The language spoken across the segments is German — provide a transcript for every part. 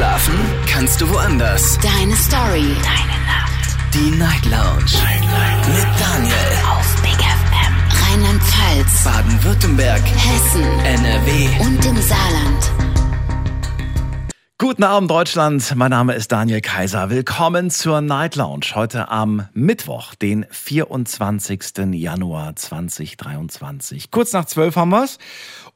Schlafen kannst du woanders. Deine Story. Deine Nacht. Die Night Lounge. Night, Night. Mit Daniel. Auf Big FM. Rheinland-Pfalz. Baden-Württemberg. Hessen. NRW. Und im Saarland. Guten Abend, Deutschland. Mein Name ist Daniel Kaiser. Willkommen zur Night Lounge. Heute am Mittwoch, den 24. Januar 2023. Kurz nach zwölf haben wir's.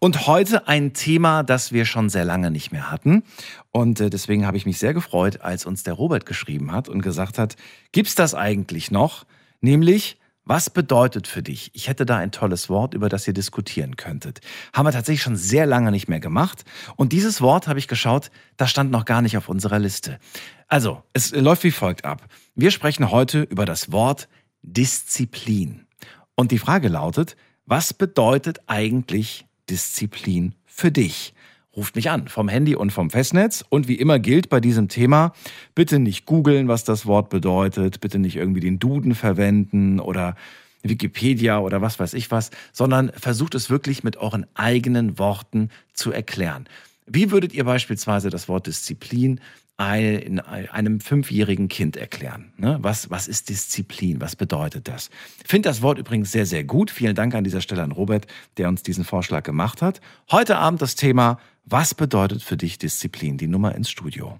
Und heute ein Thema, das wir schon sehr lange nicht mehr hatten. Und äh, deswegen habe ich mich sehr gefreut, als uns der Robert geschrieben hat und gesagt hat, gibt's das eigentlich noch? Nämlich was bedeutet für dich? Ich hätte da ein tolles Wort, über das ihr diskutieren könntet. Haben wir tatsächlich schon sehr lange nicht mehr gemacht. Und dieses Wort habe ich geschaut, das stand noch gar nicht auf unserer Liste. Also, es läuft wie folgt ab. Wir sprechen heute über das Wort Disziplin. Und die Frage lautet, was bedeutet eigentlich Disziplin für dich? ruft mich an vom Handy und vom Festnetz. Und wie immer gilt bei diesem Thema, bitte nicht googeln, was das Wort bedeutet, bitte nicht irgendwie den Duden verwenden oder Wikipedia oder was weiß ich was, sondern versucht es wirklich mit euren eigenen Worten zu erklären. Wie würdet ihr beispielsweise das Wort Disziplin in einem fünfjährigen Kind erklären. Ne? Was, was ist Disziplin? Was bedeutet das? Ich finde das Wort übrigens sehr, sehr gut. Vielen Dank an dieser Stelle an Robert, der uns diesen Vorschlag gemacht hat. Heute Abend das Thema, was bedeutet für dich Disziplin? Die Nummer ins Studio.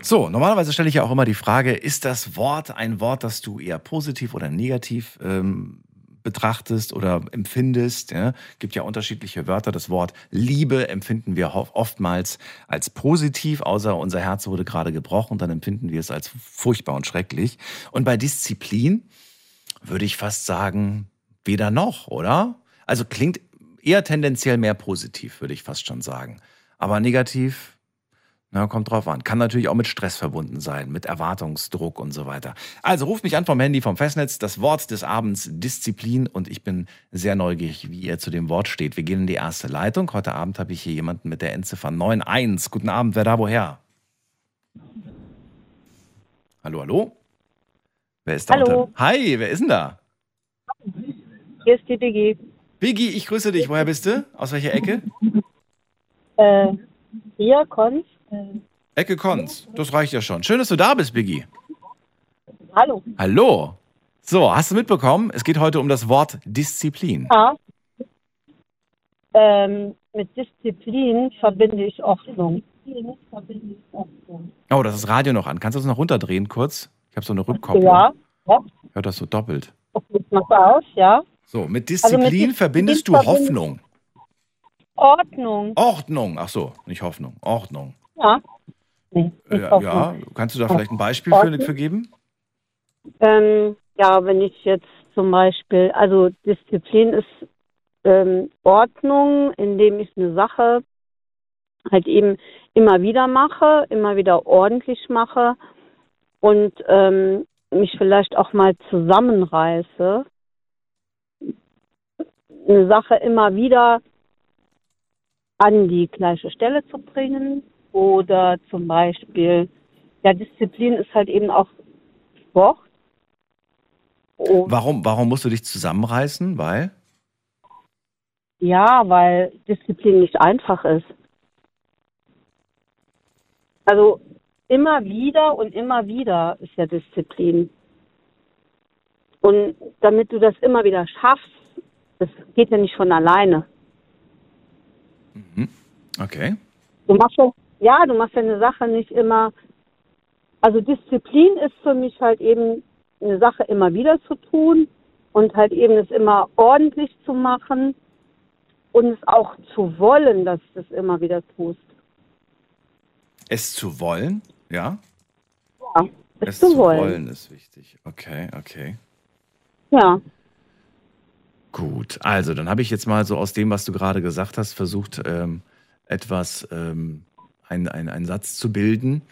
So, normalerweise stelle ich ja auch immer die Frage, ist das Wort ein Wort, das du eher positiv oder negativ ähm, betrachtest oder empfindest. Ja. Gibt ja unterschiedliche Wörter. Das Wort Liebe empfinden wir oftmals als positiv, außer unser Herz wurde gerade gebrochen, dann empfinden wir es als furchtbar und schrecklich. Und bei Disziplin würde ich fast sagen, weder noch, oder? Also klingt eher tendenziell mehr positiv, würde ich fast schon sagen. Aber negativ na, kommt drauf an. Kann natürlich auch mit Stress verbunden sein, mit Erwartungsdruck und so weiter. Also ruft mich an vom Handy, vom Festnetz. Das Wort des Abends Disziplin und ich bin sehr neugierig, wie ihr zu dem Wort steht. Wir gehen in die erste Leitung. Heute Abend habe ich hier jemanden mit der Endziffer 91. Guten Abend, wer da woher? Hallo, hallo? Wer ist da? Hallo. Unter? Hi, wer ist denn da? Hier ist die Biggie. Biggie, ich grüße dich. Woher bist du? Aus welcher Ecke? Äh, hier, Konz. Ecke Konz. Das reicht ja schon. Schön, dass du da bist, Biggie. Hallo. Hallo. So, hast du mitbekommen? Es geht heute um das Wort Disziplin. Ja. Ähm, mit Disziplin verbinde ich Ordnung. Oh, das ist Radio noch an. Kannst du das noch runterdrehen kurz? Ich habe so eine Rückkopplung. Ja. ja. Ich höre das so doppelt. Mach aus, ja. So, mit Disziplin, Also mit Disziplin verbindest du verbinde- Hoffnung. Ordnung. Ordnung. Ach so, nicht Hoffnung. Ordnung. Ja. Nee, nicht Ja, ja. Kannst du da vielleicht ein Beispiel für, für geben? Ähm, ja, wenn ich jetzt zum Beispiel, also Disziplin ist ähm, Ordnung, indem ich eine Sache halt eben immer wieder mache, immer wieder ordentlich mache und ähm, mich vielleicht auch mal zusammenreiße, eine Sache immer wieder an die gleiche Stelle zu bringen oder zum Beispiel, ja, Disziplin ist halt eben auch Sport. Und Warum, warum musst du dich zusammenreißen? Weil? Ja, weil Disziplin nicht einfach ist. Also immer wieder und immer wieder ist ja Disziplin. Und damit du das immer wieder schaffst, das geht ja nicht von alleine. Okay. Du machst ja, ja, du machst ja eine Sache nicht immer. Also Disziplin ist für mich halt eben eine Sache immer wieder zu tun und halt eben es immer ordentlich zu machen und es auch zu wollen, dass du es immer wieder tust. Es zu wollen, ja? Ja, es, zu wollen. ist wichtig. Okay, okay. Ja, Gut, also dann habe ich jetzt mal so aus dem, was du gerade gesagt hast, versucht, ähm, etwas, ähm, ein, ein, einen Satz zu bilden.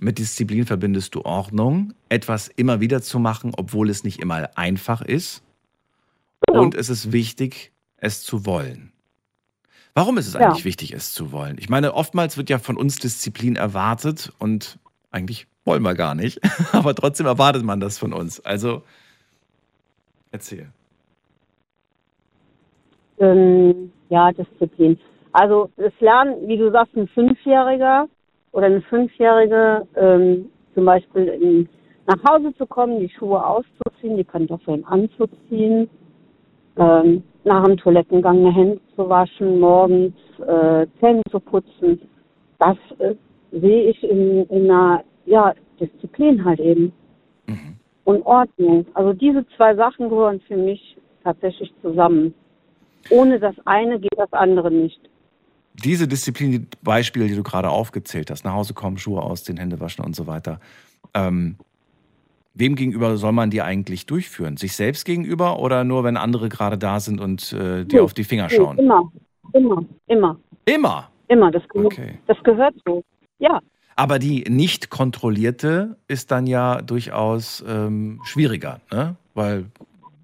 Mit Disziplin verbindest du Ordnung, etwas immer wieder zu machen, obwohl es nicht immer einfach ist. Genau. Und es ist wichtig, es zu wollen. Warum ist es Ja. eigentlich wichtig, es zu wollen? Ich meine, oftmals wird ja von uns Disziplin erwartet und eigentlich wollen wir gar nicht, aber trotzdem erwartet man das von uns. Also erzähl. ähm, ja, Disziplin. Also es lernen, wie du sagst, ein Fünfjähriger oder eine Fünfjährige ähm, zum Beispiel in, nach Hause zu kommen, die Schuhe auszuziehen, die Kartoffeln anzuziehen, ähm, nach dem Toilettengang eine Hände zu waschen, morgens äh, Zähne zu putzen. Das äh, sehe ich in, in einer ja, Disziplin halt eben. Und Ordnung. Also diese zwei Sachen gehören für mich tatsächlich zusammen. Ohne das eine geht das andere nicht. Diese Disziplin, die Beispiele, die du gerade aufgezählt hast, nach Hause kommen, Schuhe ausziehen, Hände waschen und so weiter. Ähm, wem gegenüber soll man die eigentlich durchführen? Sich selbst gegenüber oder nur, wenn andere gerade da sind und äh, dir Nee, auf die Finger nee, schauen? Immer, immer, immer, Immer. immer. Das, gehö- Okay. das gehört so. Ja, Aber die nicht kontrollierte ist dann ja durchaus ähm, schwieriger, ne? Weil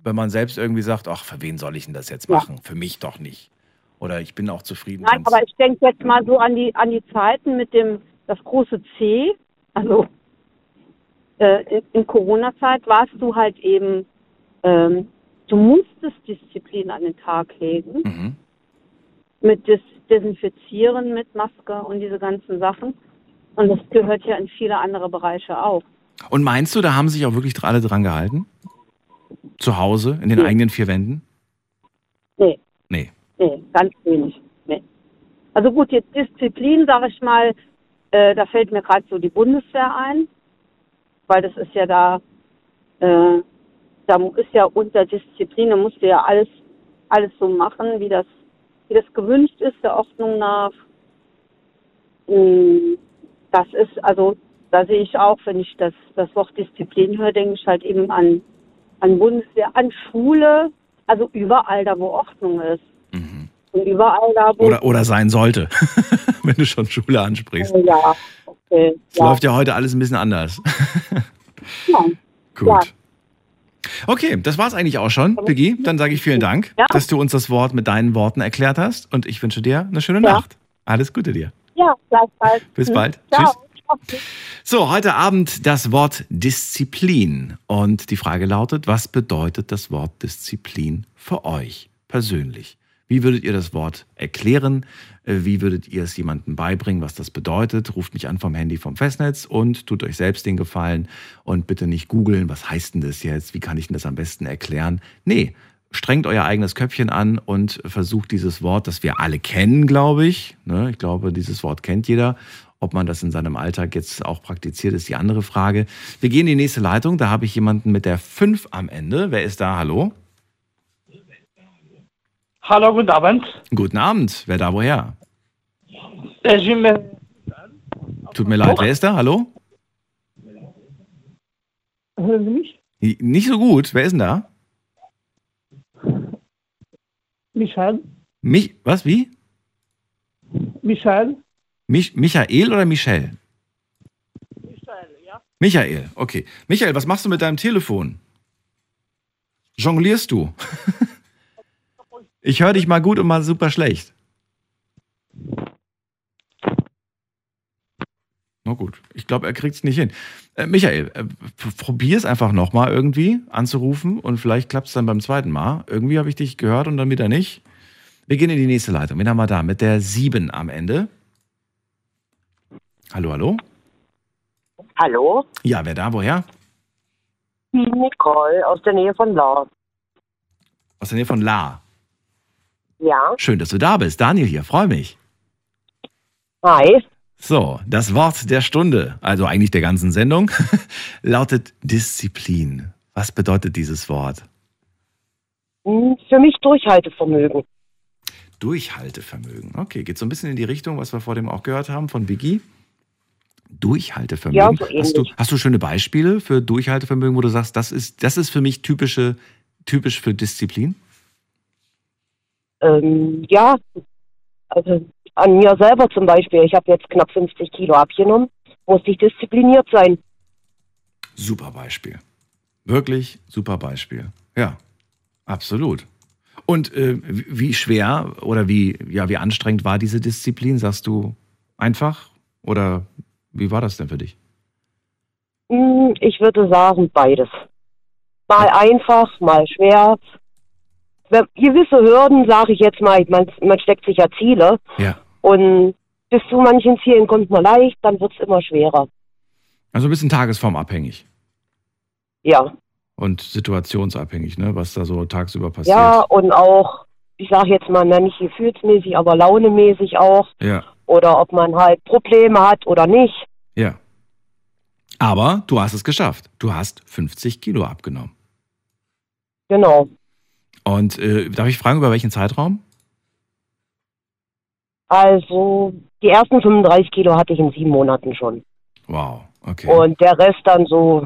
wenn man selbst irgendwie sagt, ach, für wen soll ich denn das jetzt Ja. machen? Für mich doch nicht. Oder ich bin auch zufrieden. Nein, aber ich denke jetzt mal so an die an die Zeiten mit dem das große C. Also äh, in, in Corona-Zeit warst du halt eben, ähm, du musstest Disziplin an den Tag legen mhm. mit Des Desinfizieren, mit Maske und diese ganzen Sachen. Und das gehört ja in viele andere Bereiche auch. Und meinst du, da haben sich auch wirklich alle dran gehalten? Zu Hause, in den Nee. eigenen vier Wänden? Nee, Nee. Nee, ganz wenig. Nee. Also gut, jetzt Disziplin, sage ich mal, äh, da fällt mir gerade so die Bundeswehr ein, weil das ist ja da, äh, da ist ja unter Disziplin, da musst du ja alles, alles so machen, wie das, wie das gewünscht ist, der Ordnung nach. Mm, Das ist, also da sehe ich auch, wenn ich das, das Wort Disziplin höre, denke ich halt eben an, an Bundeswehr, an Schule, also überall da, wo Ordnung ist. Überall da. Oder, oder sein sollte, wenn du schon Schule ansprichst. ja, okay. Es Ja, läuft ja heute alles ein bisschen anders. ja. Gut. Ja. Okay, das war's eigentlich auch schon, Piggy. Dann sage ich vielen Dank, Ja. dass du uns das Wort mit deinen Worten erklärt hast. Und ich wünsche dir eine schöne Ja. Nacht. Alles Gute dir. ja gleichfalls. Bis Hm. bald. Ciao. So, heute Abend das Wort Disziplin. Und die Frage lautet, was bedeutet das Wort Disziplin für euch persönlich? Wie würdet ihr das Wort erklären? Äh, Wie würdet ihr es jemandem beibringen, was das bedeutet? Ruft mich an vom Handy vom Festnetz und tut euch selbst den Gefallen und bitte nicht googeln, was heißt denn das jetzt? Wie kann ich denn das am besten erklären? Nee, strengt euer eigenes Köpfchen an und versucht dieses Wort, das wir alle kennen, glaube ich. Ne, ich glaube, dieses Wort kennt jeder. Ob man das in seinem Alltag jetzt auch praktiziert, ist die andere Frage. Wir gehen in die nächste Leitung. Da habe ich jemanden mit der 5 am Ende. Wer ist da? Hallo? Hallo, guten Abend. Guten Abend. Wer da woher? Bin äh, Tut mir leid. Wer ist da? Hallo? Hören Sie mich? Nicht so gut. Wer ist denn da? Michael? Mich, was, wie? Michael? Mich, Michael oder Michelle? Michael, ja. Michael, okay. Michael, was machst du mit deinem Telefon? Jonglierst du? Ich höre dich mal gut und mal super schlecht. Na gut, ich glaube, er kriegt es nicht hin. Äh, Michael, äh, probier es einfach nochmal irgendwie anzurufen und vielleicht klappt es dann beim zweiten Mal. Irgendwie habe ich dich gehört und dann wieder nicht. Wir gehen in die nächste Leitung. Wen haben wir da? Mit der 7 am Ende. Hallo, hallo? Hallo, Ja, wer da? Woher? Nicole aus der Nähe von La. Aus der Nähe von La. Ja, Schön, dass du da bist. Daniel hier, freue mich. hi. So, das Wort der Stunde, also eigentlich der ganzen Sendung, lautet Disziplin. Was bedeutet dieses Wort? Hm, Für mich Durchhaltevermögen. Durchhaltevermögen. Okay, geht so ein bisschen in die Richtung, was wir vor dem auch gehört haben von Biggie. Durchhaltevermögen. Ja, so hast, du, ähnlich. hast du schöne Beispiele für Durchhaltevermögen, wo du sagst, das ist, das ist für mich typische, typisch für Disziplin? Ähm, ja, also an mir selber zum Beispiel. Ich habe jetzt knapp 50 Kilo abgenommen. Musste ich diszipliniert sein. Super Beispiel. Wirklich super Beispiel. Ja, absolut. Und äh, wie schwer oder wie, ja, wie anstrengend war diese Disziplin? Sagst du einfach? Oder wie war das denn für dich? Hm, Ich würde sagen beides. Mal einfach, mal schwer. Gewisse Hürden, sage ich jetzt mal, man, man steckt sich ja Ziele Ja. und bis zu manchen Zielen kommt man leicht, dann wird es immer schwerer. Also ein bisschen tagesformabhängig Ja. und situationsabhängig, ne? was da so tagsüber passiert. Ja, und auch, ich sage jetzt mal, na, nicht gefühlsmäßig, aber launemäßig auch. ja. Oder ob man halt Probleme hat oder nicht. Ja. Aber du hast es geschafft. Du hast 50 Kilo abgenommen. Genau. Und äh, darf ich fragen, über welchen Zeitraum? Also die ersten 35 Kilo hatte ich in sieben Monaten schon. Wow, okay. Und der Rest dann so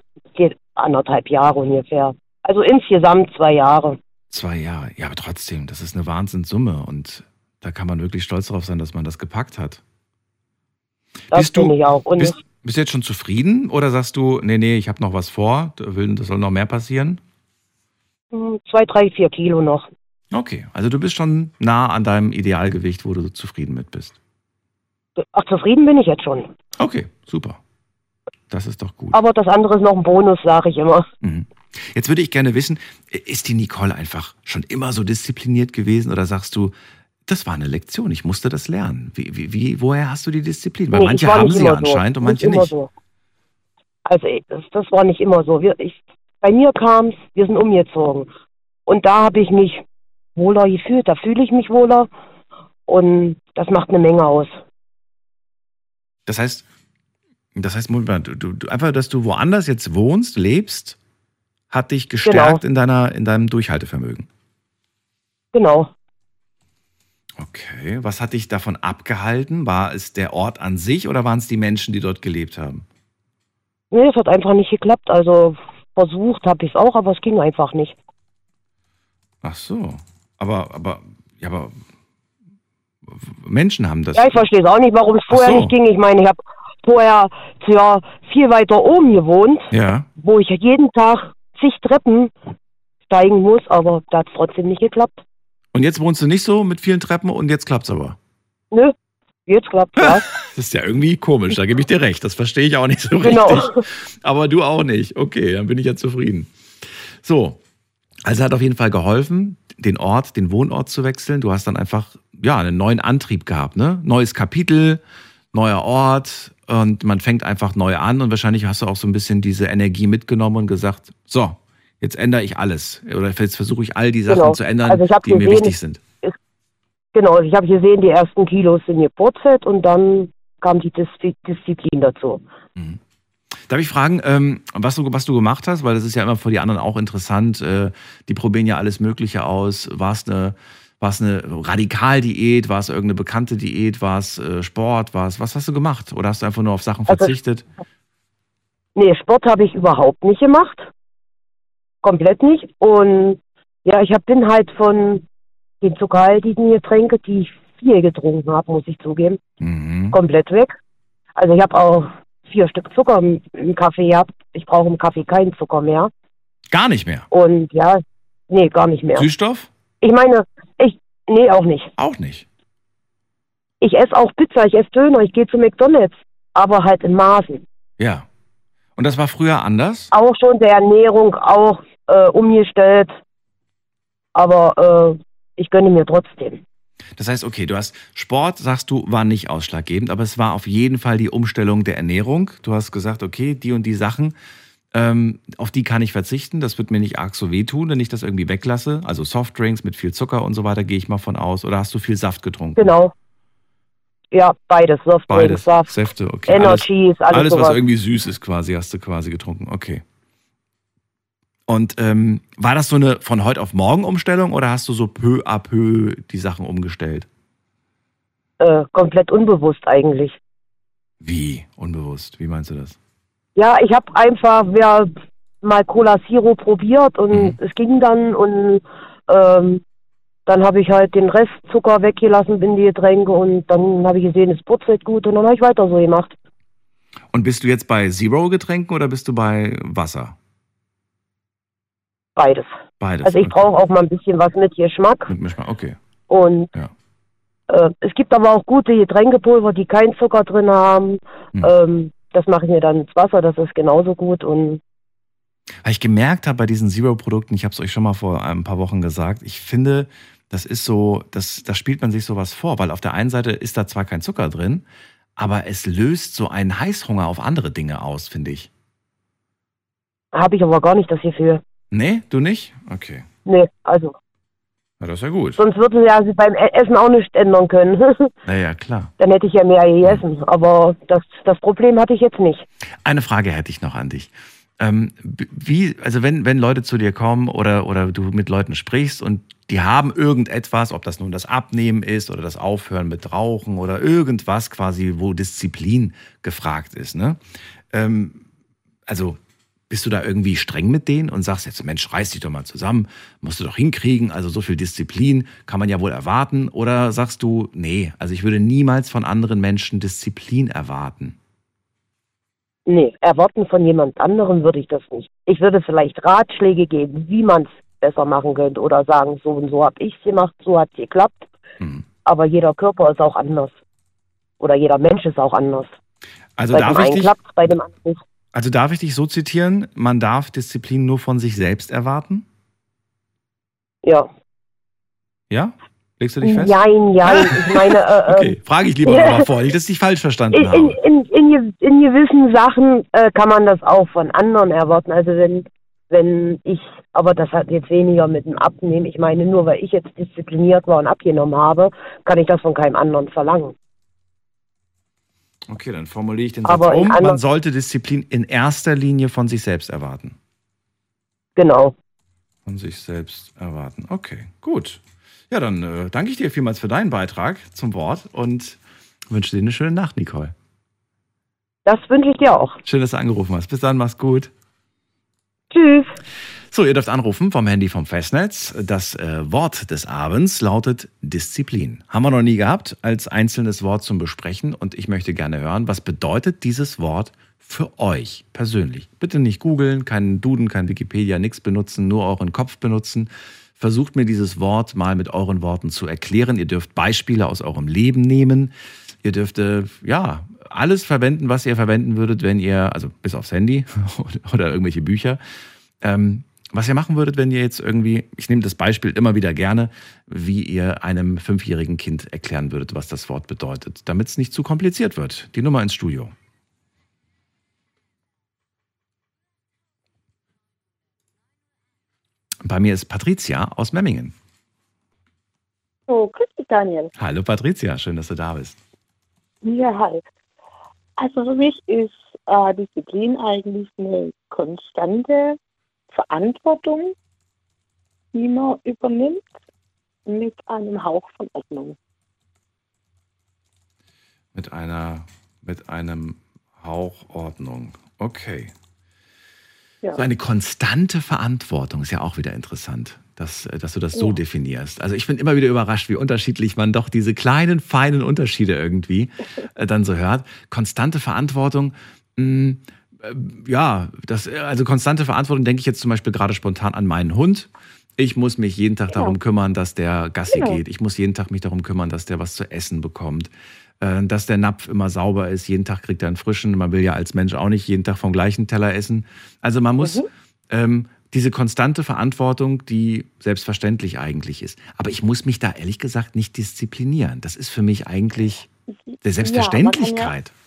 anderthalb Jahre ungefähr. Also insgesamt zwei Jahre. Zwei Jahre. Ja, aber trotzdem, das ist eine Wahnsinnssumme und da kann man wirklich stolz darauf sein, dass man das gepackt hat. Das Bist du- ich auch. Und Bist, bist du jetzt schon zufrieden oder sagst du, nee, nee, ich habe noch was vor, da will- das soll noch mehr passieren? Hm, zwei, drei, vier Kilo noch. Okay, also du bist schon nah an deinem Idealgewicht, wo du zufrieden mit bist. Ach, zufrieden bin ich jetzt schon. Okay, super. Das ist doch gut. Aber das andere ist noch ein Bonus, sage ich immer. Mhm. Jetzt würde ich gerne wissen, ist die Nicole einfach schon immer so diszipliniert gewesen oder sagst du, das war eine Lektion, ich musste das lernen? Wie, wie, wie, woher hast du die Disziplin? Weil Nee, manche haben nicht sie ja so. anscheinend und manche immer nicht. So. Also das, das war nicht immer so. Wir, ich, bei mir kam es, wir sind umgezogen. Und da habe ich mich wohler gefühlt, da fühle ich mich wohler. Und das macht eine Menge aus. Das heißt, das heißt, du, du, einfach, dass du woanders jetzt wohnst, lebst, hat dich gestärkt in, deiner, in deinem Durchhaltevermögen. Genau. Okay, was hat dich davon abgehalten? War es der Ort an sich oder waren es die Menschen, die dort gelebt haben? Nee, es hat einfach nicht geklappt. Also versucht habe ich es auch, aber es ging einfach nicht. Ach so, aber, aber, ja, aber Menschen haben das. Ja, ich verstehe es auch nicht, warum es vorher so. nicht ging. Ich meine, ich habe vorher ja viel weiter oben gewohnt, Ja, wo ich jeden Tag zig Treppen steigen muss, aber da hat es trotzdem nicht geklappt. und jetzt wohnst du nicht so mit vielen Treppen und jetzt klappt's aber. Nö, jetzt klappt ja. Das ist ja irgendwie komisch, da gebe ich dir recht. Das verstehe ich auch nicht so Genau. richtig. Aber du auch nicht. Okay, dann bin ich ja zufrieden. So, also hat auf jeden Fall geholfen, den Ort, den Wohnort zu wechseln. Du hast dann einfach ja einen neuen Antrieb gehabt, ne? Neues Kapitel, neuer Ort und man fängt einfach neu an und wahrscheinlich hast du auch so ein bisschen diese Energie mitgenommen und gesagt, so, jetzt ändere ich alles oder jetzt versuche ich all die Sachen Genau. zu ändern, Also die mir gesehen, wichtig sind. Genau, ich habe gesehen, die ersten Kilos sind gepurzelt und dann kam die Dis Disziplin dazu. Darf ich fragen, ähm, was, du, was du gemacht hast? Weil das ist ja immer für die anderen auch interessant. Äh, die probieren ja alles Mögliche aus. War es eine, eine Radikaldiät? War es irgendeine bekannte Diät? War es äh, Sport? War es, was hast du gemacht? Oder hast du einfach nur auf Sachen Also- verzichtet? Nee, Sport habe ich überhaupt nicht gemacht. Komplett nicht. Und ja, ich hab, bin halt von den zuckerhaltigen Getränke, die ich viel getrunken habe, muss ich zugeben, Mhm. komplett weg. Also ich habe auch vier Stück Zucker im, im Kaffee gehabt. Ich brauche im Kaffee keinen Zucker mehr. Gar nicht mehr. Und ja, nee, gar nicht mehr. Süßstoff? Ich meine, ich, nee, auch nicht. Auch nicht. Ich esse auch Pizza, ich esse Döner, ich gehe zu McDonalds, aber halt in Maßen. Ja. Und das war früher anders? Auch schon der Ernährung auch äh, umgestellt, aber äh, ich gönne mir trotzdem. Das heißt, okay, du hast Sport, sagst du, war nicht ausschlaggebend, aber es war auf jeden Fall die Umstellung der Ernährung. Du hast gesagt, okay, die und die Sachen, ähm, auf die kann ich verzichten. Das wird mir nicht arg so wehtun, wenn ich das irgendwie weglasse. Also Softdrinks mit viel Zucker und so weiter, gehe ich mal von aus. Oder hast du viel Saft getrunken? Genau. Ja, beides. Softdrinks, Beides. Saft, Säfte, okay. Alles, Energies, alles, alles was sowas. irgendwie süß ist, quasi, hast du quasi getrunken. Okay. Und ähm, war das so eine von heute auf morgen Umstellung oder hast du so peu à peu die Sachen umgestellt? Äh, komplett unbewusst eigentlich. Wie? Unbewusst. Wie meinst du das? Ja, ich habe einfach ja, mal Cola Zero probiert und Mhm. es ging dann und ähm, dann habe ich halt den Rest Zucker weggelassen in die Getränke und dann habe ich gesehen, es purzelt gut und dann habe ich weiter so gemacht. Und bist du jetzt bei Zero-Getränken oder bist du bei Wasser? Beides. Beides. Also ich okay. brauche auch mal ein bisschen was mit Geschmack Mit Geschmack, okay. und Ja. äh, es gibt aber auch gute Getränkepulver, die keinen Zucker drin haben. Hm. Ähm, das mache ich mir dann ins Wasser, das ist genauso gut und Weil ich gemerkt habe bei diesen Zero-Produkten, ich habe es euch schon mal vor ein paar Wochen gesagt, ich finde, das ist so, das, da spielt man sich sowas vor, weil auf der einen Seite ist da zwar kein Zucker drin, aber es löst so einen Heißhunger auf andere Dinge aus, finde ich. Habe ich aber gar nicht das Gefühl. Nee, du nicht? Okay. Nee, also. Na, das ist ja gut. Sonst würden ja sie beim E- Essen auch nicht ändern können. Naja, klar. Dann hätte ich ja mehr gegessen. Aber das, das Problem hatte ich jetzt nicht. Eine Frage hätte ich noch an dich. Ähm, wie, also wenn, wenn Leute zu dir kommen oder, oder du mit Leuten sprichst und die haben irgendetwas, ob das nun das Abnehmen ist oder das Aufhören mit Rauchen oder irgendwas quasi, wo Disziplin gefragt ist, ne? Ähm, also bist du da irgendwie streng mit denen und sagst jetzt, Mensch, reiß dich doch mal zusammen, musst du doch hinkriegen, also so viel Disziplin kann man ja wohl erwarten? Oder sagst du, nee, also ich würde niemals von anderen Menschen Disziplin erwarten? Nee, erwarten von jemand anderem würde ich das nicht. Ich würde vielleicht Ratschläge geben, wie man es besser machen könnte oder sagen, so und so habe ich es gemacht, so hat es geklappt. Hm. Aber jeder Körper ist auch anders. Oder jeder Mensch ist auch anders. Also bei darf dem ich dich, klappt bei dem anderen nicht. Also darf ich dich so zitieren, man darf Disziplin nur von sich selbst erwarten? Ja. Ja? Legst du dich fest? Jein, jein. Ich meine, äh, Okay, frage ich lieber nochmal vor, nicht, dass ich dich falsch verstanden in, habe. in, in, in gewissen Sachen äh, kann man das auch von anderen erwarten. Also wenn, wenn ich, aber das hat jetzt weniger mit dem Abnehmen. Ich meine, nur weil ich jetzt diszipliniert war und abgenommen habe, kann ich das von keinem anderen verlangen. Okay, dann formuliere ich den Satz Aber um. Man sollte Disziplin in erster Linie von sich selbst erwarten. Genau. Von sich selbst erwarten. Okay, gut. Ja, dann äh, danke ich dir vielmals für deinen Beitrag zum Wort und wünsche dir eine schöne Nacht, Nicole. Das wünsche ich dir auch. Schön, dass du angerufen hast. Bis dann, mach's gut. Tschüss. So, ihr dürft anrufen vom Handy vom Festnetz. Das äh, Wort des Abends lautet Disziplin. Haben wir noch nie gehabt als einzelnes Wort zum Besprechen und ich möchte gerne hören, was bedeutet dieses Wort für euch persönlich? Bitte nicht googeln, keinen Duden, kein Wikipedia, nichts benutzen, nur euren Kopf benutzen. Versucht mir dieses Wort mal mit euren Worten zu erklären. Ihr dürft Beispiele aus eurem Leben nehmen. Ihr dürft äh, ja alles verwenden, was ihr verwenden würdet, wenn ihr, also bis aufs Handy oder irgendwelche Bücher, ähm, was ihr machen würdet, wenn ihr jetzt irgendwie, ich nehme das Beispiel immer wieder gerne, wie ihr einem fünfjährigen Kind erklären würdet, was das Wort bedeutet, damit es nicht zu kompliziert wird. Die Nummer ins Studio. Bei mir ist Patricia aus Memmingen. So, grüß dich, Daniel. Hallo Patricia, schön, dass du da bist. Ja, hi. Also für mich ist äh, Disziplin eigentlich eine konstante Verantwortung, die man übernimmt mit einem Hauch von Ordnung. Mit einer, mit einem Hauch Ordnung. Okay. Ja. So eine konstante Verantwortung ist ja auch wieder interessant, dass, äh, dass du das so Ja. definierst. Also ich bin immer wieder überrascht, wie unterschiedlich man doch diese kleinen, feinen Unterschiede irgendwie äh, dann so hört. Konstante Verantwortung, mh, äh, ja, das, äh, also konstante Verantwortung denke ich jetzt zum Beispiel gerade spontan an meinen Hund. Ich muss mich jeden Tag Genau. darum kümmern, dass der Gassi Genau. geht. Ich muss jeden Tag mich darum kümmern, dass der was zu essen bekommt. Äh, Dass der Napf immer sauber ist. Jeden Tag kriegt er einen frischen. Man will ja als Mensch auch nicht jeden Tag vom gleichen Teller essen. Also man muss Mhm. ähm, diese konstante Verantwortung, die selbstverständlich eigentlich ist. Aber ich muss mich da ehrlich gesagt nicht disziplinieren. Das ist für mich eigentlich der Selbstverständlichkeit. Ja,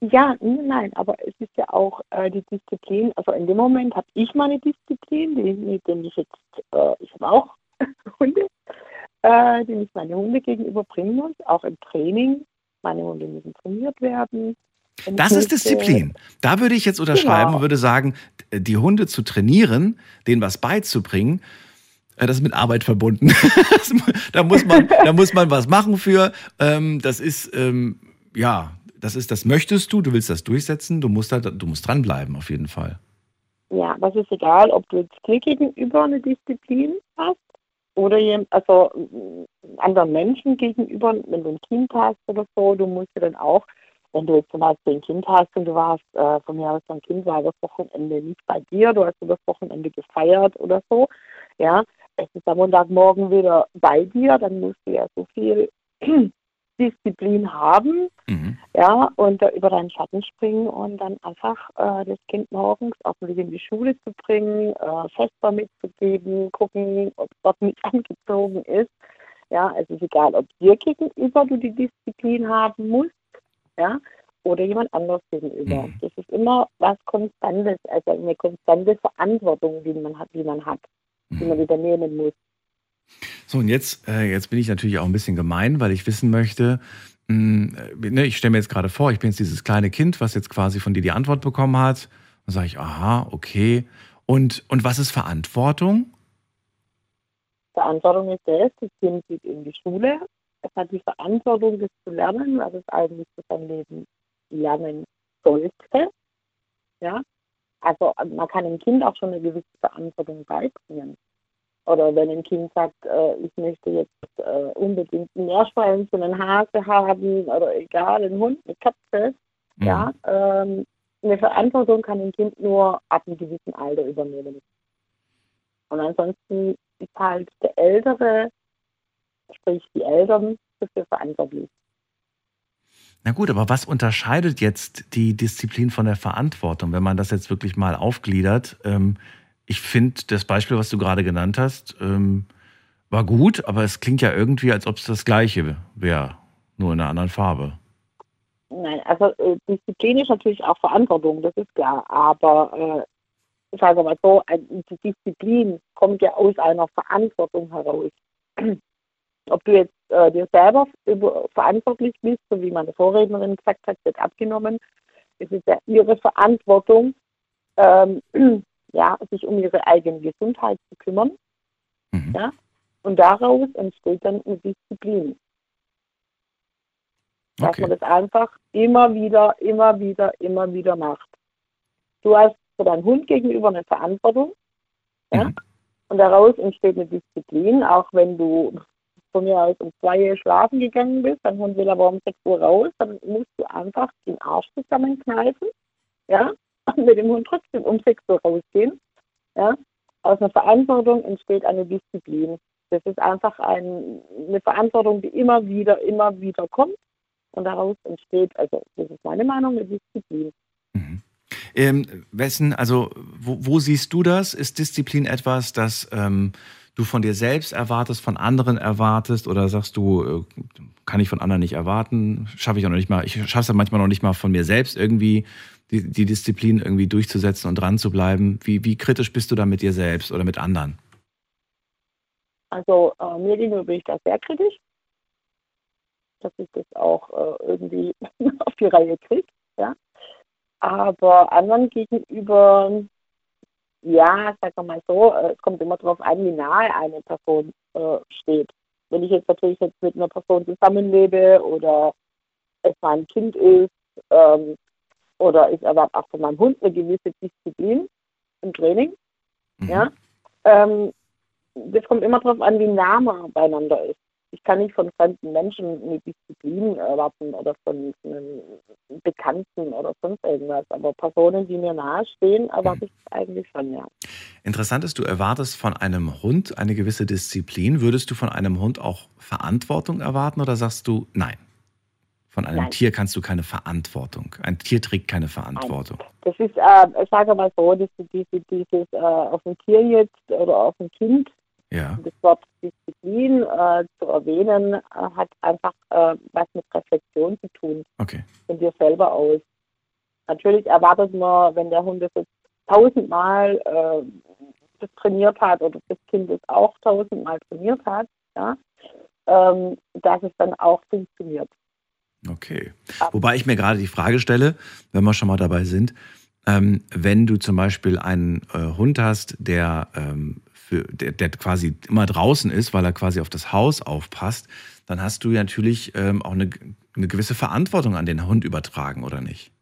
n- nein, aber es ist ja auch äh, die Disziplin. Also in dem Moment habe ich meine Disziplin, die, mit dem ich jetzt, äh, ich habe auch Hunde, äh, die ich meine Hunde gegenüber bringen muss, auch im Training. Meine Hunde müssen trainiert werden. Das ist Disziplin. Da würde ich jetzt unterschreiben Genau. und würde sagen, die Hunde zu trainieren, denen was beizubringen, äh, das ist mit Arbeit verbunden. Da, muss man, da muss man was machen für. Ähm, Das ist, ähm, ja, das ist, das möchtest du, du willst das durchsetzen, du musst, da, du musst dranbleiben, auf jeden Fall. Ja, das ist egal, ob du jetzt dir gegenüber eine Disziplin hast oder also mm, anderen Menschen gegenüber, wenn du ein Kind hast oder so, du musst ja dann auch, wenn du jetzt zum Beispiel ein Kind hast und du warst äh, von mir aus dein Kind war das Wochenende nicht bei dir, du hast das Wochenende gefeiert oder so, ja, es ist am Montagmorgen wieder bei dir, dann musst du ja so viel Disziplin haben, Mhm. ja, und da über deinen Schatten springen und dann einfach äh, das Kind morgens ordentlich in die Schule zu bringen, äh, Fester mitzugeben, gucken, ob dort nicht angezogen ist. Ja, also es ist egal, ob dir gegenüber du die Disziplin haben musst, ja, oder jemand anders gegenüber. Mhm. Das ist immer was Konstantes, also eine konstante Verantwortung, die man hat, die man hat, die man übernehmen muss. So, und jetzt, äh, jetzt bin ich natürlich auch ein bisschen gemein, weil ich wissen möchte, mh, äh, ne, ich stelle mir jetzt gerade vor, ich bin jetzt dieses kleine Kind, was jetzt quasi von dir die Antwort bekommen hat. Dann sage ich, aha, okay. Und, und was ist Verantwortung? Verantwortung ist das, das Kind geht in die Schule, es hat die Verantwortung, das zu lernen, was es eigentlich für sein Leben lernen sollte. Ja, also man kann dem Kind auch schon eine gewisse Verantwortung beibringen. Oder wenn ein Kind sagt, äh, ich möchte jetzt äh, unbedingt ein Meerschweinchen, einen Hase haben oder egal, einen Hund, eine Katze, Mhm. ja, ähm, eine Verantwortung kann ein Kind nur ab einem gewissen Alter übernehmen. Und ansonsten ist halt der Ältere, sprich die Eltern, dafür verantwortlich. Na gut, aber was unterscheidet jetzt die Disziplin von der Verantwortung, wenn man das jetzt wirklich mal aufgliedert? Ähm, ich finde, das Beispiel, was du gerade genannt hast, ähm, war gut, aber es klingt ja irgendwie, als ob es das Gleiche wäre, nur in einer anderen Farbe. Nein, also äh, Disziplin ist natürlich auch Verantwortung, das ist klar. Aber äh, ich sage mal so, die Disziplin kommt ja aus einer Verantwortung heraus. Ob du jetzt äh, dir selber über, verantwortlich bist, so wie meine Vorrednerin gesagt hat, wird abgenommen. Es ist ja ihre Verantwortung, ähm, ja, sich um ihre eigene Gesundheit zu kümmern. Mhm. Ja? Und daraus entsteht dann eine Disziplin. dass Okay. man das einfach immer wieder, immer wieder, immer wieder macht. Du hast für deinen Hund gegenüber eine Verantwortung, ja, Mhm. und daraus entsteht eine Disziplin, auch wenn du von mir aus um zwei Uhr schlafen gegangen bist, dein Hund will aber um sechs Uhr raus, dann musst du einfach den Arsch zusammenkneifen, ja, und mit dem Hund trotzdem um sechs Uhr rausgehen, ja. Aus einer Verantwortung entsteht eine Disziplin. Das ist einfach ein, eine Verantwortung, die immer wieder, immer wieder kommt. Und daraus entsteht, also das ist meine Meinung, eine Disziplin. Mhm. Ähm, wessen, also wo, wo siehst du das? Ist Disziplin etwas, das ähm, du von dir selbst erwartest, von anderen erwartest oder sagst du, äh, kann ich von anderen nicht erwarten, schaffe ich auch noch nicht mal, ich schaffe es ja manchmal noch nicht mal von mir selbst irgendwie die, die Disziplin irgendwie durchzusetzen und dran zu bleiben. Wie, wie kritisch bist du da mit dir selbst oder mit anderen? Also äh, mir gegenüber bin ich da sehr kritisch, dass ich das auch äh, irgendwie auf die Reihe kriege. Ja? Aber anderen gegenüber, ja, sagen wir mal so, äh, es kommt immer darauf an, wie nahe eine Person äh, steht. Wenn ich jetzt natürlich jetzt mit einer Person zusammenlebe oder es mein Kind ist ähm, oder ich erwarte auch von meinem Hund eine gewisse Disziplin im Training, Mhm. ja, ähm, das kommt immer darauf an, wie nah man beieinander ist. Ich kann nicht von fremden Menschen eine Disziplin erwarten oder von einem Bekannten oder sonst irgendwas. Aber Personen, die mir nahestehen, erwarte ich eigentlich schon, ja. Interessant ist, du erwartest von einem Hund eine gewisse Disziplin. Würdest du von einem Hund auch Verantwortung erwarten oder sagst du nein? Von einem Nein. Tier kannst du keine Verantwortung. Ein Tier trägt keine Verantwortung. Das ist, äh, ich sage mal so, dass diese, dieses äh, auf ein Tier jetzt oder auf ein Kind, Ja. das Wort Disziplin äh, zu erwähnen, äh, hat einfach äh, was mit Reflexion zu tun. Okay. von dir selber aus. Natürlich erwartet man, wenn der Hund das jetzt tausendmal äh, das trainiert hat oder das Kind es auch tausendmal trainiert hat, ja, ähm, dass es dann auch funktioniert. Okay. Wobei ich mir gerade die Frage stelle, wenn wir schon mal dabei sind, ähm, wenn du zum Beispiel einen äh, Hund hast, der, ähm, für, der, der quasi immer draußen ist, weil er quasi auf das Haus aufpasst, dann hast du ja natürlich ähm, auch eine, eine gewisse Verantwortung an den Hund übertragen, oder nicht?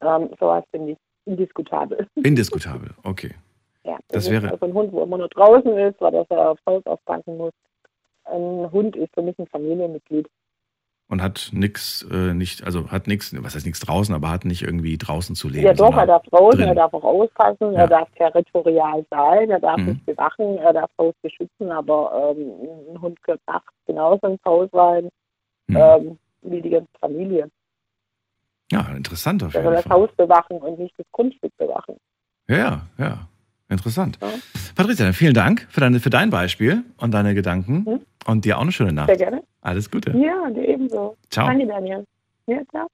Ähm, sowas finde ich indiskutabel. Indiskutabel, okay. Ja, Das wäre- also ein Hund, wo immer nur draußen ist, weil er aufs Haus aufpassen muss. Ein Hund ist für mich ein Familienmitglied. Und hat nichts, äh, nicht, also hat nichts, was heißt nichts draußen, aber hat nicht irgendwie draußen zu leben. Ja doch, er darf draußen, drin. er darf auch auspassen, Ja. er darf territorial sein, er darf Mhm. nicht bewachen, er darf Haus beschützen, aber ähm, ein Hund gehört nachts genauso ins Haus rein, Hm. ähm, wie die ganze Familie. Ja, interessant auf jeden das Fall. Haus bewachen und nicht das Grundstück bewachen. Ja, ja. Interessant. Ja. Patricia, vielen Dank für, deine, für dein Beispiel und deine Gedanken. Mhm. Und dir auch eine schöne Nacht. Sehr gerne. Alles Gute. Ja, dir ebenso. Ciao. Danke, Daniel. Ja, ciao.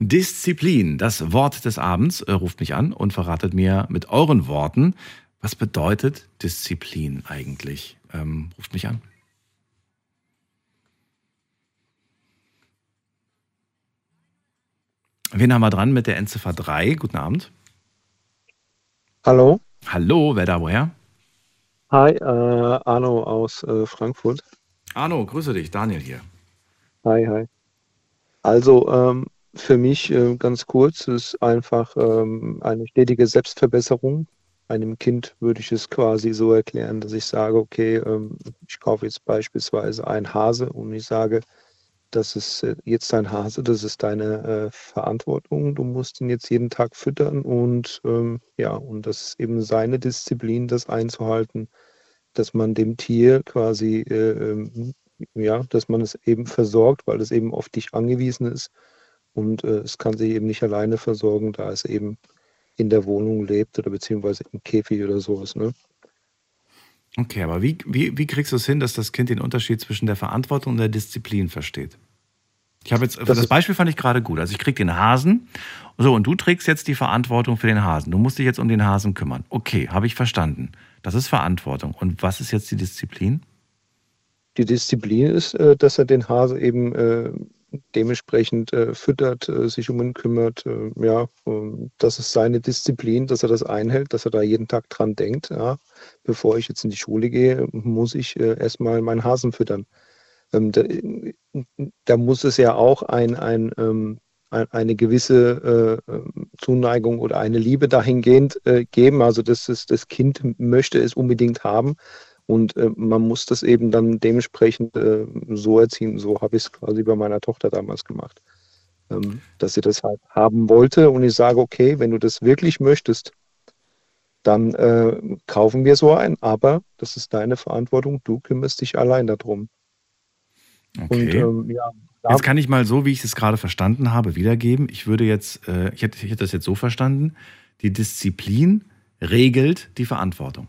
Disziplin, das Wort des Abends, äh, ruft mich an und verratet mir mit euren Worten, was bedeutet Disziplin eigentlich? Ähm, ruft mich an. Wen haben wir dran mit der Endziffer 3? Guten Abend. Hallo, Hallo, wer da woher? Hi, äh, Arno aus äh, Frankfurt. Arno, grüße dich, Daniel hier. Hi, hi. Also ähm, für mich äh, ganz kurz ist einfach ähm, eine stetige Selbstverbesserung. Einem Kind würde ich es quasi so erklären, dass ich sage, okay, ähm, ich kaufe jetzt beispielsweise einen Hase und ich sage, das ist äh, jetzt dein Hase, das ist deine äh, Verantwortung. Du musst ihn jetzt jeden Tag füttern und ähm, ja, und das ist eben seine Disziplin, das einzuhalten, dass man dem Tier quasi, äh, ähm, ja, dass man es eben versorgt, weil es eben auf dich angewiesen ist und äh, es kann sich eben nicht alleine versorgen, da es eben in der Wohnung lebt oder beziehungsweise im Käfig oder sowas. Ne? Okay, aber wie, wie, wie kriegst du es hin, dass das Kind den Unterschied zwischen der Verantwortung und der Disziplin versteht? Ich habe jetzt, das, ist- Beispiel fand ich gerade gut. Also ich krieg den Hasen, so, und du trägst jetzt die Verantwortung für den Hasen. Du musst dich jetzt um den Hasen kümmern. Okay, habe ich verstanden. Das ist Verantwortung. Und was ist jetzt die Disziplin? Die Disziplin ist, äh, dass er den Hase eben äh, dementsprechend äh, füttert, äh, sich um ihn kümmert. Äh, ja, das ist seine Disziplin, dass er das einhält, dass er da jeden Tag dran denkt. Ja, bevor ich jetzt in die Schule gehe, muss ich äh, erstmal meinen Hasen füttern. Ähm, da, da muss es ja auch ein, ein, ähm, ein, eine gewisse äh, ähm, Zuneigung oder eine Liebe dahingehend äh, geben. Also das, ist, das Kind möchte es unbedingt haben. Und äh, man muss das eben dann dementsprechend äh, so erziehen. So habe ich es quasi bei meiner Tochter damals gemacht. Ähm, dass sie das halt haben wollte. Und ich sage, okay, wenn du das wirklich möchtest, dann äh, kaufen wir so ein. Aber das ist deine Verantwortung. Du kümmerst dich allein darum. Und Okay. ähm, ja, Jetzt kann ich mal so, wie ich es gerade verstanden habe, wiedergeben. Ich würde jetzt, äh, ich, hätte, ich hätte das jetzt so verstanden, die Disziplin regelt die Verantwortung.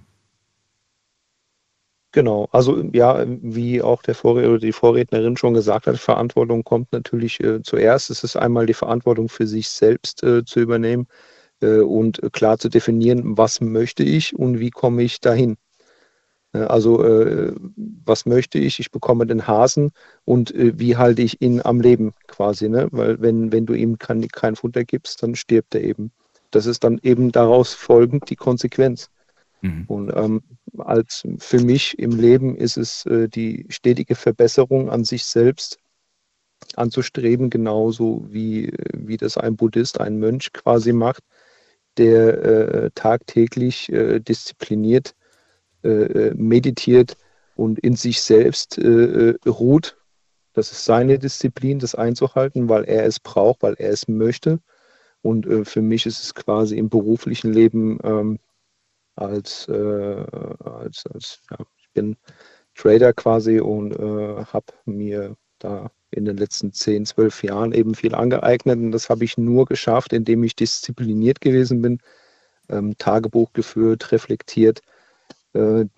Genau, also ja, wie auch der Vorredner oder die Vorrednerin schon gesagt hat, Verantwortung kommt natürlich äh, zuerst. Es ist einmal die Verantwortung für sich selbst äh, zu übernehmen äh, und klar zu definieren, was möchte ich und wie komme ich dahin. Äh, also äh, was möchte ich? Ich bekomme den Hasen und äh, wie halte ich ihn am Leben quasi, ne? Weil wenn, wenn du ihm kein, kein Futter gibst, dann stirbt er eben. Das ist dann eben daraus folgend die Konsequenz. Mhm. Und ähm, als für mich im Leben ist es äh, die stetige Verbesserung an sich selbst anzustreben, genauso wie, wie das ein Buddhist, ein Mönch quasi macht, der äh, tagtäglich äh, diszipliniert äh, äh, meditiert und in sich selbst äh, äh, ruht. Das ist seine Disziplin, das einzuhalten, weil er es braucht, weil er es möchte. Und äh, für mich ist es quasi im beruflichen Leben ähm, als, äh, als, als ja, ich bin Trader quasi und äh, habe mir da in den letzten 10, 12 Jahren eben viel angeeignet und das habe ich nur geschafft, indem ich diszipliniert gewesen bin, ähm, Tagebuch geführt, reflektiert,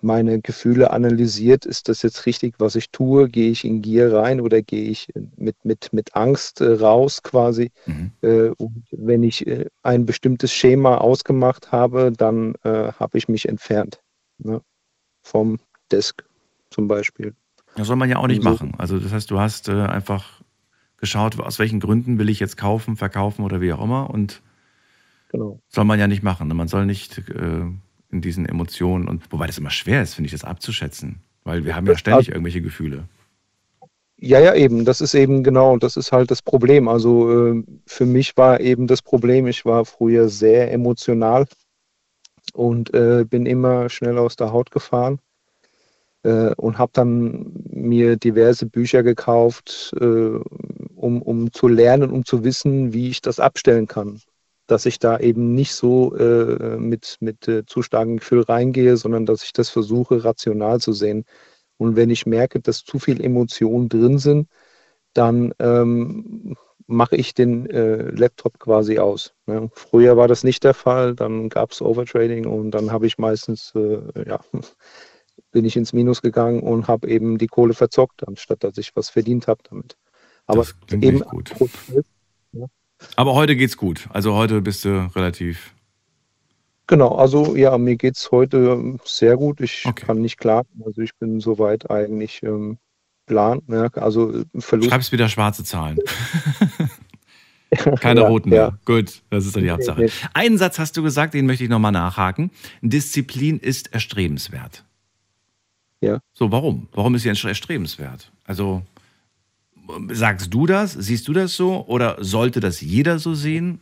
meine Gefühle analysiert, ist das jetzt richtig, was ich tue, gehe ich in Gier rein oder gehe ich mit, mit, mit Angst äh, raus quasi. Mhm. Äh, und wenn ich äh, ein bestimmtes Schema ausgemacht habe, dann äh, habe ich mich entfernt ne? vom Desk zum Beispiel. Das soll man ja auch nicht So. machen. Also das heißt, du hast äh, einfach geschaut, aus welchen Gründen will ich jetzt kaufen, verkaufen oder wie auch immer. Und Genau. soll man ja nicht machen. Man soll nicht äh, in diesen Emotionen und wobei das immer schwer ist, finde ich, das abzuschätzen. Weil wir haben ja ständig irgendwelche Gefühle. Ja, ja, eben. Das ist eben genau, das ist halt das Problem. Also äh, für mich war eben das Problem, ich war früher sehr emotional und äh, bin immer schnell aus der Haut gefahren äh, und habe dann mir diverse Bücher gekauft, äh, um, um zu lernen, um zu wissen, wie ich das abstellen kann. Dass ich da eben nicht so äh, mit, mit äh, zu starkem Gefühl reingehe, sondern dass ich das versuche, rational zu sehen. Und wenn ich merke, dass zu viel Emotionen drin sind, dann ähm, mache ich den äh, Laptop quasi aus. Ne? Früher war das nicht der Fall, dann gab es Overtrading und dann habe ich meistens, äh, ja, bin ich ins Minus gegangen und habe eben die Kohle verzockt, anstatt dass ich was verdient habe damit. Aber eben gut. Prozess, Aber heute geht's gut. Also heute bist du relativ. Genau, also ja, mir geht es heute sehr gut. Ich Okay. kann nicht klagen. Also ich bin soweit eigentlich ähm, plan. Ne? Also äh, Verlust. Schreibst wieder schwarze Zahlen. Keine Ja, roten mehr. ja. Gut, das ist doch die Hauptsache. Einen Satz hast du gesagt, den möchte ich nochmal nachhaken. Disziplin ist erstrebenswert. Ja. So, warum? Warum ist sie erstrebenswert? Also, sagst du das? Siehst du das so? Oder sollte das jeder so sehen?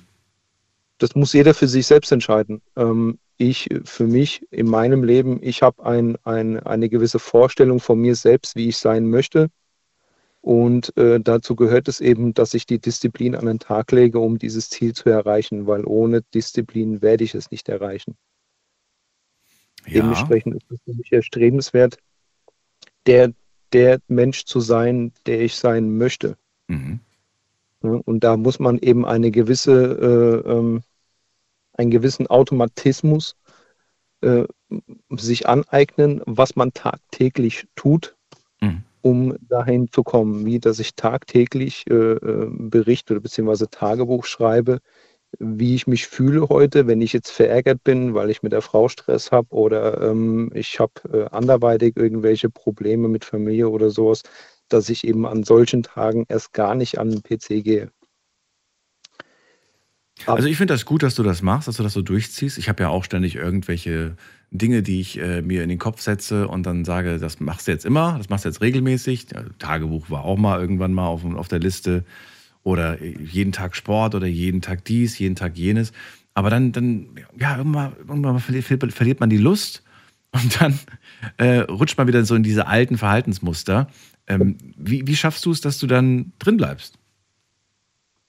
das muss jeder für sich selbst entscheiden. Ähm, ich für mich in meinem Leben, ich habe ein, ein, eine gewisse Vorstellung von mir selbst, wie ich sein möchte. Und äh, dazu gehört es eben, dass ich die Disziplin an den Tag lege, um dieses Ziel zu erreichen, weil ohne Disziplin werde ich es nicht erreichen. Ja. Dementsprechend ist es für mich erstrebenswert, der, der Mensch zu sein, der ich sein möchte. Mhm. Und da muss man eben eine gewisse, äh, ähm, einen gewissen Automatismus äh, sich aneignen, was man tagtäglich tut, Mhm. um dahin zu kommen, wie dass ich tagtäglich äh, äh, berichte oder beziehungsweise Tagebuch schreibe, wie ich mich fühle heute, wenn ich jetzt verärgert bin, weil ich mit der Frau Stress habe oder ähm, ich habe äh, anderweitig irgendwelche Probleme mit Familie oder sowas, dass ich eben an solchen Tagen erst gar nicht an den PC gehe. Also ich finde das gut, dass du das machst, dass du das so durchziehst. Ich habe ja auch ständig irgendwelche Dinge, die ich äh, mir in den Kopf setze und dann sage, das machst du jetzt immer, das machst du jetzt regelmäßig. Ja, Tagebuch war auch mal irgendwann mal auf, auf der Liste oder jeden Tag Sport oder jeden Tag dies, jeden Tag jenes. Aber dann, dann ja, irgendwann, irgendwann verliert, verliert man die Lust und dann äh, rutscht man wieder so in diese alten Verhaltensmuster. Ähm, wie, wie schaffst du es, dass du dann drin bleibst?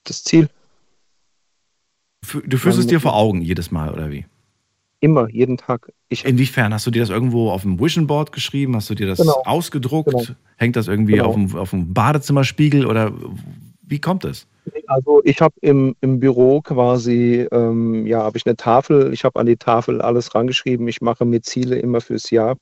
Das Ziel Du führst es dir vor Augen jedes Mal, oder wie? immer, jeden Tag. Ich, Inwiefern? Hast du dir das irgendwo auf dem Vision Board geschrieben? Hast du dir das Genau. ausgedruckt? Genau. Hängt das irgendwie Genau. auf, dem, auf dem Badezimmerspiegel oder wie kommt es? also ich habe im, im Büro quasi, ähm, ja, habe ich eine Tafel. Ich habe an die Tafel alles rangeschrieben. Ich mache mir Ziele immer fürs Jahr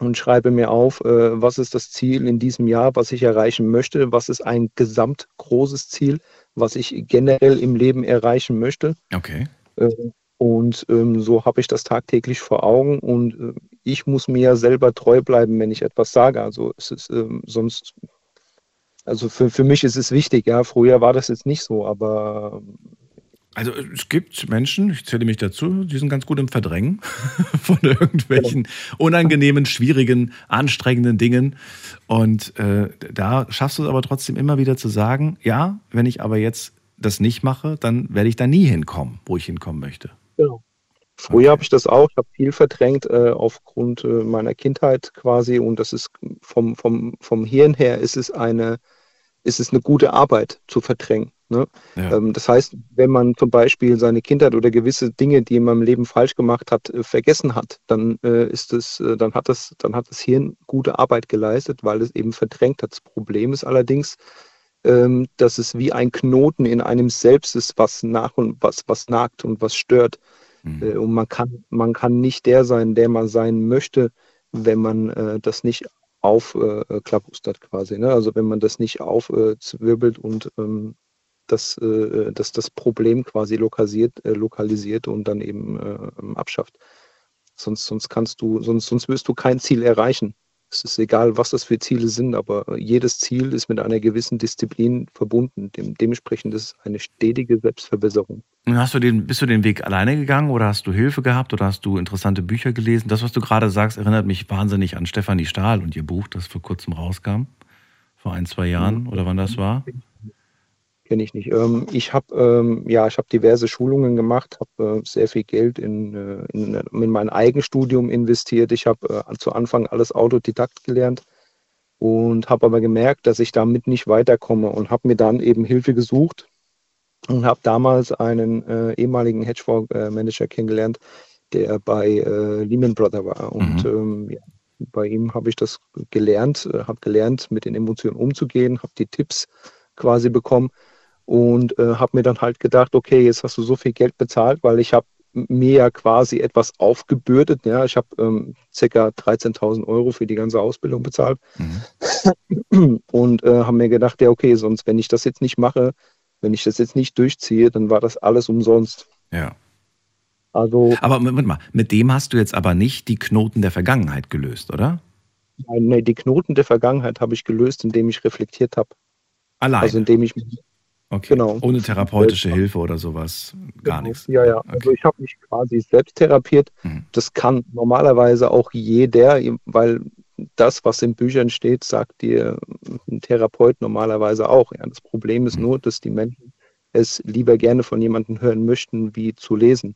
und schreibe mir auf, äh, was ist das Ziel in diesem Jahr, was ich erreichen möchte, was ist ein gesamt großes Ziel, was ich generell im Leben erreichen möchte. Okay. Äh, Und ähm, so habe ich das tagtäglich vor Augen und äh, ich muss mir ja selber treu bleiben, wenn ich etwas sage. Also es ist ähm, sonst, also für, für mich ist es wichtig, ja. Früher war das jetzt nicht so, aber Also es gibt Menschen, ich zähle mich dazu, die sind ganz gut im Verdrängen von irgendwelchen unangenehmen, schwierigen, anstrengenden Dingen. Und äh, da schaffst du es aber trotzdem immer wieder zu sagen, ja, wenn ich aber jetzt das nicht mache, dann werde ich da nie hinkommen, wo ich hinkommen möchte. Genau. Früher habe ich das auch, ich habe viel verdrängt äh, aufgrund äh, meiner Kindheit quasi und das ist vom, vom, vom Hirn her ist es eine, ist es eine gute Arbeit zu verdrängen. Ne? Ja. Ähm, das heißt, wenn man zum Beispiel seine Kindheit oder gewisse Dinge, die man im Leben falsch gemacht hat, äh, vergessen hat, dann äh, ist es, äh, dann hat das, dann hat das Hirn gute Arbeit geleistet, weil es eben verdrängt hat. Das Problem ist allerdings, ähm, dass es wie ein Knoten in einem selbst ist, was nach und was, was nagt und was stört. Mhm. Äh, Und man kann, man kann nicht der sein, der man sein möchte, wenn man äh, das nicht aufklabustert quasi. Ne? Also wenn man das nicht aufzwirbelt und ähm, das, äh, das, das Problem quasi lokalisiert, äh, lokalisiert und dann eben äh, abschafft. Sonst, sonst kannst du, sonst, sonst wirst du kein Ziel erreichen. Es ist egal, was das für Ziele sind, aber jedes Ziel ist mit einer gewissen Disziplin verbunden. Dem, dementsprechend ist es eine stetige Selbstverbesserung. Und Hast du den, bist du den Weg alleine gegangen oder hast du Hilfe gehabt oder hast du interessante Bücher gelesen? Das, was du gerade sagst, erinnert mich wahnsinnig an Stefanie Stahl und ihr Buch, das vor kurzem rauskam. Vor ein, zwei Jahren oder wann das war? Kenne ich nicht. Ähm, ich habe ähm, ja, ich habe diverse Schulungen gemacht, habe äh, sehr viel Geld in, äh, in, in mein Eigenstudium investiert. Ich habe äh, zu Anfang alles Autodidakt gelernt. und habe aber gemerkt, dass ich damit nicht weiterkomme und habe mir dann eben Hilfe gesucht und habe damals einen äh, ehemaligen Hedgefonds-Manager kennengelernt, der bei äh, Lehman Brothers war. Und Mhm. ähm, ja, bei ihm habe ich das gelernt, habe gelernt, mit den Emotionen umzugehen, habe die Tipps quasi bekommen und äh, habe mir dann halt gedacht, okay, jetzt hast du so viel Geld bezahlt, weil ich habe mir ja quasi etwas aufgebürdet. Ja, ich habe ähm, ca. 13.000 Euro für die ganze Ausbildung bezahlt Mhm. und äh, habe mir gedacht, ja, okay, sonst, wenn ich das jetzt nicht mache, wenn ich das jetzt nicht durchziehe, dann war das alles umsonst. Ja. Also, Aber Moment mal, mit dem hast du jetzt aber nicht die Knoten der Vergangenheit gelöst, oder? nee, die Knoten der Vergangenheit habe ich gelöst, indem ich reflektiert habe. Allein. Also indem ich okay. genau. Ohne therapeutische Hilfe oder sowas. Gar Genau. nichts. Ja, ja. Also ich habe mich quasi selbst therapiert. Mhm. Das kann normalerweise auch jeder, weil das, was in Büchern steht, sagt dir ein Therapeut normalerweise auch. Ja. Das Problem ist Mhm. nur, dass die Menschen es lieber gerne von jemandem hören möchten, wie zu lesen.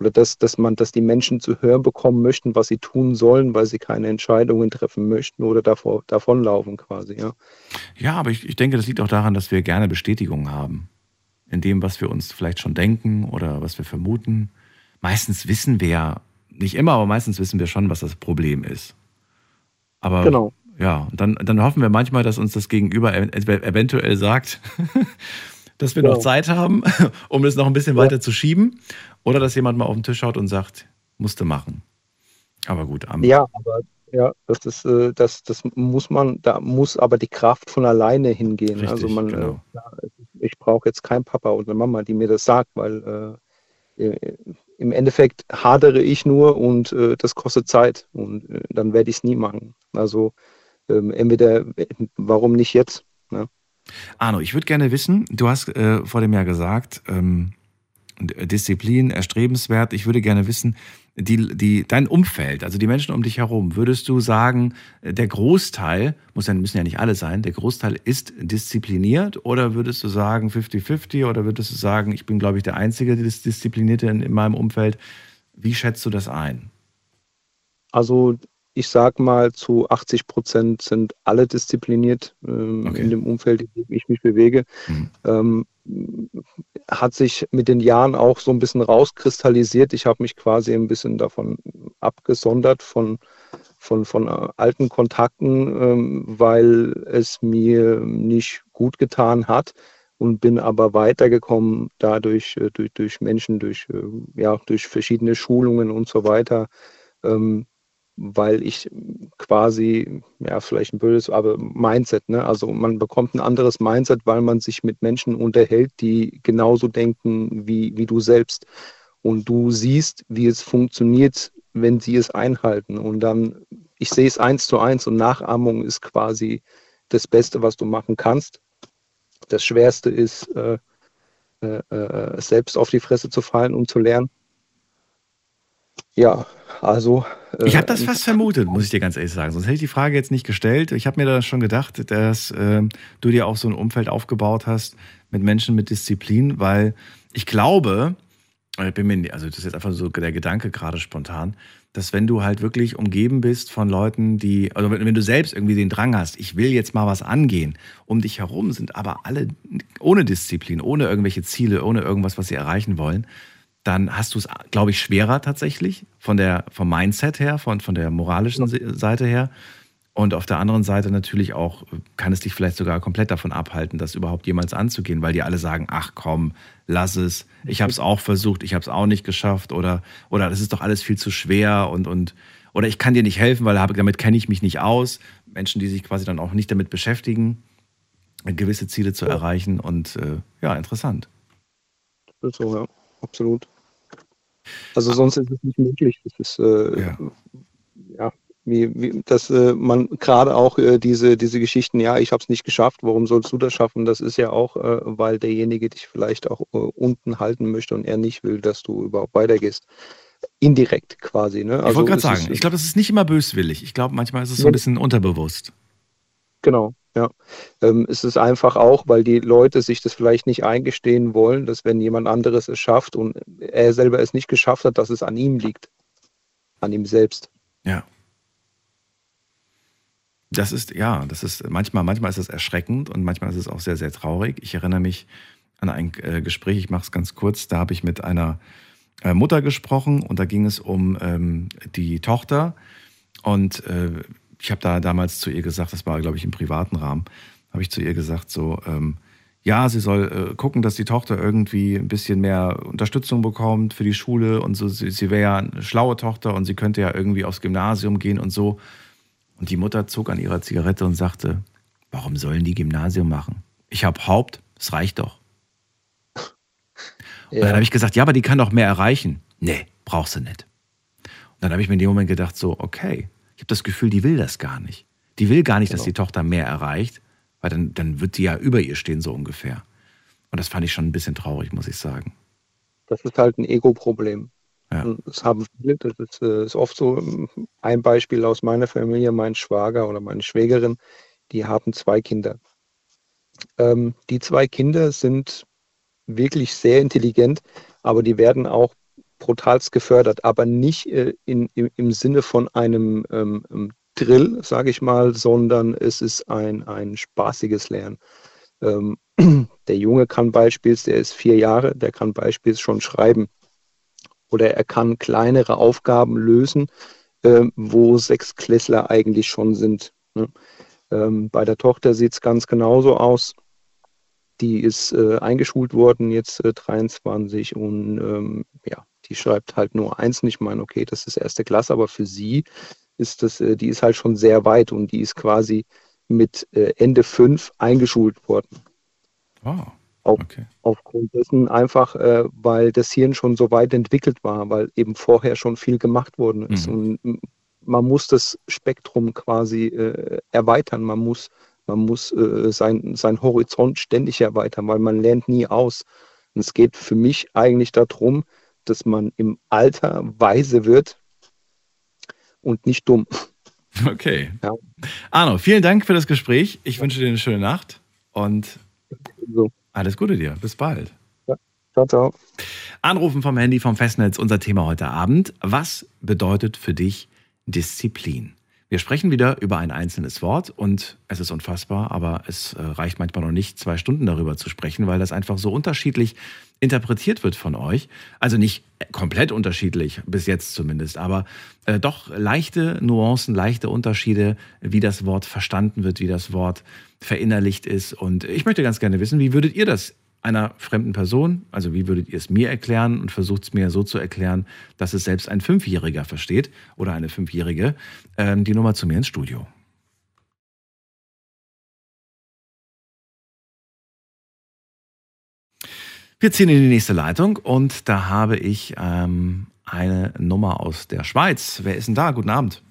Oder dass, dass man, dass die Menschen zu hören bekommen möchten, was sie tun sollen, weil sie keine Entscheidungen treffen möchten oder davor, davonlaufen quasi, ja. Ja, aber ich, ich denke, das liegt auch daran, dass wir gerne Bestätigung haben. In dem, was wir uns vielleicht schon denken oder was wir vermuten. Meistens wissen wir ja, nicht immer, aber meistens wissen wir schon, was das Problem ist. Aber Genau. ja, dann, dann hoffen wir manchmal, dass uns das Gegenüber ev- ev- eventuell sagt, dass wir noch Ja. Zeit haben, um es noch ein bisschen Ja. weiter zu schieben. Oder dass jemand mal auf den Tisch schaut und sagt, musste machen. Aber gut, am, Ja, aber ja, das ist, äh, das, das muss man, da muss aber die Kraft von alleine hingehen. Richtig, also man, genau. äh, ja, ich brauche jetzt keinen Papa oder Mama, die mir das sagt, weil äh, äh, im Endeffekt hadere ich nur und äh, das kostet Zeit und äh, dann werde ich es nie machen. Also ähm, entweder, warum nicht jetzt? Ne? Arno, ich würde gerne wissen, du hast vor dem Jahr gesagt, ähm, Disziplin erstrebenswert. Ich würde gerne wissen, die, die, dein Umfeld, also die Menschen um dich herum, würdest du sagen, äh, der Großteil, muss ja, müssen ja nicht alle sein, der Großteil ist diszipliniert oder würdest du sagen 50-50 oder würdest du sagen, ich bin, glaube ich, der Einzige Dis- Disziplinierte in, in meinem Umfeld? Wie schätzt du das ein? Also ich sag mal, zu 80 Prozent sind alle diszipliniert ähm, Okay. in dem Umfeld, in dem ich mich bewege. Mhm. Ähm, hat sich mit den Jahren auch so ein bisschen rauskristallisiert. Ich habe mich quasi ein bisschen davon abgesondert von, von, von äh, alten Kontakten, ähm, weil es mir nicht gut getan hat und bin aber weitergekommen dadurch, äh, durch, durch Menschen, durch, äh, ja, durch verschiedene Schulungen und so weiter. Ähm, weil ich quasi, ja, vielleicht ein böses, aber Mindset, ne? Also man bekommt ein anderes Mindset, weil man sich mit Menschen unterhält, die genauso denken wie, wie du selbst. Und du siehst, wie es funktioniert, wenn sie es einhalten. Und dann, ich sehe es eins zu eins und Nachahmung ist quasi das Beste, was du machen kannst. Das Schwerste ist, äh, äh, äh, selbst auf die Fresse zu fallen, um zu lernen. Ja, also. äh, Ich habe das fast vermutet, muss ich dir ganz ehrlich sagen. Sonst hätte ich die Frage jetzt nicht gestellt. Ich habe mir da schon gedacht, dass ähm, du dir auch so ein Umfeld aufgebaut hast mit Menschen mit Disziplin, weil ich glaube, ich bin mir, also das ist jetzt einfach so der Gedanke gerade spontan, dass wenn du halt wirklich umgeben bist von Leuten, die, also wenn, wenn du selbst irgendwie den Drang hast, ich will jetzt mal was angehen, um dich herum sind aber alle ohne Disziplin, ohne irgendwelche Ziele, ohne irgendwas, was sie erreichen wollen, dann hast du es, glaube ich, schwerer tatsächlich von der, vom Mindset her, von, von der moralischen Se- Seite her. Und auf der anderen Seite natürlich auch kann es dich vielleicht sogar komplett davon abhalten, das überhaupt jemals anzugehen, weil die alle sagen, ach komm, lass es, ich habe es auch versucht, ich habe es auch nicht geschafft oder, oder das ist doch alles viel zu schwer und, und oder ich kann dir nicht helfen, weil damit kenne ich mich nicht aus. Menschen, die sich quasi dann auch nicht damit beschäftigen, gewisse Ziele zu erreichen und äh, ja, interessant. Das ist so, ja, absolut. Also sonst ist es nicht möglich. Das ist äh, Ja. ja, wie, wie, dass äh, man gerade auch äh, diese, diese Geschichten, ja, ich habe es nicht geschafft, warum sollst du das schaffen? Das ist ja auch, äh, weil derjenige dich vielleicht auch äh, unten halten möchte und er nicht will, dass du überhaupt weitergehst. Indirekt quasi. Ne? Ich wollte gerade es ist- sagen, ich glaube, das ist nicht immer böswillig. Ich glaube, manchmal ist es so ein bisschen unterbewusst. Genau, ja. Ähm, es ist einfach auch, weil die Leute sich das vielleicht nicht eingestehen wollen, dass wenn jemand anderes es schafft und er selber es nicht geschafft hat, dass es an ihm liegt. An ihm selbst. Ja. Das ist, ja, das ist manchmal, manchmal ist es erschreckend und manchmal ist es auch sehr, sehr traurig. Ich erinnere mich an ein äh, Gespräch, ich mache es ganz kurz, da habe ich mit einer äh, Mutter gesprochen und da ging es um ähm, die Tochter. Und äh, ich habe da damals zu ihr gesagt, das war, glaube ich, im privaten Rahmen, habe ich zu ihr gesagt, so, ähm, ja, sie soll äh, gucken, dass die Tochter irgendwie ein bisschen mehr Unterstützung bekommt für die Schule und so. Sie, sie wäre ja eine schlaue Tochter und sie könnte ja irgendwie aufs Gymnasium gehen und so. Und die Mutter zog an ihrer Zigarette und sagte, warum sollen die Gymnasium machen? Ich habe Haupt, es reicht doch. Und dann habe ich gesagt, ja, aber die kann doch mehr erreichen. Nee, brauchst du nicht. Und dann habe ich mir in dem Moment gedacht, so, okay, ich habe das Gefühl, die will das gar nicht. Die will gar nicht, dass Genau. die Tochter mehr erreicht, weil dann, dann wird die ja über ihr stehen, so ungefähr. Und das fand ich schon ein bisschen traurig, muss ich sagen. Das ist halt ein Ego-Problem. Ja. Das haben viele, das ist, äh, ist oft so. Ein Beispiel aus meiner Familie, mein Schwager oder meine Schwägerin, die haben zwei Kinder. Ähm, die zwei Kinder sind wirklich sehr intelligent, aber die werden auch brutalst gefördert, aber nicht äh, in, im, im Sinne von einem ähm, ähm, Drill, sage ich mal, sondern es ist ein, ein spaßiges Lernen. Ähm, der Junge kann beispielsweise, der ist vier Jahre, der kann beispielsweise schon schreiben oder er kann kleinere Aufgaben lösen, ähm, wo Sechsklässler eigentlich schon sind. Ne? Ähm, bei der Tochter sieht es ganz genauso aus. Die ist äh, eingeschult worden, jetzt äh, 23 und ähm, ja, die schreibt halt nur eins. Und ich meine, okay, das ist erste Klasse, aber für sie ist das, äh, die ist halt schon sehr weit und die ist quasi mit äh, Ende fünf eingeschult worden. Oh, Auf, okay. aufgrund dessen einfach, äh, weil das Hirn schon so weit entwickelt war, weil eben vorher schon viel gemacht worden ist. Mhm. Und man muss das Spektrum quasi äh, erweitern. Man muss, man muss äh, sein, sein Horizont ständig erweitern, weil man lernt nie aus. Und es geht für mich eigentlich darum, dass man im Alter weise wird und nicht dumm. Okay. Ja. Arno, vielen Dank für das Gespräch. Ich wünsche dir eine schöne Nacht und So, alles Gute dir. Bis bald. ciao, ciao. Anrufen vom Handy vom Festnetz, unser Thema heute Abend. Was bedeutet für dich Disziplin? Wir sprechen wieder über ein einzelnes Wort und es ist unfassbar, aber es äh, reicht manchmal noch nicht, zwei Stunden darüber zu sprechen, weil das einfach so unterschiedlich interpretiert wird von euch. Also nicht komplett unterschiedlich, bis jetzt zumindest, aber äh, doch leichte Nuancen, leichte Unterschiede, wie das Wort verstanden wird, wie das Wort verinnerlicht ist. Und ich möchte ganz gerne wissen, wie würdet ihr das einer fremden Person, also wie würdet ihr es mir erklären und versucht es mir so zu erklären, dass es selbst ein Fünfjähriger versteht oder eine Fünfjährige, ähm, die Nummer zu mir ins Studio. Wir ziehen in die nächste Leitung und da habe ich ähm, eine Nummer aus der Schweiz. Wer ist denn da? Guten Abend.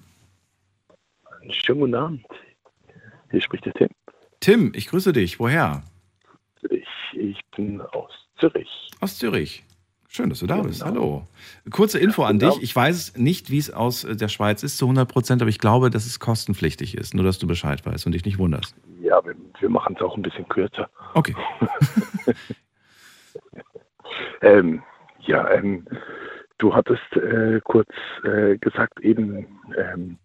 Schönen guten Abend. Hier spricht der Tim. Tim, ich grüße dich. Woher? Ich, ich bin aus Zürich. Aus Zürich. Schön, dass du da Ja, bist. genau. Hallo. Kurze Info an dich. Ich weiß nicht, wie es aus der Schweiz ist zu 100 Prozent, aber ich glaube, dass es kostenpflichtig ist. Nur, dass du Bescheid weißt und dich nicht wunderst. Ja, wir, wir machen es auch ein bisschen kürzer. Okay. Ähm, ja, ähm, du hattest äh, kurz äh, gesagt, eben ähm,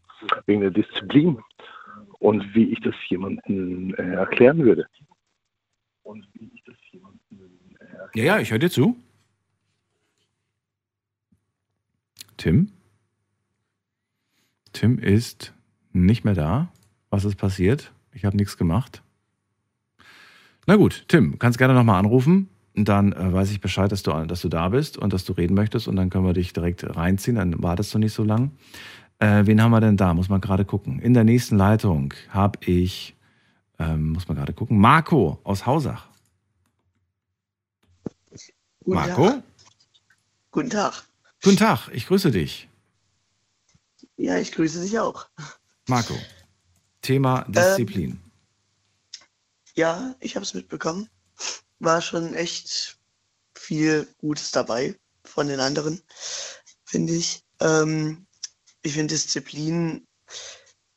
wegen der Disziplin und wie ich das jemandem äh, erklären würde. Äh, Ja, ja, ich höre dir zu. Tim? Tim ist nicht mehr da. Was ist passiert? Ich habe nichts gemacht. Na gut, Tim, kannst gerne nochmal anrufen. Dann äh, weiß ich Bescheid, dass du, dass du da bist und dass du reden möchtest. Und dann können wir dich direkt reinziehen. Dann wartest du nicht so lang. Äh, wen haben wir denn da? Muss man gerade gucken. In der nächsten Leitung habe ich, ähm, muss man gerade gucken, Marco aus Hausach. Guten Marco? Tag. Guten Tag. Guten Tag, ich grüße dich. Ja, ich grüße dich auch. Marco, Thema Disziplin. Ja, ich habe es mitbekommen. War schon echt viel Gutes dabei von den anderen, finde ich. Ähm, ich finde Disziplin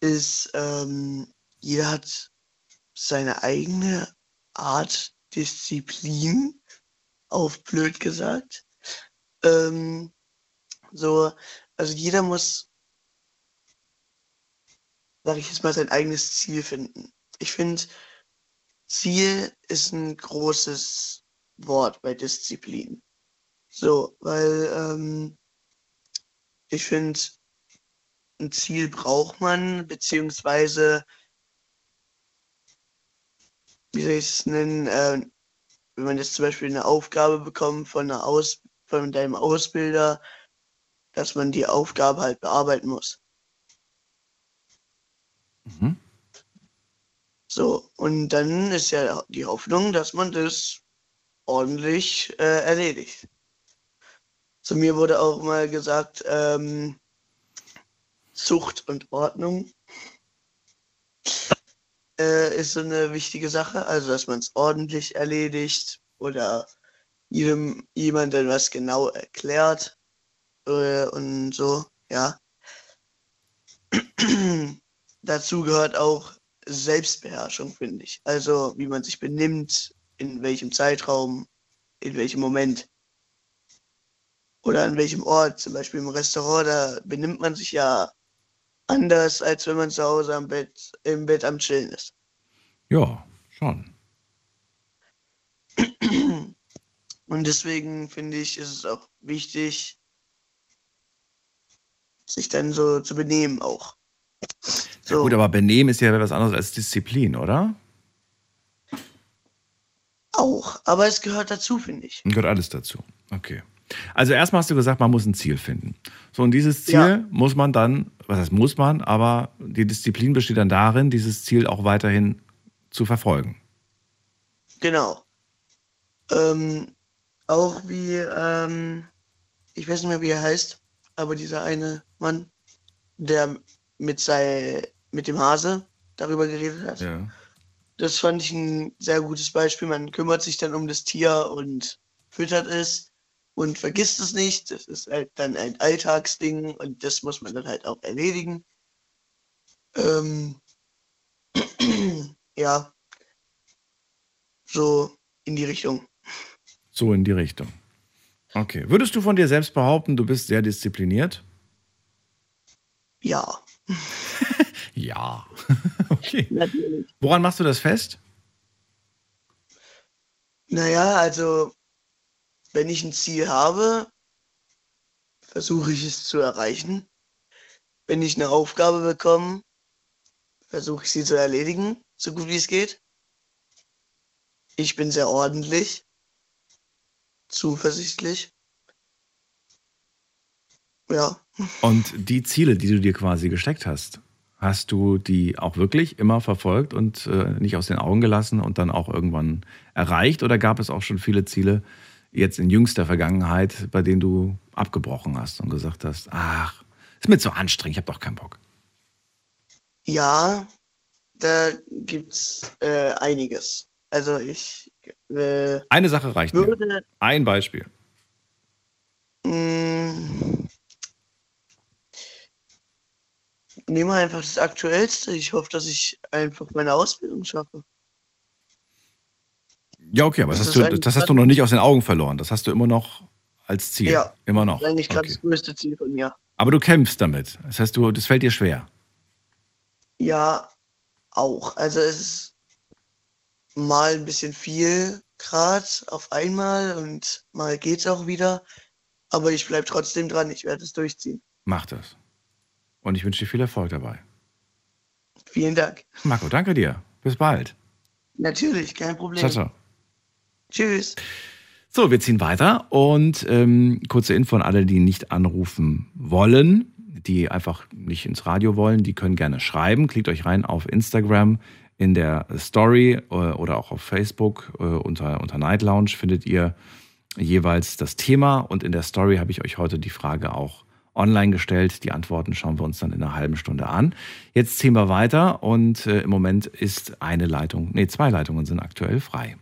ist, ähm, jeder hat seine eigene Art Disziplin, auf blöd gesagt. Ähm, so, also jeder muss sage ich jetzt mal, sein eigenes Ziel finden. Ich finde, Ziel ist ein großes Wort bei Disziplin. So, weil ähm, ich finde, ein Ziel braucht man, beziehungsweise, wie soll ich es nennen, äh, wenn man jetzt zum Beispiel eine Aufgabe bekommt von, einer Aus von deinem Ausbilder, dass man die Aufgabe halt bearbeiten muss. Mhm. So, und dann ist ja die Hoffnung, dass man das ordentlich äh, erledigt. Zu mir wurde auch mal gesagt, ähm, Zucht und Ordnung äh, ist so eine wichtige Sache, also dass man es ordentlich erledigt oder jedem jemandem was genau erklärt äh, und so, ja. Dazu gehört auch Selbstbeherrschung, finde ich. Also wie man sich benimmt, in welchem Zeitraum, in welchem Moment. Oder an welchem Ort, zum Beispiel im Restaurant, da benimmt man sich ja anders, als wenn man zu Hause am Bett, im Bett am Chillen ist. Ja, schon. Und deswegen finde ich, ist es auch wichtig, sich dann so zu benehmen auch. Ja, gut, aber Benehmen ist ja was anderes als Disziplin, oder? Auch, aber es gehört dazu, finde ich. Gehört alles dazu. Okay. Also erstmal hast du gesagt, man muss ein Ziel finden. So, und dieses Ziel Ja. muss man dann, was heißt muss man, aber die Disziplin besteht dann darin, dieses Ziel auch weiterhin zu verfolgen. Genau. Ähm, auch wie, ähm, ich weiß nicht mehr, wie er heißt, aber dieser eine Mann, der mit, sei, mit dem Hase darüber geredet hat. Ja. Das fand ich ein sehr gutes Beispiel. Man kümmert sich dann um das Tier und füttert es und vergisst es nicht. Das ist halt dann ein Alltagsding und das muss man dann halt auch erledigen. Ähm, ja, so in die Richtung. So in die Richtung. Okay. Würdest du von dir selbst behaupten, du bist sehr diszipliniert? Ja, Ja. okay. natürlich. Woran machst du das fest? Naja, also wenn ich ein Ziel habe, versuche ich es zu erreichen. Wenn ich eine Aufgabe bekomme, versuche ich sie zu erledigen, so gut wie es geht. Ich bin sehr ordentlich, zuversichtlich. Ja, Und die Ziele, die du dir quasi gesteckt hast, hast du die auch wirklich immer verfolgt und äh, nicht aus den Augen gelassen und dann auch irgendwann erreicht? Oder gab es auch schon viele Ziele jetzt in jüngster Vergangenheit, bei denen du abgebrochen hast und gesagt hast, ach, ist mir zu anstrengend, ich habe doch keinen Bock. ja, da gibt's äh, einiges. Also ich äh, Eine Sache reicht mir. würde Ein Beispiel. Mm. Nehmen wir einfach das Aktuellste. Ich hoffe, dass ich einfach meine Ausbildung schaffe. Ja, okay, aber das, Das hast du, das hast du noch nicht aus den Augen verloren. Das hast du immer noch als Ziel. Ja. Immer noch. Das ist eigentlich gerade Okay. das größte Ziel von mir. Aber du kämpfst damit. Das heißt, du, das fällt dir schwer. Ja, auch. Also es ist mal ein bisschen viel Grad auf einmal und mal geht's auch wieder. Aber ich bleibe trotzdem dran. Ich werde es durchziehen. Mach das. Und ich wünsche dir viel Erfolg dabei. Vielen Dank. Marco, danke dir. Bis bald. Natürlich, kein Problem. Ciao, ciao. Tschüss. So, wir ziehen weiter und ähm, kurze Info an alle, die nicht anrufen wollen, die einfach nicht ins Radio wollen, die können gerne schreiben. Klickt euch rein auf Instagram in der Story äh, oder auch auf Facebook äh, unter, unter Night Lounge findet ihr jeweils das Thema und in der Story habe ich euch heute die Frage auch online gestellt. Die Antworten schauen wir uns dann in einer halben Stunde an. Jetzt ziehen wir weiter und äh, im Moment ist eine Leitung, nee, zwei Leitungen sind aktuell frei.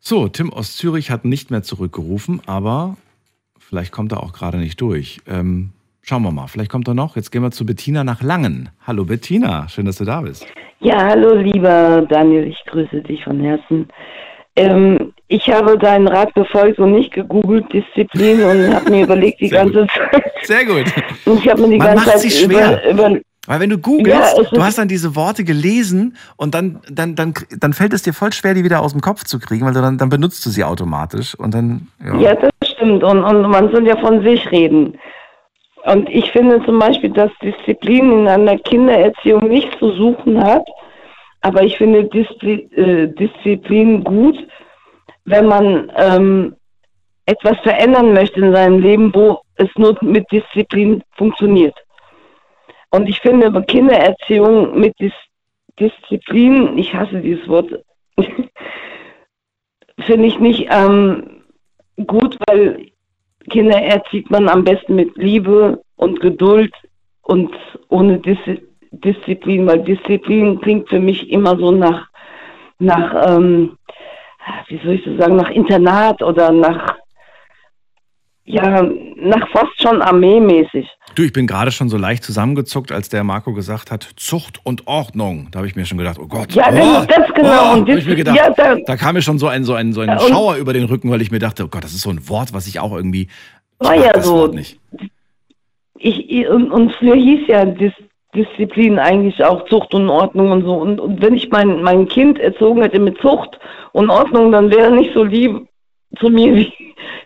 So, Tim aus Zürich hat nicht mehr zurückgerufen, aber vielleicht kommt er auch gerade nicht durch. Ähm, schauen wir mal, vielleicht kommt er noch. Jetzt gehen wir zu Bettina nach Langen. Hallo Bettina, schön, dass du da bist. Ja, hallo lieber Daniel, ich grüße dich von Herzen. Ähm, ich habe deinen Rat befolgt und nicht gegoogelt Disziplin und habe mir überlegt die Sehr ganze Zeit. Sehr gut. Und ich habe mir die Man ganze macht Zeit sich schwer. über, über Weil wenn du googelst, Ja, du hast dann diese Worte gelesen und dann, dann, dann, dann fällt es dir voll schwer, die wieder aus dem Kopf zu kriegen, weil du dann, dann benutzt du sie automatisch und dann, ja. Ja, das stimmt. Und, und man soll ja von sich reden. Und ich finde zum Beispiel, dass Disziplin in einer Kindererziehung nicht zu suchen hat. Aber ich finde Diszi äh, Disziplin gut, wenn man ähm, etwas verändern möchte in seinem Leben, wo es nur mit Disziplin funktioniert. Und ich finde Kindererziehung mit Dis Disziplin, ich hasse dieses Wort, finde ich nicht ähm, gut, weil Kinder erzieht man am besten mit Liebe und Geduld und ohne Dis Disziplin, weil Disziplin klingt für mich immer so nach, nach ähm, wie soll ich so sagen, nach Internat oder nach, ja, nach fast schon armeemäßig. Du, ich bin gerade schon so leicht zusammengezuckt, als der Marco gesagt hat, Zucht und Ordnung. Da habe ich mir schon gedacht, oh Gott. Ja, oh, das genau. Oh, Und hab ich mir das- gedacht, ja, da- da kam mir schon so ein, so ein, so ein Ja, Schauer über den Rücken, weil ich mir dachte, oh Gott, das ist so ein Wort, was ich auch irgendwie. Ich War ja das so. Wort nicht. ich, ich- und, und früher hieß ja Dis, Disziplin eigentlich auch Zucht und Ordnung und so. Und, und wenn ich mein, mein Kind erzogen hätte mit Zucht und Ordnung, dann wäre er nicht so lieb zu mir, wie,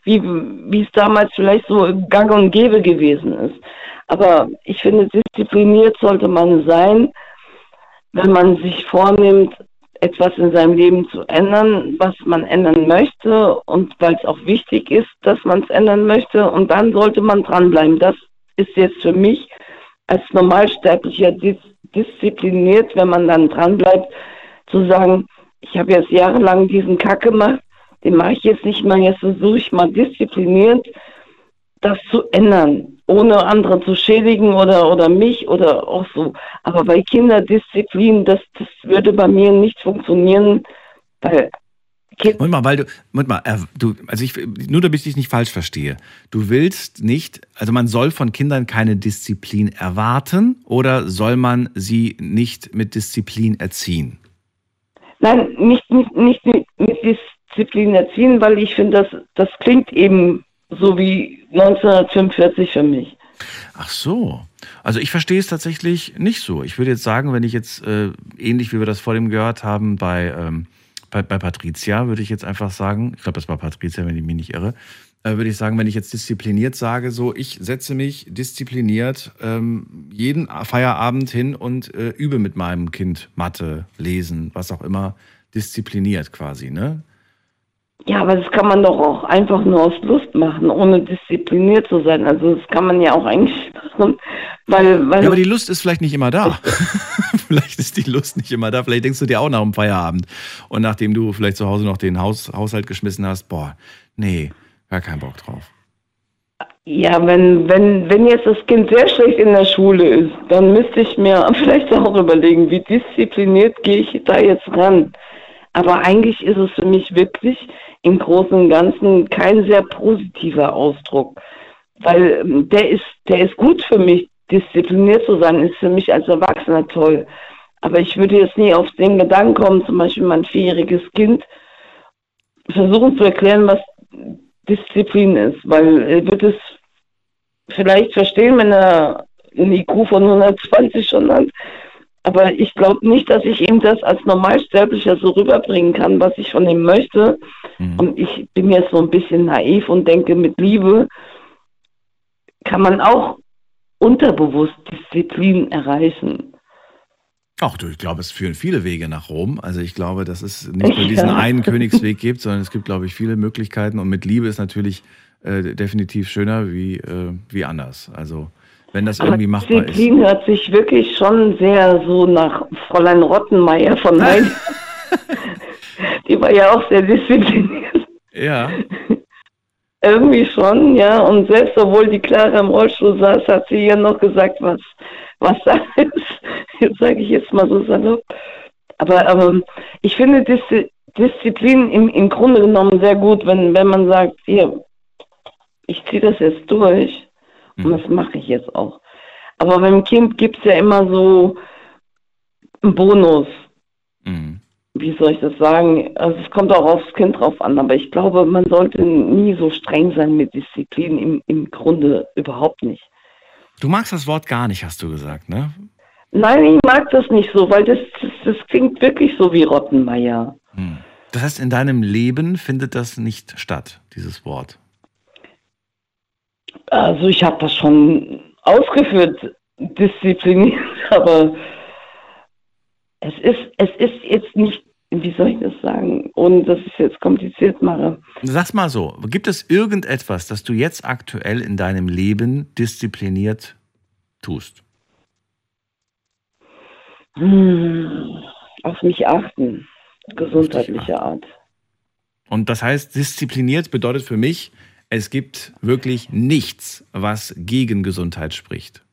wie, wie es damals vielleicht so gang und gäbe gewesen ist. Aber ich finde, diszipliniert sollte man sein, wenn man sich vornimmt, etwas in seinem Leben zu ändern, was man ändern möchte und weil es auch wichtig ist, dass man es ändern möchte. Und dann sollte man dranbleiben. Das ist jetzt für mich als Normalsterblicher dis diszipliniert, wenn man dann dranbleibt, zu sagen, ich habe jetzt jahrelang diesen Kack gemacht, den mache ich jetzt nicht mehr, jetzt versuche ich mal diszipliniert, das zu ändern, ohne andere zu schädigen oder, oder mich oder auch so. Aber bei Kinderdisziplin, das, das würde bei mir nicht funktionieren, weil Moment mal, weil du, Moment mal, du, also ich, nur damit ich dich nicht falsch verstehe. Du willst nicht, also man soll von Kindern keine Disziplin erwarten oder soll man sie nicht mit Disziplin erziehen? Nein, nicht, nicht, nicht mit mit Disziplin erziehen, weil ich finde, das, das klingt eben so wie 1945 für mich. Ach so. Also ich verstehe es tatsächlich nicht so. Ich würde jetzt sagen, wenn ich jetzt äh, ähnlich wie wir das vor dem gehört haben bei, ähm, bei, bei Patricia, würde ich jetzt einfach sagen, ich glaube, das war Patricia, wenn ich mich nicht irre, äh, würde ich sagen, wenn ich jetzt diszipliniert sage, so ich setze mich diszipliniert ähm, jeden Feierabend hin und äh, übe mit meinem Kind Mathe, Lesen, was auch immer, diszipliniert quasi, ne? Ja, aber das kann man doch auch einfach nur aus Lust machen, ohne diszipliniert zu sein. Also das kann man ja auch eigentlich machen, weil, weil Ja, aber die Lust ist vielleicht nicht immer da. vielleicht ist die Lust nicht immer da. Vielleicht denkst du dir auch nach dem Feierabend und nachdem du vielleicht zu Hause noch den Haus, Haushalt geschmissen hast, boah, nee, gar keinen Bock drauf. Ja, wenn, wenn, wenn jetzt das Kind sehr schlecht in der Schule ist, dann müsste ich mir vielleicht auch überlegen, wie diszipliniert gehe ich da jetzt ran. Aber eigentlich ist es für mich wirklich im Großen und Ganzen kein sehr positiver Ausdruck. Weil ähm, der ist, der ist gut für mich, diszipliniert zu sein, ist für mich als Erwachsener toll. Aber ich würde jetzt nie auf den Gedanken kommen, zum Beispiel mein vierjähriges Kind versuchen zu erklären, was Disziplin ist, weil er wird es vielleicht verstehen, wenn er ein IQ von 120 schon hat. Aber ich glaube nicht, dass ich ihm das als Normalsterblicher so rüberbringen kann, was ich von ihm möchte. Und ich bin jetzt so ein bisschen naiv und denke, mit Liebe kann man auch unterbewusst Disziplin erreichen. Ach du, ich glaube, es führen viele Wege nach Rom. Also ich glaube, dass es nicht nur diesen einen Königsweg gibt, sondern es gibt, glaube ich, viele Möglichkeiten. Und mit Liebe ist natürlich äh, definitiv schöner wie, äh, wie anders. Also wenn das irgendwie machbar ist. Disziplin hört sich wirklich schon sehr so nach Fräulein Rottenmeier von Heidi. Die war ja auch sehr diszipliniert. Ja. Irgendwie schon, ja. Und selbst obwohl die Clara im Rollstuhl saß, hat sie ihr noch gesagt, was, was da ist. Jetzt sage ich jetzt mal so salopp. Aber, aber ich finde Diszi Disziplin im, im Grunde genommen sehr gut, wenn, wenn man sagt, hier, ich ziehe das jetzt durch und das mache ich jetzt auch. Aber beim Kind gibt es ja immer so einen Bonus. Wie soll ich das sagen? Also es kommt auch aufs Kind drauf an, aber ich glaube, man sollte nie so streng sein mit Disziplin, im, im Grunde überhaupt nicht. Du magst das Wort gar nicht, hast du gesagt, ne? Nein, ich mag das nicht so, weil das, das, das klingt wirklich so wie Rottenmeier. Hm. Das heißt, in deinem Leben findet das nicht statt, dieses Wort. Also ich habe das schon ausgeführt, diszipliniert, aber es ist, es ist jetzt nicht, wie soll ich das sagen, ohne dass ich es jetzt kompliziert mache. Sag's mal so, gibt es irgendetwas, das du jetzt aktuell in deinem Leben diszipliniert tust? Hm, auf mich achten, gesundheitlicher Art. Und das heißt, diszipliniert bedeutet für mich, es gibt wirklich nichts, was gegen Gesundheit spricht.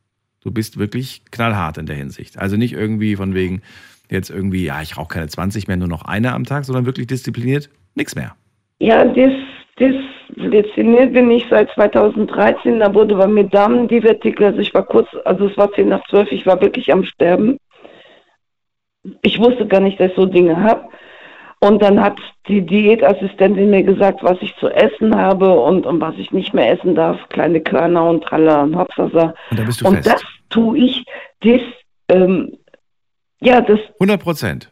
Du bist wirklich knallhart in der Hinsicht. Also nicht irgendwie von wegen jetzt irgendwie, ja, ich rauche keine 20 mehr, nur noch eine am Tag, sondern wirklich diszipliniert, nichts mehr. Ja, dis, diszipliniert bin ich seit 2013. Da wurde bei mir Darmdivertikel, also ich war kurz, also es war 10 nach 12, ich war wirklich am Sterben. Ich wusste gar nicht, dass ich so Dinge habe. Und dann hat die Diätassistentin mir gesagt, was ich zu essen habe und, und was ich nicht mehr essen darf. Kleine Körner und Tralla und Hopsasa. Und da bist du und fest. das tue ich, das, ähm, ja, das, 100 Prozent.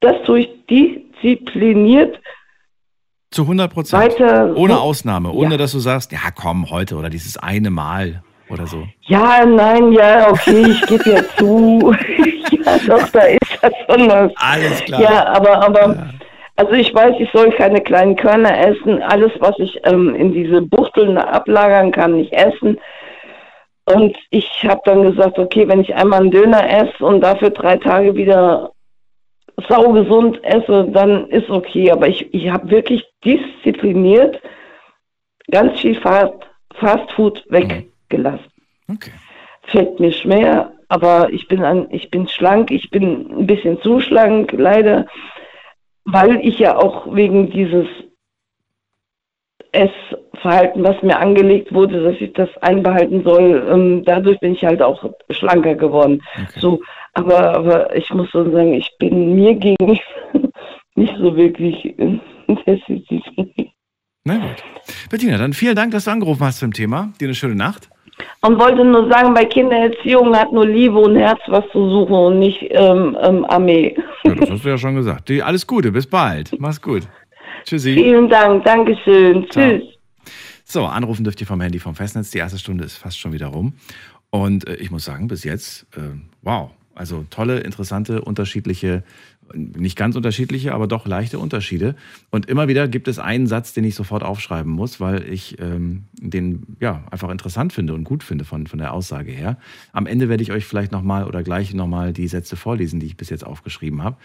das tue ich diszipliniert Zu 100 Prozent. Ohne Ausnahme. Ohne dass du sagst, ja komm, heute oder dieses eine Mal oder so. Ja, nein, ja, okay, ich gebe ja zu. ja, doch, da ist das schon was. Alles klar. Ja, aber, aber, also ich weiß, ich soll keine kleinen Körner essen. Alles, was ich ähm, in diese Buchteln ablagern kann, nicht essen. Und ich habe dann gesagt, okay, wenn ich einmal einen Döner esse und dafür drei Tage wieder saugesund esse, dann ist okay. Aber ich, ich habe wirklich diszipliniert ganz viel Fast, Fast Food weggelassen. Okay. Fällt mir schwer, aber ich bin ein, ich bin schlank, ich bin ein bisschen zu schlank, leider, weil ich ja auch wegen dieses Essverhalten, was mir angelegt wurde, dass ich das einbehalten soll, ähm, dadurch bin ich halt auch schlanker geworden. So, aber, aber ich muss schon sagen, ich bin mir gegenüber nicht so wirklich diszipliniert. Na gut. Bettina, dann vielen Dank, dass du angerufen hast zum Thema. Dir eine schöne Nacht. Und wollte nur sagen, bei Kindererziehung hat nur Liebe und Herz was zu suchen und nicht ähm, ähm, Armee. Ja, das hast du ja schon gesagt. Die, alles Gute, bis bald. Mach's gut. Tschüssi. Vielen Dank, Dankeschön. Ciao. Tschüss. So, anrufen dürft ihr vom Handy vom Festnetz. Die erste Stunde ist fast schon wieder rum. Und äh, ich muss sagen, bis jetzt, äh, wow. Also tolle, interessante, unterschiedliche, nicht ganz unterschiedliche, aber doch leichte Unterschiede. Und immer wieder gibt es einen Satz, den ich sofort aufschreiben muss, weil ich ähm, den ja einfach interessant finde und gut finde von, von der Aussage her. Am Ende werde ich euch vielleicht nochmal oder gleich nochmal die Sätze vorlesen, die ich bis jetzt aufgeschrieben habe.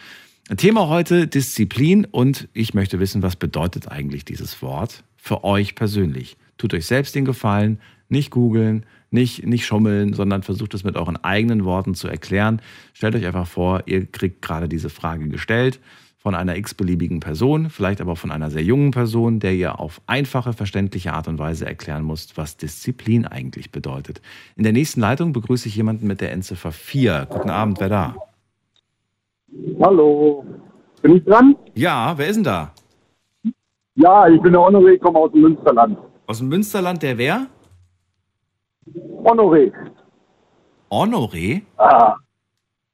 Thema heute Disziplin und ich möchte wissen, was bedeutet eigentlich dieses Wort für euch persönlich. Tut euch selbst den Gefallen, nicht googeln, nicht, nicht schummeln, sondern versucht es mit euren eigenen Worten zu erklären. Stellt euch einfach vor, ihr kriegt gerade diese Frage gestellt von einer x-beliebigen Person, vielleicht aber von einer sehr jungen Person, der ihr auf einfache, verständliche Art und Weise erklären müsst, was Disziplin eigentlich bedeutet. In der nächsten Leitung begrüße ich jemanden mit der Endziffer 4. Guten Abend, wer da? Hallo. Bin ich dran? Ja, wer ist denn da? Ja, ich bin der Honoré, komme aus dem Münsterland. Aus dem Münsterland, der wer? Honoré. Honoré? Ah,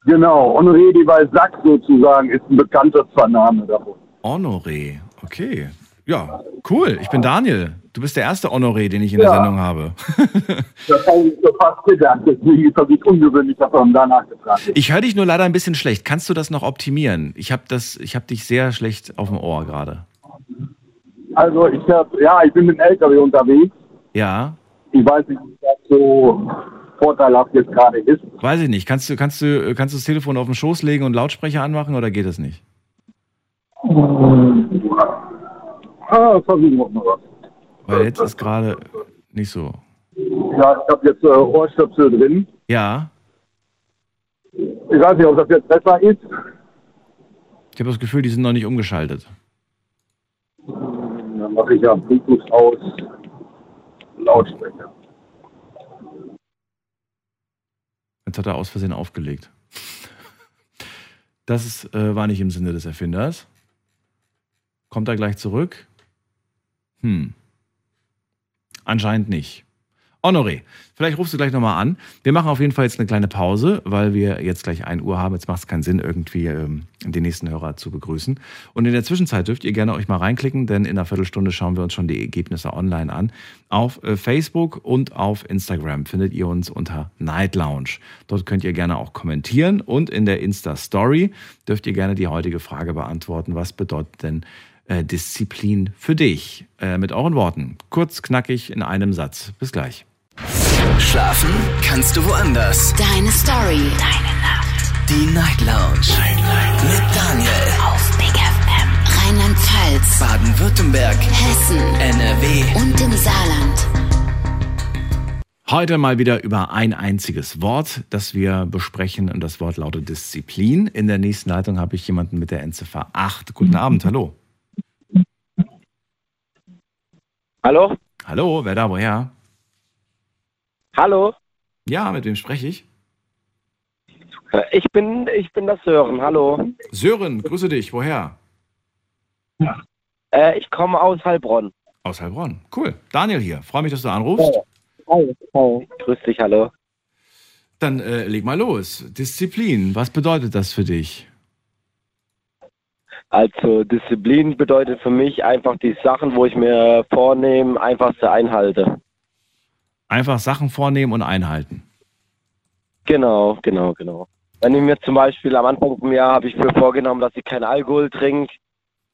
genau. Honoré die bei Sack sozusagen ist ein bekannter Name davon. Honoré, okay. Ja, cool. Ich bin Daniel. Du bist der erste Honoré, den ich in der Ja. Sendung habe. Das habe ich so fast gedacht. Deswegen ist das nicht ungewöhnlich, dass man danach gefragt wird. Ich höre dich nur leider ein bisschen schlecht. Kannst du das noch optimieren? Ich habe das, ich habe dich sehr schlecht auf dem Ohr gerade. Also ich hab, ja, ich bin mit dem LKW unterwegs. Ja, Ich weiß nicht, ob das so vorteilhaft jetzt gerade ist. weiß ich nicht. Kannst du, kannst du, kannst du das Telefon auf den Schoß legen und Lautsprecher anmachen oder geht das nicht? Ah, versuchen wir mal was. Weil jetzt ist gerade nicht so. Ja, ich habe jetzt äh, Ohrstöpsel drin. Ja, Ich weiß nicht, ob das jetzt besser ist. ich habe das Gefühl, die sind noch nicht umgeschaltet. Dann mache ich ja Bluetooth aus. Lautsprecher. Jetzt hat er aus Versehen aufgelegt. Das ist, äh, war nicht im Sinne des Erfinders. Kommt er gleich zurück? Hm. Anscheinend nicht. Honoré, vielleicht rufst du gleich nochmal an. Wir machen auf jeden Fall jetzt eine kleine Pause, weil wir jetzt gleich 1 Uhr haben. Jetzt macht es keinen Sinn, irgendwie ähm, den nächsten Hörer zu begrüßen. Und in der Zwischenzeit dürft ihr gerne euch mal reinklicken, denn in einer Viertelstunde schauen wir uns schon die Ergebnisse online an. Auf äh, Facebook und auf Instagram findet ihr uns unter Night Lounge. Dort könnt ihr gerne auch kommentieren und in der Insta-Story dürft ihr gerne die heutige Frage beantworten. Was bedeutet denn Disziplin für dich? Äh, mit euren Worten. Kurz, knackig in einem Satz. Bis gleich. Schlafen kannst du woanders. Deine Story. Deine Nacht. Die Night Lounge. Night, Night. Mit Daniel. Auf Big FM. Rheinland-Pfalz. Baden-Württemberg. Hessen. NRW. Und im Saarland. Heute mal wieder über ein einziges Wort, das wir besprechen und das Wort lautet Disziplin. In der nächsten Leitung habe ich jemanden mit der Endziffer 8. Guten Abend, hallo. Hallo? Hallo, wer da, woher? Hallo? Ja, mit wem spreche ich? Äh, Ich bin, ich bin das Sören. Hallo. Sören, grüße dich, woher? Äh, ich komme aus Heilbronn. Aus Heilbronn, cool. Daniel hier, freue mich, dass du anrufst. Hi. Hi. Grüß dich, hallo. Dann äh, leg mal los. Disziplin, was bedeutet das für dich? Also Disziplin bedeutet für mich einfach die Sachen, wo ich mir vornehme, einfach zu einhalte. Einfach Sachen vornehmen und einhalten. Genau, genau, genau. Wenn ich mir zum Beispiel am Anfang vom Jahr habe ich mir vorgenommen, dass ich keinen Alkohol trinke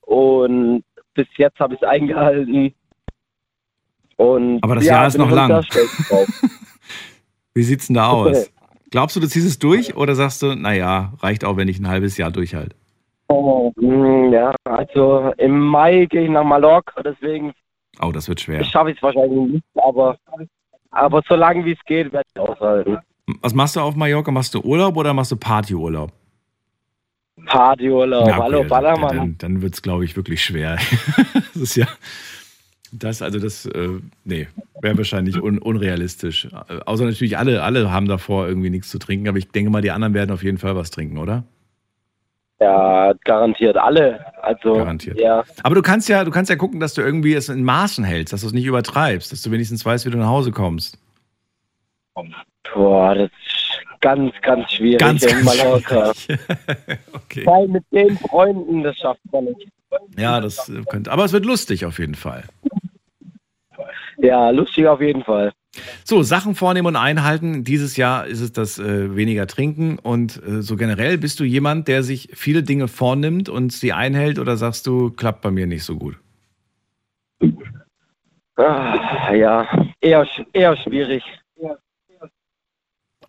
und bis jetzt habe ich es eingehalten. Und Aber das ja, Jahr ist noch lang. Wie sieht's denn da aus? Glaubst du, du ziehst es durch oder sagst du, naja, reicht auch, wenn ich ein halbes Jahr durchhalte? Mm, Ja, also im Mai gehe ich nach Mallorca, deswegen Oh, das wird schwer. schaffe ich es wahrscheinlich nicht, aber, aber so lange wie es geht, werde ich aushalten. Was machst du auf Mallorca? Machst du Urlaub oder machst du Partyurlaub? Partyurlaub, okay, hallo dann- Ballermann. Dann, dann wird es, glaube ich, wirklich schwer. das ist ja. Das, also das, äh, nee, wäre wahrscheinlich un, unrealistisch. Äh, Außer natürlich alle, alle haben davor irgendwie nichts zu trinken, aber ich denke mal, die anderen werden auf jeden Fall was trinken, oder? Ja, garantiert alle. Also, Garantiert. ja. Aber du kannst ja, du kannst ja gucken, dass du irgendwie es in Maßen hältst, dass du es nicht übertreibst, dass du wenigstens weißt, wie du nach Hause kommst. Boah, das ist ganz, ganz schwierig Ganz, in ganz Mallorca. okay. Weil mit den Freunden, das schafft man nicht. Ja, das könnte. Aber es wird lustig auf jeden Fall. Ja, lustig auf jeden Fall. So, Sachen vornehmen und einhalten. Dieses Jahr ist es das äh, weniger trinken. Und äh, so generell bist du jemand, der sich viele Dinge vornimmt und sie einhält oder sagst du, klappt bei mir nicht so gut? Ah, ja, eher, eher schwierig.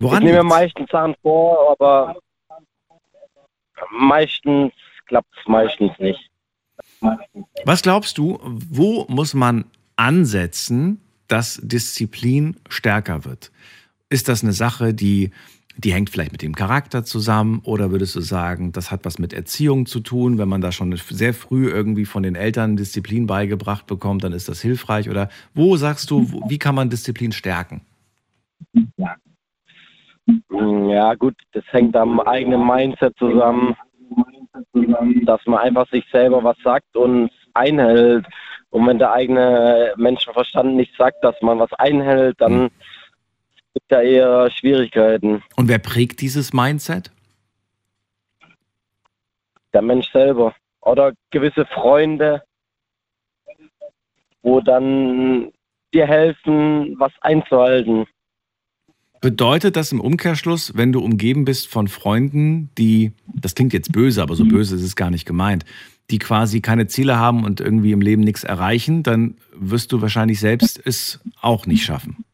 Woran ich nehme liegt's? meistens Sachen vor, aber meistens klappt es meistens nicht. Was glaubst du, wo muss man ansetzen, dass Disziplin stärker wird? Ist das eine Sache, die, die hängt vielleicht mit dem Charakter zusammen oder würdest du sagen, das hat was mit Erziehung zu tun? Wenn man da schon sehr früh irgendwie von den Eltern Disziplin beigebracht bekommt, dann ist das hilfreich? Oder wo sagst du, wie kann man Disziplin stärken? Ja, gut, das hängt am eigenen Mindset zusammen, dass man einfach sich selber was sagt und einhält. Und wenn der eigene Menschenverstand nicht sagt, dass man was einhält, dann gibt da eher Schwierigkeiten. Und wer prägt dieses Mindset? Der Mensch selber. Oder gewisse Freunde, wo dann dir helfen, was einzuhalten. Bedeutet das im Umkehrschluss, wenn du umgeben bist von Freunden, die, das klingt jetzt böse, aber so böse ist es gar nicht gemeint, die quasi keine Ziele haben und irgendwie im Leben nichts erreichen, dann wirst du wahrscheinlich selbst es auch nicht schaffen.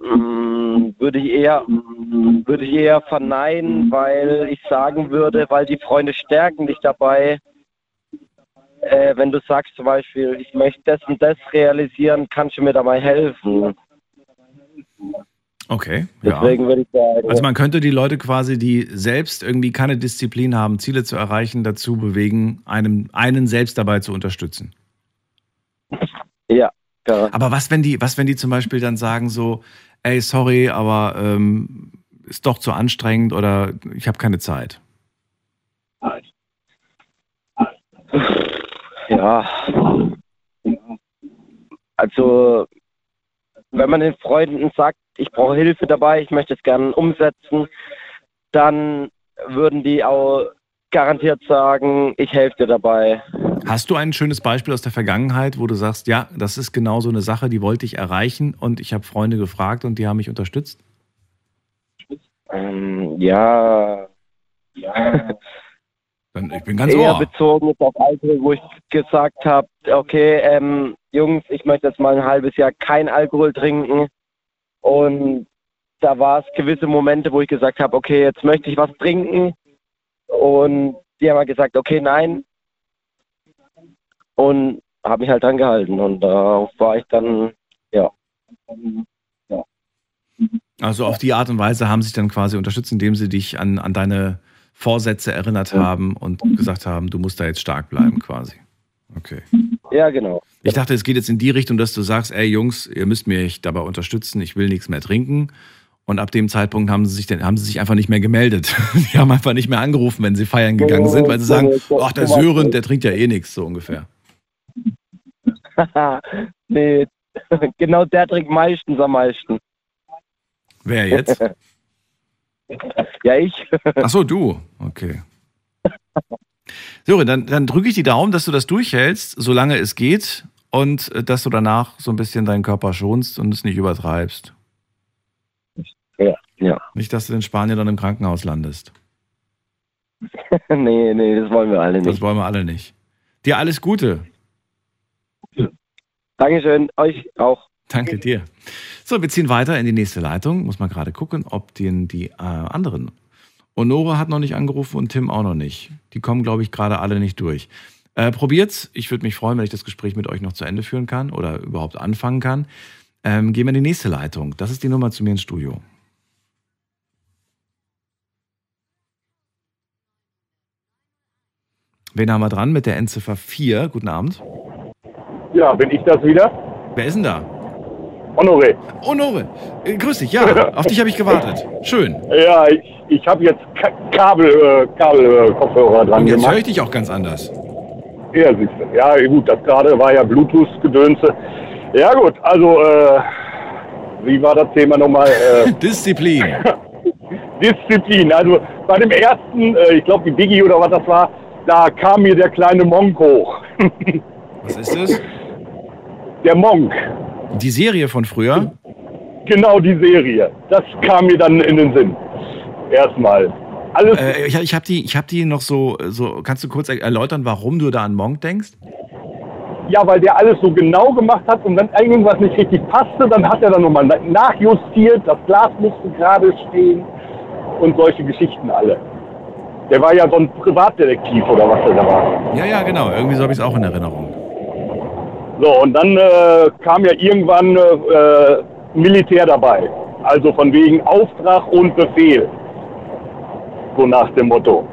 Mm, Würde ich eher, würde ich eher verneinen, weil ich sagen würde, weil die Freunde stärken dich dabei. Äh, wenn du sagst zum Beispiel, ich möchte das und das realisieren, kannst du mir dabei helfen. Okay, ja. Deswegen würde ich sagen, Also man könnte die Leute quasi, die selbst irgendwie keine Disziplin haben, Ziele zu erreichen, dazu bewegen, einem, einen selbst dabei zu unterstützen. ja. Aber was, wenn die, was, wenn die zum Beispiel dann sagen so, ey, sorry, aber ähm, ist doch zu anstrengend oder ich habe keine Zeit. Ja. Also, wenn man den Freunden sagt, ich brauche Hilfe dabei, ich möchte es gerne umsetzen, dann würden die auch garantiert sagen, ich helfe dir dabei. Hast du ein schönes Beispiel aus der Vergangenheit, wo du sagst, ja, das ist genau so eine Sache, die wollte ich erreichen und ich habe Freunde gefragt und die haben mich unterstützt? Ähm, ja. ja. Dann, ich bin ganz Eher ohr. bezogen auf Alkohol, wo ich gesagt habe, okay, ähm, Jungs, ich möchte jetzt mal ein halbes Jahr kein Alkohol trinken. Und da war es gewisse Momente, wo ich gesagt habe, okay, jetzt möchte ich was trinken. Und die haben halt gesagt, okay, nein. Und habe mich halt dran gehalten. Und darauf war ich dann, ja. ja. Also auf die Art und Weise haben sie sich dann quasi unterstützt, indem sie dich an, an deine Vorsätze erinnert haben und gesagt haben, du musst da jetzt stark bleiben quasi. Okay. Ja, genau. Ich dachte, es geht jetzt in die Richtung, dass du sagst, ey Jungs, ihr müsst mich dabei unterstützen, ich will nichts mehr trinken. Und ab dem Zeitpunkt haben sie sich, dann, haben sie sich einfach nicht mehr gemeldet. Die haben einfach nicht mehr angerufen, wenn sie feiern gegangen sind, weil sie sagen, ach, der Sören, der trinkt ja eh nichts, so ungefähr. nee, genau der trinkt meistens am meisten. Wer jetzt? ja, ich. Ach so, du. Okay. Sören, dann, dann drücke ich die Daumen, dass du das durchhältst, solange es geht und äh, dass du danach so ein bisschen deinen Körper schonst und es nicht übertreibst. Ja, ja. Nicht, dass du in Spanien dann im Krankenhaus landest. nee, nee, das wollen wir alle nicht. Das wollen wir alle nicht. Dir alles Gute. Dankeschön, euch auch. Danke dir. So, wir ziehen weiter in die nächste Leitung. Muss man gerade gucken, ob den die äh, anderen. Honore hat noch nicht angerufen und Tim auch noch nicht. Die kommen, glaube ich, gerade alle nicht durch. Äh, probiert's. Ich würde mich freuen, wenn ich das Gespräch mit euch noch zu Ende führen kann oder überhaupt anfangen kann. Ähm, gehen wir in die nächste Leitung. Das ist die Nummer zu mir ins Studio. Wen haben wir dran mit der Endziffer 4? Guten Abend. Ja, bin ich das wieder? Wer ist denn da? Honoré. Honore, äh, grüß dich. Ja, auf dich habe ich gewartet. Schön. Ja, ich, ich habe jetzt Ka Kabel, äh, Kabel äh, dran Und jetzt höre ich dich auch ganz anders. Ja, siehst du. Ja, gut, das gerade war ja Bluetooth-Gedönse. Ja, gut, also, äh, wie war das Thema nochmal? Äh, Disziplin. Disziplin. Also bei dem ersten, äh, ich glaube die Biggie oder was das war, da kam mir der kleine Monk hoch. Was ist das? Der Monk. Die Serie von früher? Genau die Serie. Das kam mir dann in den Sinn. Erstmal. Alles. Äh, ich ich habe die, ich hab die noch so, so. Kannst du kurz erläutern, warum du da an Monk denkst? Ja, weil der alles so genau gemacht hat und wenn irgendwas nicht richtig passte, dann hat er dann nochmal nachjustiert, das Glas musste gerade stehen und solche Geschichten alle. Der war ja so ein Privatdetektiv oder was er da war. Ja, ja, genau. Irgendwie so habe ich es auch in Erinnerung. So, und dann äh, kam ja irgendwann äh, Militär dabei. Also von wegen Auftrag und Befehl. So nach dem Motto.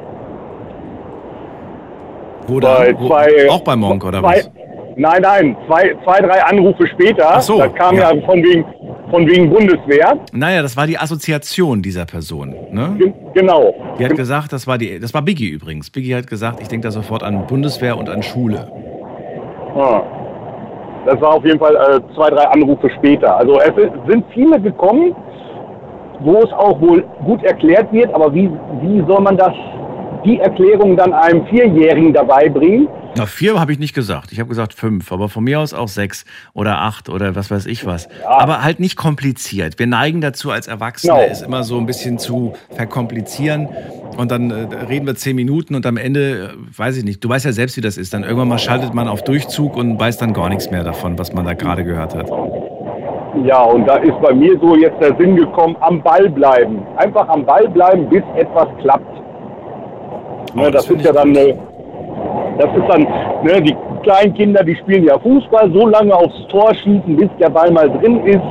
Wo Bei wo, zwei- auch bei Monk oder zwei, was? Nein, nein, zwei, zwei, drei Anrufe später, Ach so, da kam ja, ja. von, wegen, von wegen Bundeswehr. Naja, das war die Assoziation dieser Person. Ne? Ge- Genau. Die hat gesagt, das war die, das war Biggie übrigens. Biggie hat gesagt, ich denke da sofort an Bundeswehr und an Schule. Ah. Das war auf jeden Fall äh, zwei, drei Anrufe später. Also es sind viele gekommen, wo es auch wohl gut erklärt wird, aber wie, wie soll man das, die Erklärung dann einem Vierjährigen dabei bringen? Na, vier habe ich nicht gesagt. Ich habe gesagt fünf, aber von mir aus auch sechs oder acht oder was weiß ich was. Aber halt nicht kompliziert. Wir neigen dazu als Erwachsene, Genau. es immer so ein bisschen zu verkomplizieren. Und dann äh, reden wir zehn Minuten und am Ende, äh, weiß ich nicht, du weißt ja selbst, wie das ist. Dann irgendwann mal schaltet man auf Durchzug und weiß dann gar nichts mehr davon, was man da gerade gehört hat. Ja, und da ist bei mir so jetzt der Sinn gekommen, am Ball bleiben. Einfach am Ball bleiben, bis etwas klappt. Ne, das, ist ja dann, äh, das ist dann, ne, die kleinen Kinder, die spielen ja Fußball, so lange aufs Tor schießen, bis der Ball mal drin ist.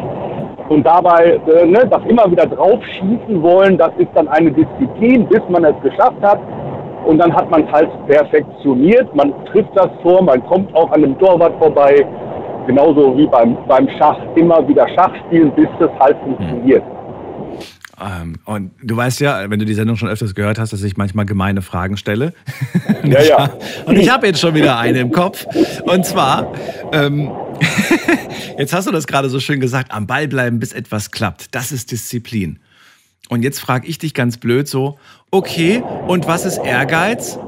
Und dabei äh, ne, das immer wieder drauf schießen wollen, das ist dann eine Disziplin, bis man es geschafft hat. Und dann hat man es halt perfektioniert. Man trifft das Tor, man kommt auch an dem Torwart vorbei. Genauso wie beim, beim Schach immer wieder Schach spielen, bis das halt funktioniert. Ähm, und du weißt ja, wenn du die Sendung schon öfters gehört hast, dass ich manchmal gemeine Fragen stelle. Ja, ja. Und ich habe jetzt schon wieder eine im Kopf. Und zwar, ähm, jetzt hast du das gerade so schön gesagt, am Ball bleiben, bis etwas klappt. Das ist Disziplin. Und jetzt frage ich dich ganz blöd so, okay, und was ist Ehrgeiz?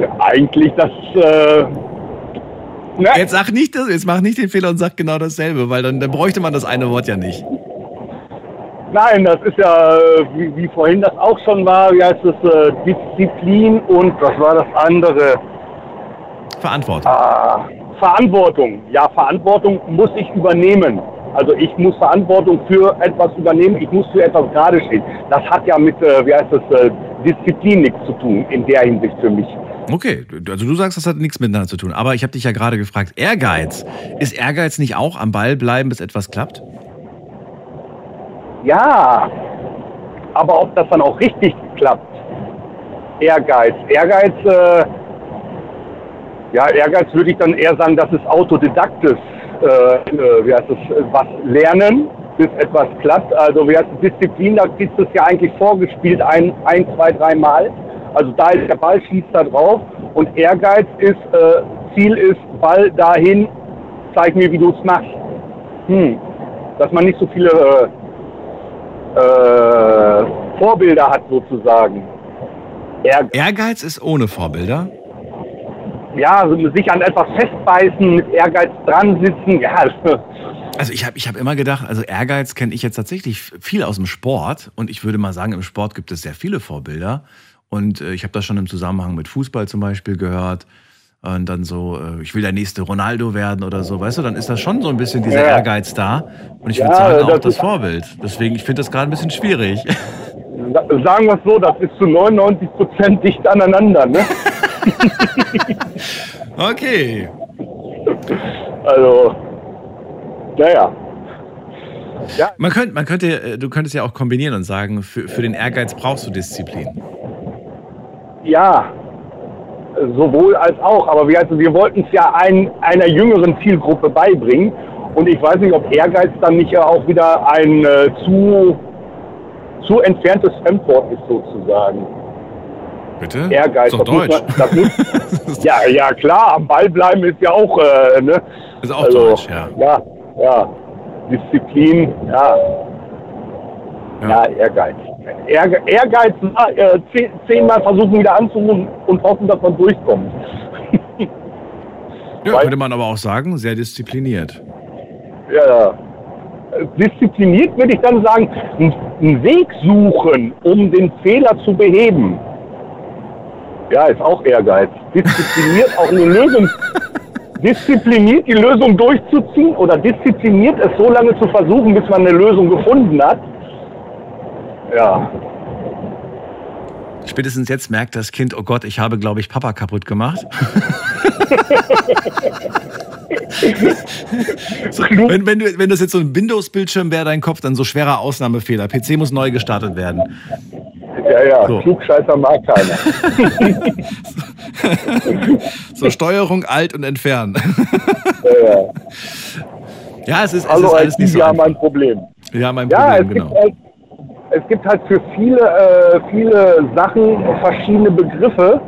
Ja, eigentlich das. Äh, ne? Jetzt sag nicht das, jetzt mach nicht den Fehler und sag genau dasselbe, weil dann, dann bräuchte man das eine Wort ja nicht. Nein, das ist ja, wie, wie vorhin das auch schon war, wie heißt es, äh, Disziplin und was war das andere? Verantwortung. Ah, Verantwortung. Ja, Verantwortung muss ich übernehmen. Also ich muss Verantwortung für etwas übernehmen, ich muss für etwas gerade stehen. Das hat ja mit, äh, wie heißt das, äh, Disziplin nichts zu tun in der Hinsicht für mich. Okay, also du sagst, das hat nichts miteinander zu tun. Aber ich habe dich ja gerade gefragt, Ehrgeiz. Ist Ehrgeiz nicht auch am Ball bleiben, bis etwas klappt? Ja, aber ob das dann auch richtig klappt. Ehrgeiz. Ehrgeiz, äh, ja, Ehrgeiz würde ich dann eher sagen, das ist autodidaktisch. Äh, äh, wie heißt es, was lernen, bis etwas klappt. Also wie heißt es, Disziplin, da kriegst du es ja eigentlich vorgespielt, ein, ein zwei, dreimal. Also da ist der Ball, schießt da drauf. Und Ehrgeiz ist, äh, Ziel ist, Ball dahin, zeig mir, wie du es machst. Hm. Dass man nicht so viele äh, äh, Vorbilder hat sozusagen. Ehrgeiz. Ehrgeiz ist ohne Vorbilder? Ja, also sich an etwas festbeißen, mit Ehrgeiz dran sitzen, ja. Also ich habe ich hab immer gedacht, also Ehrgeiz kenne ich jetzt tatsächlich viel aus dem Sport und ich würde mal sagen, im Sport gibt es sehr viele Vorbilder und äh, ich habe das schon im Zusammenhang mit Fußball zum Beispiel gehört und dann so, äh, ich will der nächste Ronaldo werden oder so, weißt du, dann ist das schon so ein bisschen dieser Ja. Ehrgeiz da und ich Ja, würde sagen auch das das Vorbild. Deswegen, ich finde das gerade ein bisschen schwierig. Sa- Sagen wir es so, das ist zu 99 Prozent dicht aneinander, ne? Okay. Also, naja. Ja, Man könnte, man könnte, äh, du könntest ja auch kombinieren und sagen, für, für den Ehrgeiz brauchst du Disziplin. Ja, sowohl als auch. Aber wir, also wir wollten es ja ein, einer jüngeren Zielgruppe beibringen. Und ich weiß nicht, ob Ehrgeiz dann nicht ja auch wieder ein äh, zu, zu entferntes Fremdwort ist, sozusagen. Bitte? Ehrgeiz. Ist doch das Deutsch. Man, das muss, ja, ja, klar, am Ball bleiben ist ja auch, äh, ne? Ist auch Deutsch, ja. Ja, ja. Disziplin, ja. Ja, Ehrgeiz. Ehrge Ehrgeiz, äh, zehn, zehnmal versuchen wieder anzurufen und hoffen, dass man durchkommt. Ja, könnte man aber auch sagen, sehr diszipliniert. Ja. Diszipliniert würde ich dann sagen, einen Weg suchen, um den Fehler zu beheben. Ja, ist auch Ehrgeiz. Diszipliniert auch eine Lösung. Diszipliniert die Lösung durchzuziehen oder diszipliniert es so lange zu versuchen, bis man eine Lösung gefunden hat. Ja. Spätestens jetzt merkt das Kind, oh Gott, ich habe, glaube ich, Papa kaputt gemacht. so, wenn, wenn, du, wenn das jetzt so ein Windows-Bildschirm wäre, dein Kopf, dann so schwerer Ausnahmefehler. PC muss neu gestartet werden. Ja, ja, So. Klugscheißer mag keiner. So Steuerung, Alt und Entfernen. ja, ja. Ja, es ist, es Hallo, ist alles nicht so wir haben ein Problem. Ja, Ja, es Problem, gibt, genau. halt, es gibt halt für viele, äh, viele Sachen verschiedene Begriffe,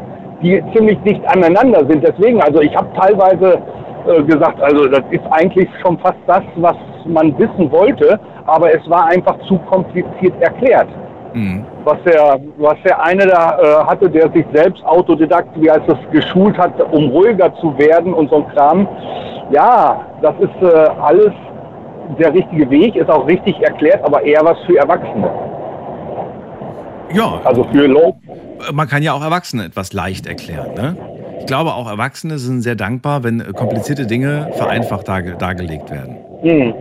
die ziemlich dicht aneinander sind. Deswegen, also ich habe teilweise äh, gesagt, also das ist eigentlich schon fast das, was man wissen wollte, aber es war einfach zu kompliziert erklärt. Mhm. Was der, was der eine da äh, hatte, der sich selbst autodidakt, wie heißt das, geschult hat, um ruhiger zu werden und so ein Kram. Ja, das ist äh, alles der richtige Weg, ist auch richtig erklärt, aber eher was für Erwachsene. Ja. Also für Leute. Man kann ja auch Erwachsene etwas leicht erklären. Ne? Ich glaube, auch Erwachsene sind sehr dankbar, wenn komplizierte Dinge vereinfacht darge dargelegt werden. Hm.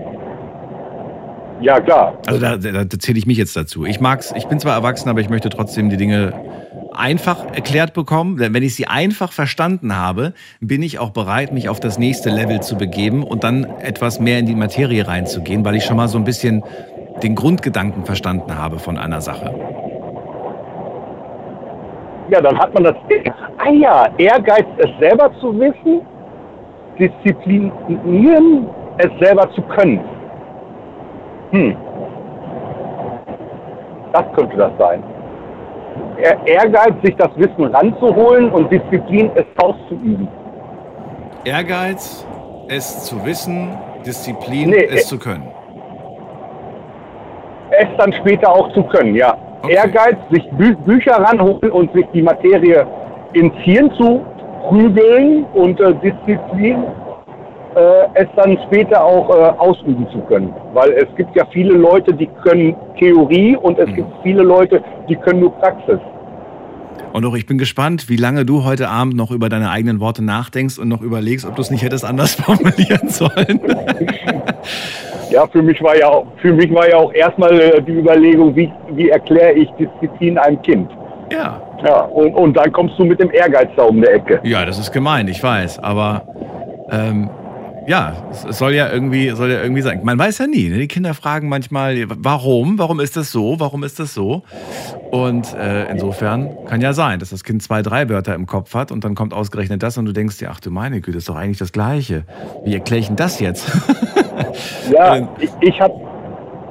Ja, klar. Also da, da, da zähle ich mich jetzt dazu. Ich mag's, ich bin zwar erwachsen, aber ich möchte trotzdem die Dinge einfach erklärt bekommen. Wenn ich sie einfach verstanden habe, bin ich auch bereit, mich auf das nächste Level zu begeben und dann etwas mehr in die Materie reinzugehen, weil ich schon mal so ein bisschen den Grundgedanken verstanden habe von einer Sache. Ja, dann hat man das. Ah ja, Ehrgeiz, es selber zu wissen, disziplinieren, es selber zu können. Hm. Das könnte das sein. Ehrgeiz, sich das Wissen ranzuholen und Disziplin, es auszuüben. Ehrgeiz, es zu wissen, Disziplin, Nee, es äh, zu können. Es dann später auch zu können, ja. Ehrgeiz, sich Bü Bücher ranholen und sich die Materie ins Hirn zu prügeln und äh, Disziplin, es dann später auch äh, ausüben zu können. Weil es gibt ja viele Leute, die können Theorie und es gibt viele Leute, die können nur Praxis. Und auch ich bin gespannt, wie lange du heute Abend noch über deine eigenen Worte nachdenkst und noch überlegst, ob du es nicht hättest anders formulieren sollen. Ja, für mich war ja auch, für mich war ja auch erstmal äh, die Überlegung, wie, wie erkläre ich Disziplin einem Kind? Ja. Ja, und, und dann kommst du mit dem Ehrgeiz da um die Ecke. Ja, das ist gemein, ich weiß. Aber ähm, ja, es, soll ja irgendwie, soll ja irgendwie sein. Man weiß ja nie. Ne? Die Kinder fragen manchmal, warum? Warum ist das so? Warum ist das so? Und äh, insofern kann ja sein, dass das Kind zwei, drei Wörter im Kopf hat und dann kommt ausgerechnet das und du denkst dir, ach du meine Güte, das ist doch eigentlich das Gleiche. Wie erkläre ich denn das jetzt? Ja, ich, ich, hab,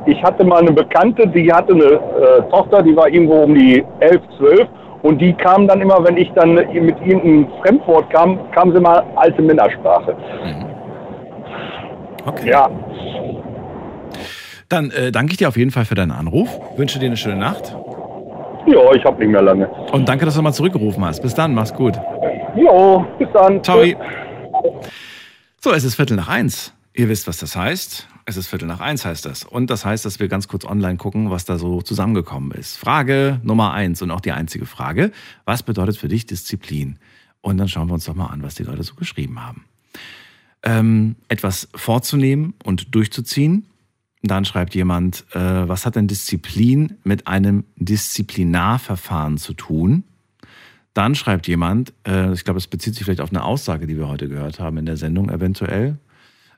ich hatte mal eine Bekannte, die hatte eine äh, Tochter, die war irgendwo um die 11, 12 und die kam dann immer, wenn ich dann mit irgendeinem Fremdwort kam, kam sie mal alte Männersprache. Okay. Ja, Dann äh, danke ich dir auf jeden Fall für deinen Anruf. Wünsche dir eine schöne Nacht. ja, ich habe nicht mehr lange. Und danke, dass du mal zurückgerufen hast. Bis dann, mach's gut. Jo, bis dann. Ciao. So, es ist Viertel nach eins. Ihr wisst, was das heißt. Es ist Viertel nach eins, heißt das. Und das heißt, dass wir ganz kurz online gucken, was da so zusammengekommen ist. Frage Nummer eins und auch die einzige Frage. Was bedeutet für dich Disziplin? Und dann schauen wir uns doch mal an, was die Leute so geschrieben haben. Ähm, etwas vorzunehmen und durchzuziehen. Dann schreibt jemand, äh, was hat denn Disziplin mit einem Disziplinarverfahren zu tun? Dann schreibt jemand, äh, ich glaube, es bezieht sich vielleicht auf eine Aussage, die wir heute gehört haben in der Sendung eventuell.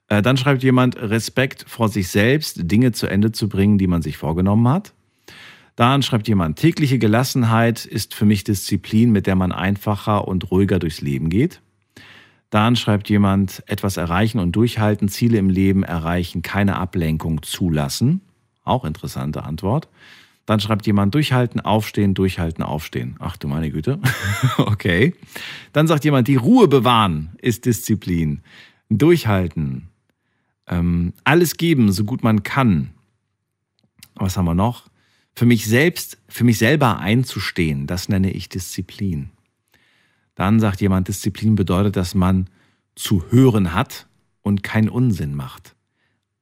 Äh, dann schreibt jemand, Respekt vor sich selbst, Dinge zu Ende zu bringen, die man sich vorgenommen hat. Dann schreibt jemand, tägliche Gelassenheit ist für mich Disziplin, mit der man einfacher und ruhiger durchs Leben geht. Dann schreibt jemand, etwas erreichen und durchhalten, Ziele im Leben erreichen, keine Ablenkung zulassen. Auch interessante Antwort. Dann schreibt jemand, durchhalten, aufstehen, durchhalten, aufstehen. Ach du meine Güte. okay. Dann sagt jemand, die Ruhe bewahren ist Disziplin. Durchhalten. Ähm, alles geben, so gut man kann. Was haben wir noch? Für mich selbst, für mich selber einzustehen, das nenne ich Disziplin. Dann sagt jemand, Disziplin bedeutet, dass man zu hören hat und keinen Unsinn macht.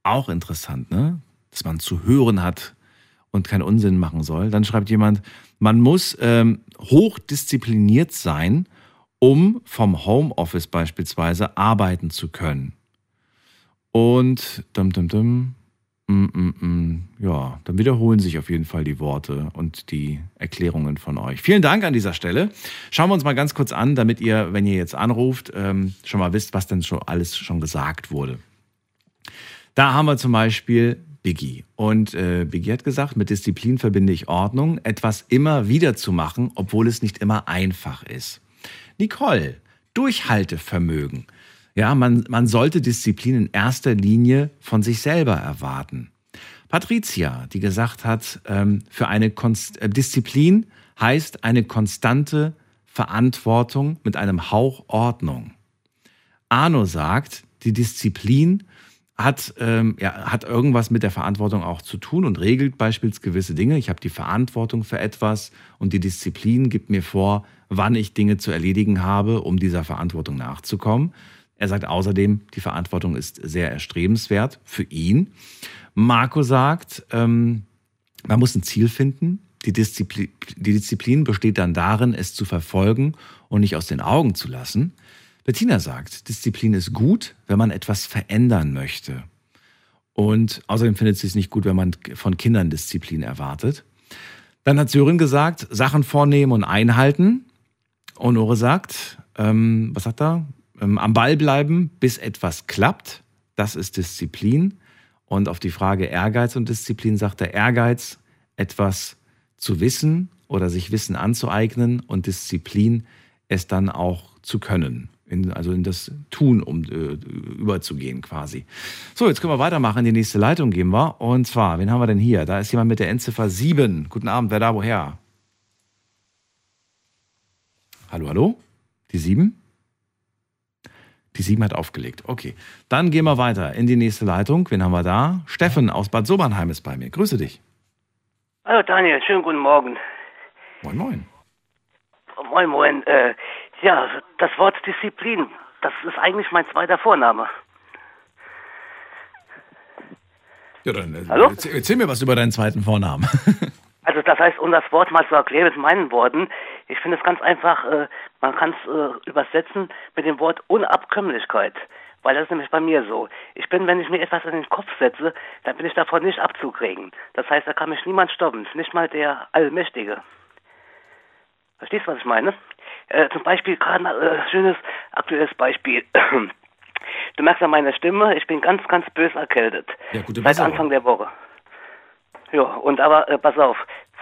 Auch interessant, ne? Dass man zu hören hat und keinen Unsinn machen soll. Dann schreibt jemand, man muss ähm, hochdiszipliniert sein, um vom Homeoffice beispielsweise arbeiten zu können. Und dum, dum, dum, mm, mm, mm, ja, dann wiederholen sich auf jeden Fall die Worte und die Erklärungen von euch. Vielen Dank an dieser Stelle. Schauen wir uns mal ganz kurz an, damit ihr, wenn ihr jetzt anruft, ähm, schon mal wisst, was denn schon alles schon gesagt wurde. Da haben wir zum Beispiel Biggie. Und äh, Biggie hat gesagt, mit Disziplin verbinde ich Ordnung, etwas immer wieder zu machen, obwohl es nicht immer einfach ist. Nicole, Durchhaltevermögen. Ja, man, man sollte Disziplin in erster Linie von sich selber erwarten. Patricia, die gesagt hat, ähm, für eine Konst äh, Disziplin heißt eine konstante Verantwortung mit einem Hauch Ordnung. Arno sagt, die Disziplin hat, ähm, ja, hat irgendwas mit der Verantwortung auch zu tun und regelt beispielsweise gewisse Dinge. Ich habe die Verantwortung für etwas und die Disziplin gibt mir vor, wann ich Dinge zu erledigen habe, um dieser Verantwortung nachzukommen. Er sagt außerdem, die Verantwortung ist sehr erstrebenswert für ihn. Marco sagt, ähm, man muss ein Ziel finden. Die Disziplin, die Disziplin besteht dann darin, es zu verfolgen und nicht aus den Augen zu lassen. Bettina sagt, Disziplin ist gut, wenn man etwas verändern möchte. Und außerdem findet sie es nicht gut, wenn man von Kindern Disziplin erwartet. Dann hat Sören gesagt, Sachen vornehmen und einhalten. Honore sagt, ähm, was sagt er? Ähm, am Ball bleiben, bis etwas klappt. Das ist Disziplin. Und auf die Frage Ehrgeiz und Disziplin sagt er Ehrgeiz, etwas zu wissen oder sich Wissen anzueignen und Disziplin, es dann auch zu können. In, also in das Tun, um äh, überzugehen quasi. So, jetzt können wir weitermachen. In die nächste Leitung gehen wir. Und zwar, wen haben wir denn hier? Da ist jemand mit der Endziffer 7. Guten Abend, wer da woher? Hallo, hallo? Die 7? Die 7 hat aufgelegt. Okay. Dann gehen wir weiter in die nächste Leitung. Wen haben wir da? Steffen aus Bad Sobernheim ist bei mir. Grüße dich. Hallo Daniel, schönen guten Morgen. Moin, moin. Moin, moin. Äh, ja, das Wort Disziplin, das ist eigentlich mein zweiter Vorname. Ja, dann äh, Hallo? Erzähl, erzähl mir was über deinen zweiten Vornamen. Also das heißt, um das Wort mal zu erklären mit meinen Worten, ich finde es ganz einfach, äh, man kann es äh, übersetzen mit dem Wort Unabkömmlichkeit. Weil das ist nämlich bei mir so. Ich bin, wenn ich mir etwas in den Kopf setze, dann bin ich davon nicht abzukriegen. Das heißt, da kann mich niemand stoppen, nicht mal der Allmächtige. Verstehst du, was ich meine? Äh, zum Beispiel gerade ein äh, schönes aktuelles Beispiel. Du merkst an meiner Stimme, ich bin ganz, ganz bös erkältet. Ja, gute Seit. Anfang der Woche. Ja, und aber äh, pass auf,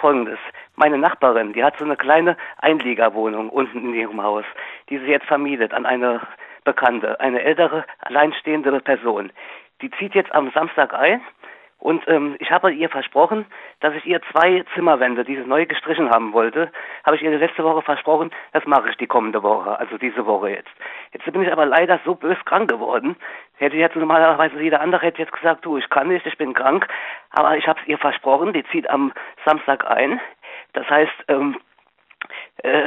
folgendes. Meine Nachbarin, die hat so eine kleine Einliegerwohnung unten in ihrem Haus, die sie jetzt vermietet an eine Bekannte, eine ältere, alleinstehende Person. Die zieht jetzt am Samstag ein und ähm, ich habe ihr versprochen, dass ich ihr zwei Zimmerwände, die sie neu gestrichen haben wollte, habe ich ihr letzte Woche versprochen, das mache ich die kommende Woche, also diese Woche jetzt. Jetzt bin ich aber leider so bös krank geworden. Hätte jetzt normalerweise jeder andere hätte jetzt gesagt, du, ich kann nicht, ich bin krank, aber ich habe es ihr versprochen, die zieht am Samstag ein. Das heißt, ähm, äh,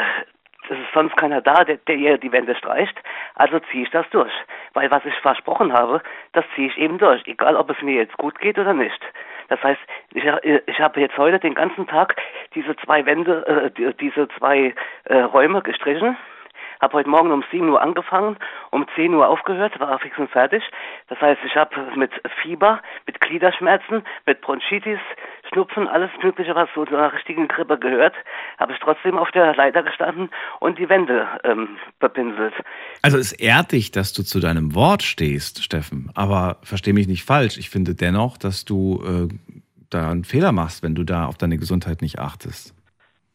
es ist sonst keiner da, der, der ihr die Wände streicht. Also ziehe ich das durch. Weil was ich versprochen habe, das ziehe ich eben durch. Egal, ob es mir jetzt gut geht oder nicht. Das heißt, ich, ich habe jetzt heute den ganzen Tag diese zwei Wände, äh, die- diese zwei äh, Räume gestrichen. Habe heute Morgen um 7 Uhr angefangen, um 10 Uhr aufgehört, war fix und fertig. Das heißt, ich habe mit Fieber, mit Gliederschmerzen, mit Bronchitis, Schnupfen, alles Mögliche, was zu einer richtigen Grippe gehört, habe ich trotzdem auf der Leiter gestanden und die Wände ähm, bepinselt. Also es ehrt dich, dass du zu deinem Wort stehst, Steffen. Aber versteh mich nicht falsch. Ich finde dennoch, dass du äh, da einen Fehler machst, wenn du da auf deine Gesundheit nicht achtest.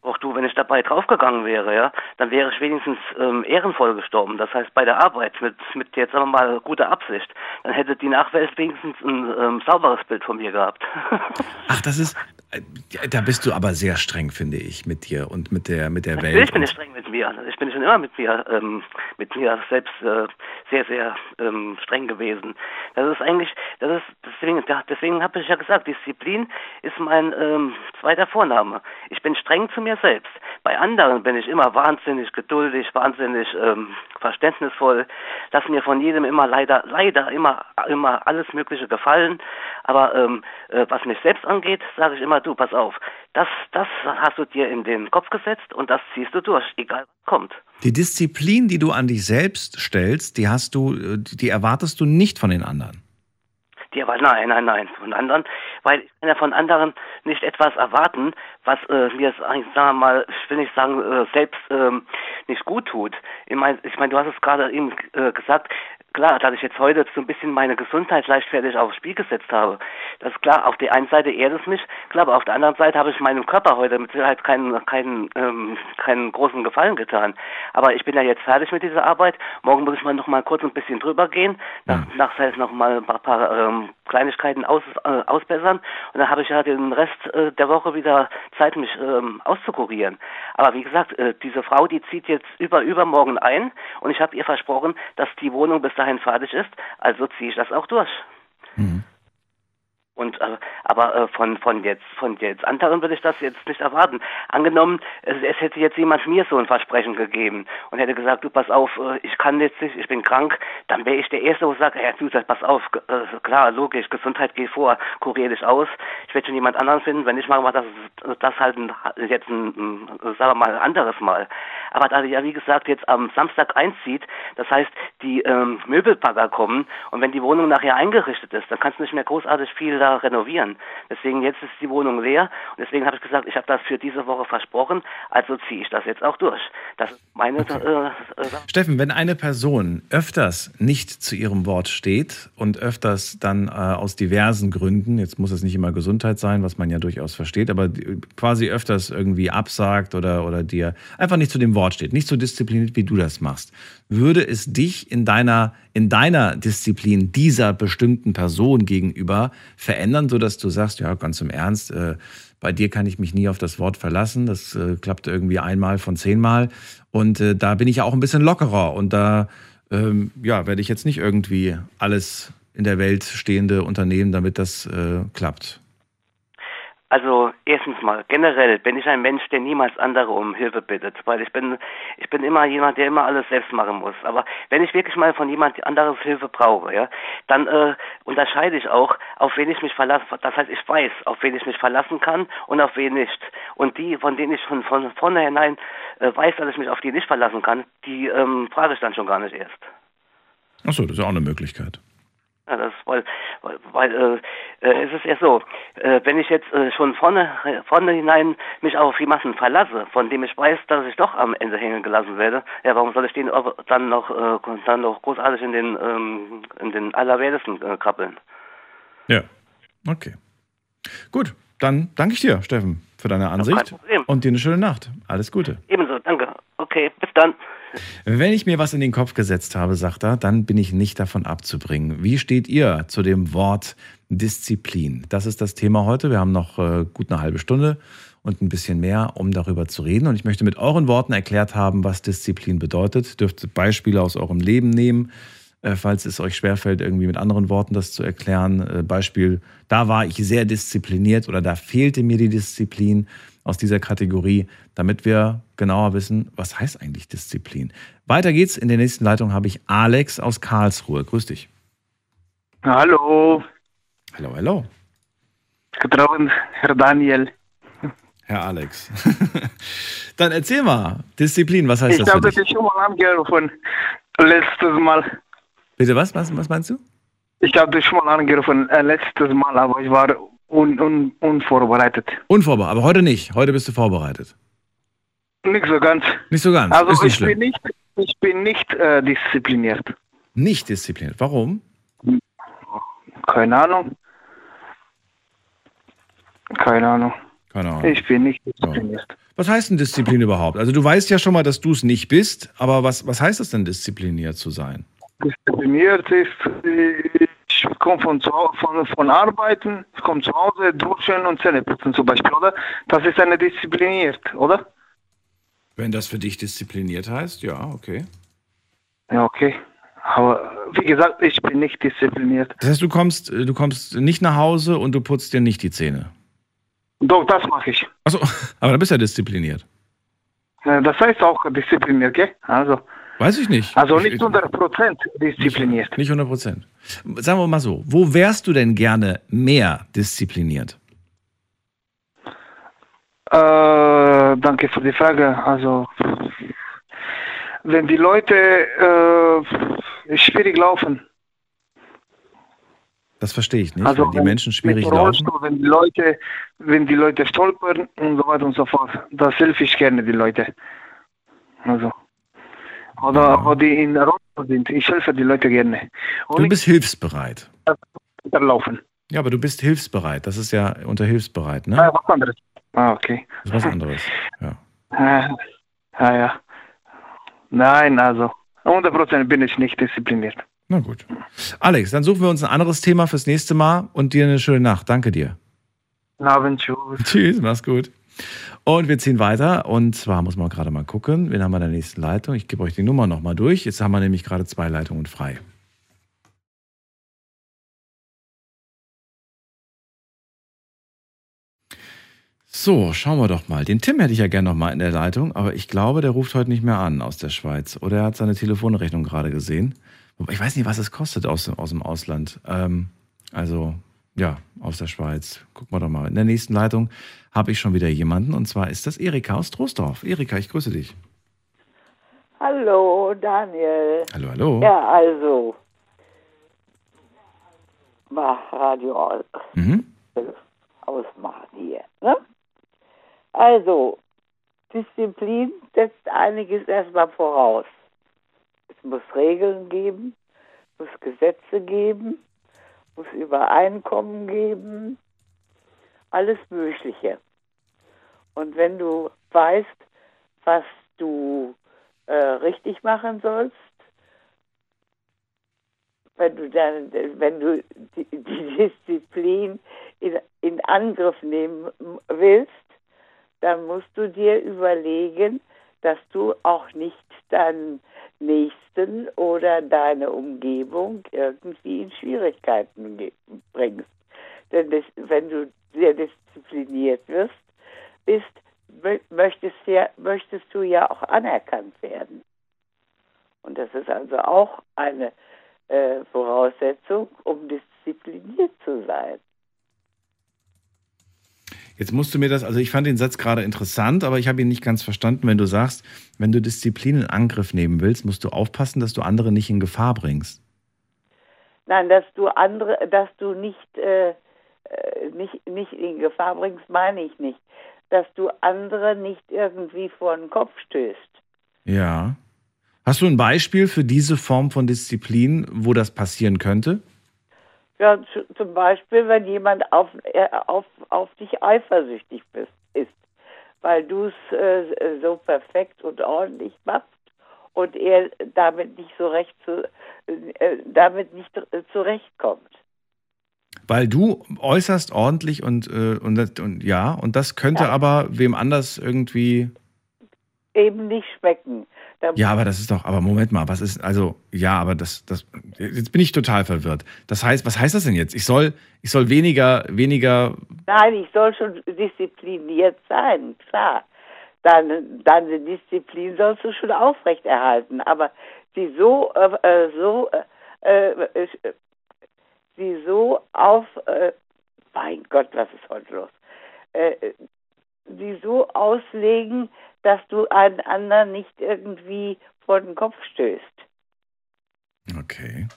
Auch du, wenn ich dabei draufgegangen wäre, ja, dann wäre ich wenigstens ähm, ehrenvoll gestorben. Das heißt, bei der Arbeit mit, mit jetzt sagen wir mal guter Absicht, dann hätte die Nachwelt wenigstens ein ähm, sauberes Bild von mir gehabt. Ach, das ist. Äh, Da bist du aber sehr streng, finde ich, mit dir und mit der, mit der Natürlich Welt. bin ich streng mit mir. Ich bin schon immer mit mir, ähm, mit mir selbst äh, sehr, sehr ähm, streng gewesen. Das ist eigentlich, das ist deswegen, deswegen habe ich ja gesagt, Disziplin ist mein ähm, zweiter Vorname. Ich bin streng zu mir selbst. Bei anderen bin ich immer wahnsinnig geduldig, wahnsinnig ähm, verständnisvoll. Lass mir von jedem immer leider, leider immer, immer alles Mögliche gefallen. Aber ähm, äh, was mich selbst angeht, sage ich immer, du, pass auf, das, das hast du dir in den Kopf gesetzt und das ziehst du durch, egal was kommt. Die Disziplin, die du an dich selbst stellst, die hast du, äh, die erwartest du nicht von den anderen. Die aber nein, nein, nein, von anderen, weil ich kann ja von anderen nicht etwas erwarten, was äh, mir sagen wir mal, ich will nicht sagen, äh, selbst ähm, nicht gut tut. Ich meine, ich mein, du hast es gerade eben äh, gesagt, klar, dass ich jetzt heute so ein bisschen meine Gesundheit leichtfertig aufs Spiel gesetzt habe. Das ist klar, auf der einen Seite ehrt es mich, klar, aber auf der anderen Seite habe ich meinem Körper heute mit Sicherheit keinen, keinen, ähm, keinen großen Gefallen getan. Aber ich bin ja jetzt fertig mit dieser Arbeit. Morgen muss ich mal noch mal kurz ein bisschen drüber gehen, nach, nach noch mal ein paar, paar ähm, Kleinigkeiten aus, äh, ausbessern und dann habe ich ja den Rest äh, der Woche wieder Zeit, mich ähm, auszukurieren. Aber wie gesagt, äh, diese Frau, die zieht jetzt über übermorgen ein und ich habe ihr versprochen, dass die Wohnung bis dahin fertig ist, also ziehe ich das auch durch. Und äh, aber äh, von von jetzt von jetzt anderen würde ich das jetzt nicht erwarten. Angenommen, es, es hätte jetzt jemand mir so ein Versprechen gegeben und hätte gesagt, du pass auf, äh, ich kann jetzt nicht, ich bin krank, dann wäre ich der Erste, wo sagt, ja du, pass auf, äh, klar, logisch, Gesundheit geht vor, kurier dich aus. Ich werde schon jemand anderen finden, wenn ich mal mal das das halt ein, jetzt ein, ein sagen wir mal ein anderes Mal. Aber da ja wie gesagt jetzt am Samstag einzieht, das heißt die ähm, Möbelbagger kommen und wenn die Wohnung nachher eingerichtet ist, dann kannst du nicht mehr großartig viel da renovieren. Deswegen jetzt ist die Wohnung leer und deswegen habe ich gesagt, ich habe das für diese Woche versprochen, also ziehe ich das jetzt auch durch. Das ist meine äh, äh, Steffen, wenn eine Person öfters nicht zu ihrem Wort steht und öfters dann äh, aus diversen Gründen, jetzt muss es nicht immer Gesundheit sein, was man ja durchaus versteht, aber quasi öfters irgendwie absagt oder, oder dir einfach nicht zu dem Wort steht, nicht so diszipliniert, wie du das machst, würde es dich in deiner, in deiner Disziplin dieser bestimmten Person gegenüber verändern, sodass du sagst, ja, ganz im Ernst, äh, bei dir kann ich mich nie auf das Wort verlassen. Das äh, klappt irgendwie einmal von zehnmal. Und äh, da bin ich ja auch ein bisschen lockerer. Und da ähm, ja, werde ich jetzt nicht irgendwie alles in der Welt stehende unternehmen, damit das äh, klappt. Also erstens mal, generell bin ich ein Mensch, der niemals andere um Hilfe bittet, weil ich bin, ich bin immer jemand, der immer alles selbst machen muss. Aber wenn ich wirklich mal von jemand anderes Hilfe brauche, ja, dann äh, unterscheide ich auch, auf wen ich mich verlasse. Das heißt, ich weiß, auf wen ich mich verlassen kann und auf wen nicht. Und die, von denen ich von, von vornherein äh, weiß, dass ich mich auf die nicht verlassen kann, die ähm, frage ich dann schon gar nicht erst. Achso, das ist ja auch eine Möglichkeit. Ja, das, weil, weil, weil äh, äh, es ist ja so, äh, wenn ich jetzt äh, schon vorne, vorne hinein mich auf jemanden verlasse, von dem ich weiß, dass ich doch am Ende hängen gelassen werde, ja, warum soll ich den dann noch, äh, dann noch großartig in den, ähm, in den Allerwertesten äh, krabbeln? Ja. Okay. Gut, dann danke ich dir, Steffen, für deine Ansicht. Und dir eine schöne Nacht. Alles Gute. Ebenso, danke. Okay, bis dann. Wenn ich mir was in den Kopf gesetzt habe, sagt er, dann bin ich nicht davon abzubringen. Wie steht ihr zu dem Wort Disziplin? Das ist das Thema heute. Wir haben noch äh, gut eine halbe Stunde und ein bisschen mehr, um darüber zu reden. Und ich möchte mit euren Worten erklärt haben, was Disziplin bedeutet. Dürft Beispiele aus eurem Leben nehmen, äh, falls es euch schwerfällt, irgendwie mit anderen Worten das zu erklären. Äh, Beispiel, da war ich sehr diszipliniert oder da fehlte mir die Disziplin aus dieser Kategorie, damit wir genauer wissen, was heißt eigentlich Disziplin. Weiter geht's. In der nächsten Leitung habe ich Alex aus Karlsruhe. Grüß dich. Hallo, Hallo, hallo. guten Abend, Herr Daniel. Herr Alex. Dann erzähl mal, Disziplin, was heißt ich das für habe dich? dich schon mal angerufen, letztes Mal. Bitte was? Was, was meinst du? Ich habe dich schon mal angerufen, äh, letztes Mal, aber ich war un, un, unvorbereitet. Unvorbereitet, aber heute nicht. Heute bist du vorbereitet. Nicht so ganz. Nicht so ganz. Also ich bin nicht, ich bin nicht äh, diszipliniert. Nicht diszipliniert. Warum? Keine Ahnung. Keine Ahnung. Keine Ahnung. Ich bin nicht diszipliniert. Was heißt denn Disziplin überhaupt? Also du weißt ja schon mal, dass du es nicht bist, aber was, was heißt es denn, diszipliniert zu sein? Diszipliniert ist, äh, ich komme von, von, von Arbeiten, ich komme zu Hause, duschen und Zähne putzen zum Beispiel, oder? Das ist eine diszipliniert, oder? Wenn das für dich diszipliniert heißt, ja, okay. Ja, okay. Aber wie gesagt, ich bin nicht diszipliniert. Das heißt, du kommst, äh, du kommst nicht nach Hause und du putzt dir nicht die Zähne. Doch, das mache ich. Achso, aber dann bist du ja diszipliniert. Äh, Das heißt auch diszipliniert, gell? Also, Weiß ich nicht. also Ich- nicht 100% diszipliniert. Nicht 100 Prozent. Sagen wir mal so, wo wärst du denn gerne mehr diszipliniert? Äh, danke für die Frage. Also, wenn die Leute äh, schwierig laufen, Das verstehe ich nicht. also wenn die Menschen schwierig laufen. Wenn die Leute, wenn die Leute stolpern und so weiter und so fort, das helfe ich gerne die Leute. Also, oder wo die in Rollstuhl sind, ich helfe die Leute gerne. Und Du bist hilfsbereit. laufen. Ja, aber du bist hilfsbereit. Das ist ja unter hilfsbereit, ne? Ah, was anderes. Ah, okay. Das ist was anderes. Ja. Ah, ah, ja. Nein, also 100% bin ich nicht diszipliniert. Na gut. Alex, dann suchen wir uns ein anderes Thema fürs nächste Mal und dir eine schöne Nacht. Danke dir. Guten Abend, tschüss. Tschüss, mach's gut. Und wir ziehen weiter. Und zwar muss man gerade mal gucken, wen haben wir in der nächsten Leitung. Ich gebe euch die Nummer nochmal durch. Jetzt haben wir nämlich gerade zwei Leitungen frei. So, schauen wir doch mal. Den Tim hätte ich ja gerne noch mal in der Leitung, aber ich glaube, der ruft heute nicht mehr an aus der Schweiz. Oder er hat seine Telefonrechnung gerade gesehen. Ich weiß nicht, was es kostet aus, aus dem Ausland. Ähm, also, ja, aus der Schweiz. Gucken wir doch mal. In der nächsten Leitung habe ich schon wieder jemanden und zwar ist das Erika aus Troisdorf. Erika, ich grüße dich. Hallo, Daniel. Hallo, hallo. Ja, also. Mach Radio aus. Mhm. Ausmachen hier. Ne? Also, Disziplin setzt einiges erstmal voraus. Es muss Regeln geben, muss Gesetze geben, muss Übereinkommen geben, alles Mögliche. Und wenn du weißt, was du äh, richtig machen sollst, wenn du dann, wenn du die, die Disziplin in, in Angriff nehmen willst, dann musst du dir überlegen, dass du auch nicht deinen Nächsten oder deine Umgebung irgendwie in Schwierigkeiten bringst. Denn das, wenn du sehr diszipliniert wirst, bist, mö- möchtest, ja, möchtest du ja auch anerkannt werden. Und das ist also auch eine äh, Voraussetzung, um diszipliniert zu sein. Jetzt musst du mir das, also ich fand den Satz gerade interessant, aber ich habe ihn nicht ganz verstanden, wenn du sagst, wenn du Disziplin in Angriff nehmen willst, musst du aufpassen, dass du andere nicht in Gefahr bringst. Nein, dass du andere, dass du nicht, äh, äh, nicht, nicht in Gefahr bringst, meine ich nicht. Dass du andere nicht irgendwie vor den Kopf stößt. Ja. Hast du ein Beispiel für diese Form von Disziplin, wo das passieren könnte? Ja, zu, zum Beispiel, wenn jemand auf, äh, auf, auf dich eifersüchtig bist, ist, weil du es äh, so perfekt und ordentlich machst und er damit nicht so recht zu, äh, damit nicht äh, zurechtkommt. Weil du äußerst ordentlich und, äh, und, und ja, und das könnte Ja. aber wem anders irgendwie. Eben nicht schmecken. Da Ja, aber das ist doch, aber Moment mal, was ist, also, ja, aber das, das, jetzt bin ich total verwirrt. Das heißt, was heißt das denn jetzt? Ich soll, ich soll weniger, weniger, Nein, ich soll schon diszipliniert sein, klar. Deine, deine Disziplin sollst du schon aufrechterhalten, aber sie so, äh, äh, so, äh, äh, sie so auf, äh, mein Gott, was ist heute los? Äh, sie so auslegen, dass du einen anderen nicht irgendwie vor den Kopf stößt. Okay.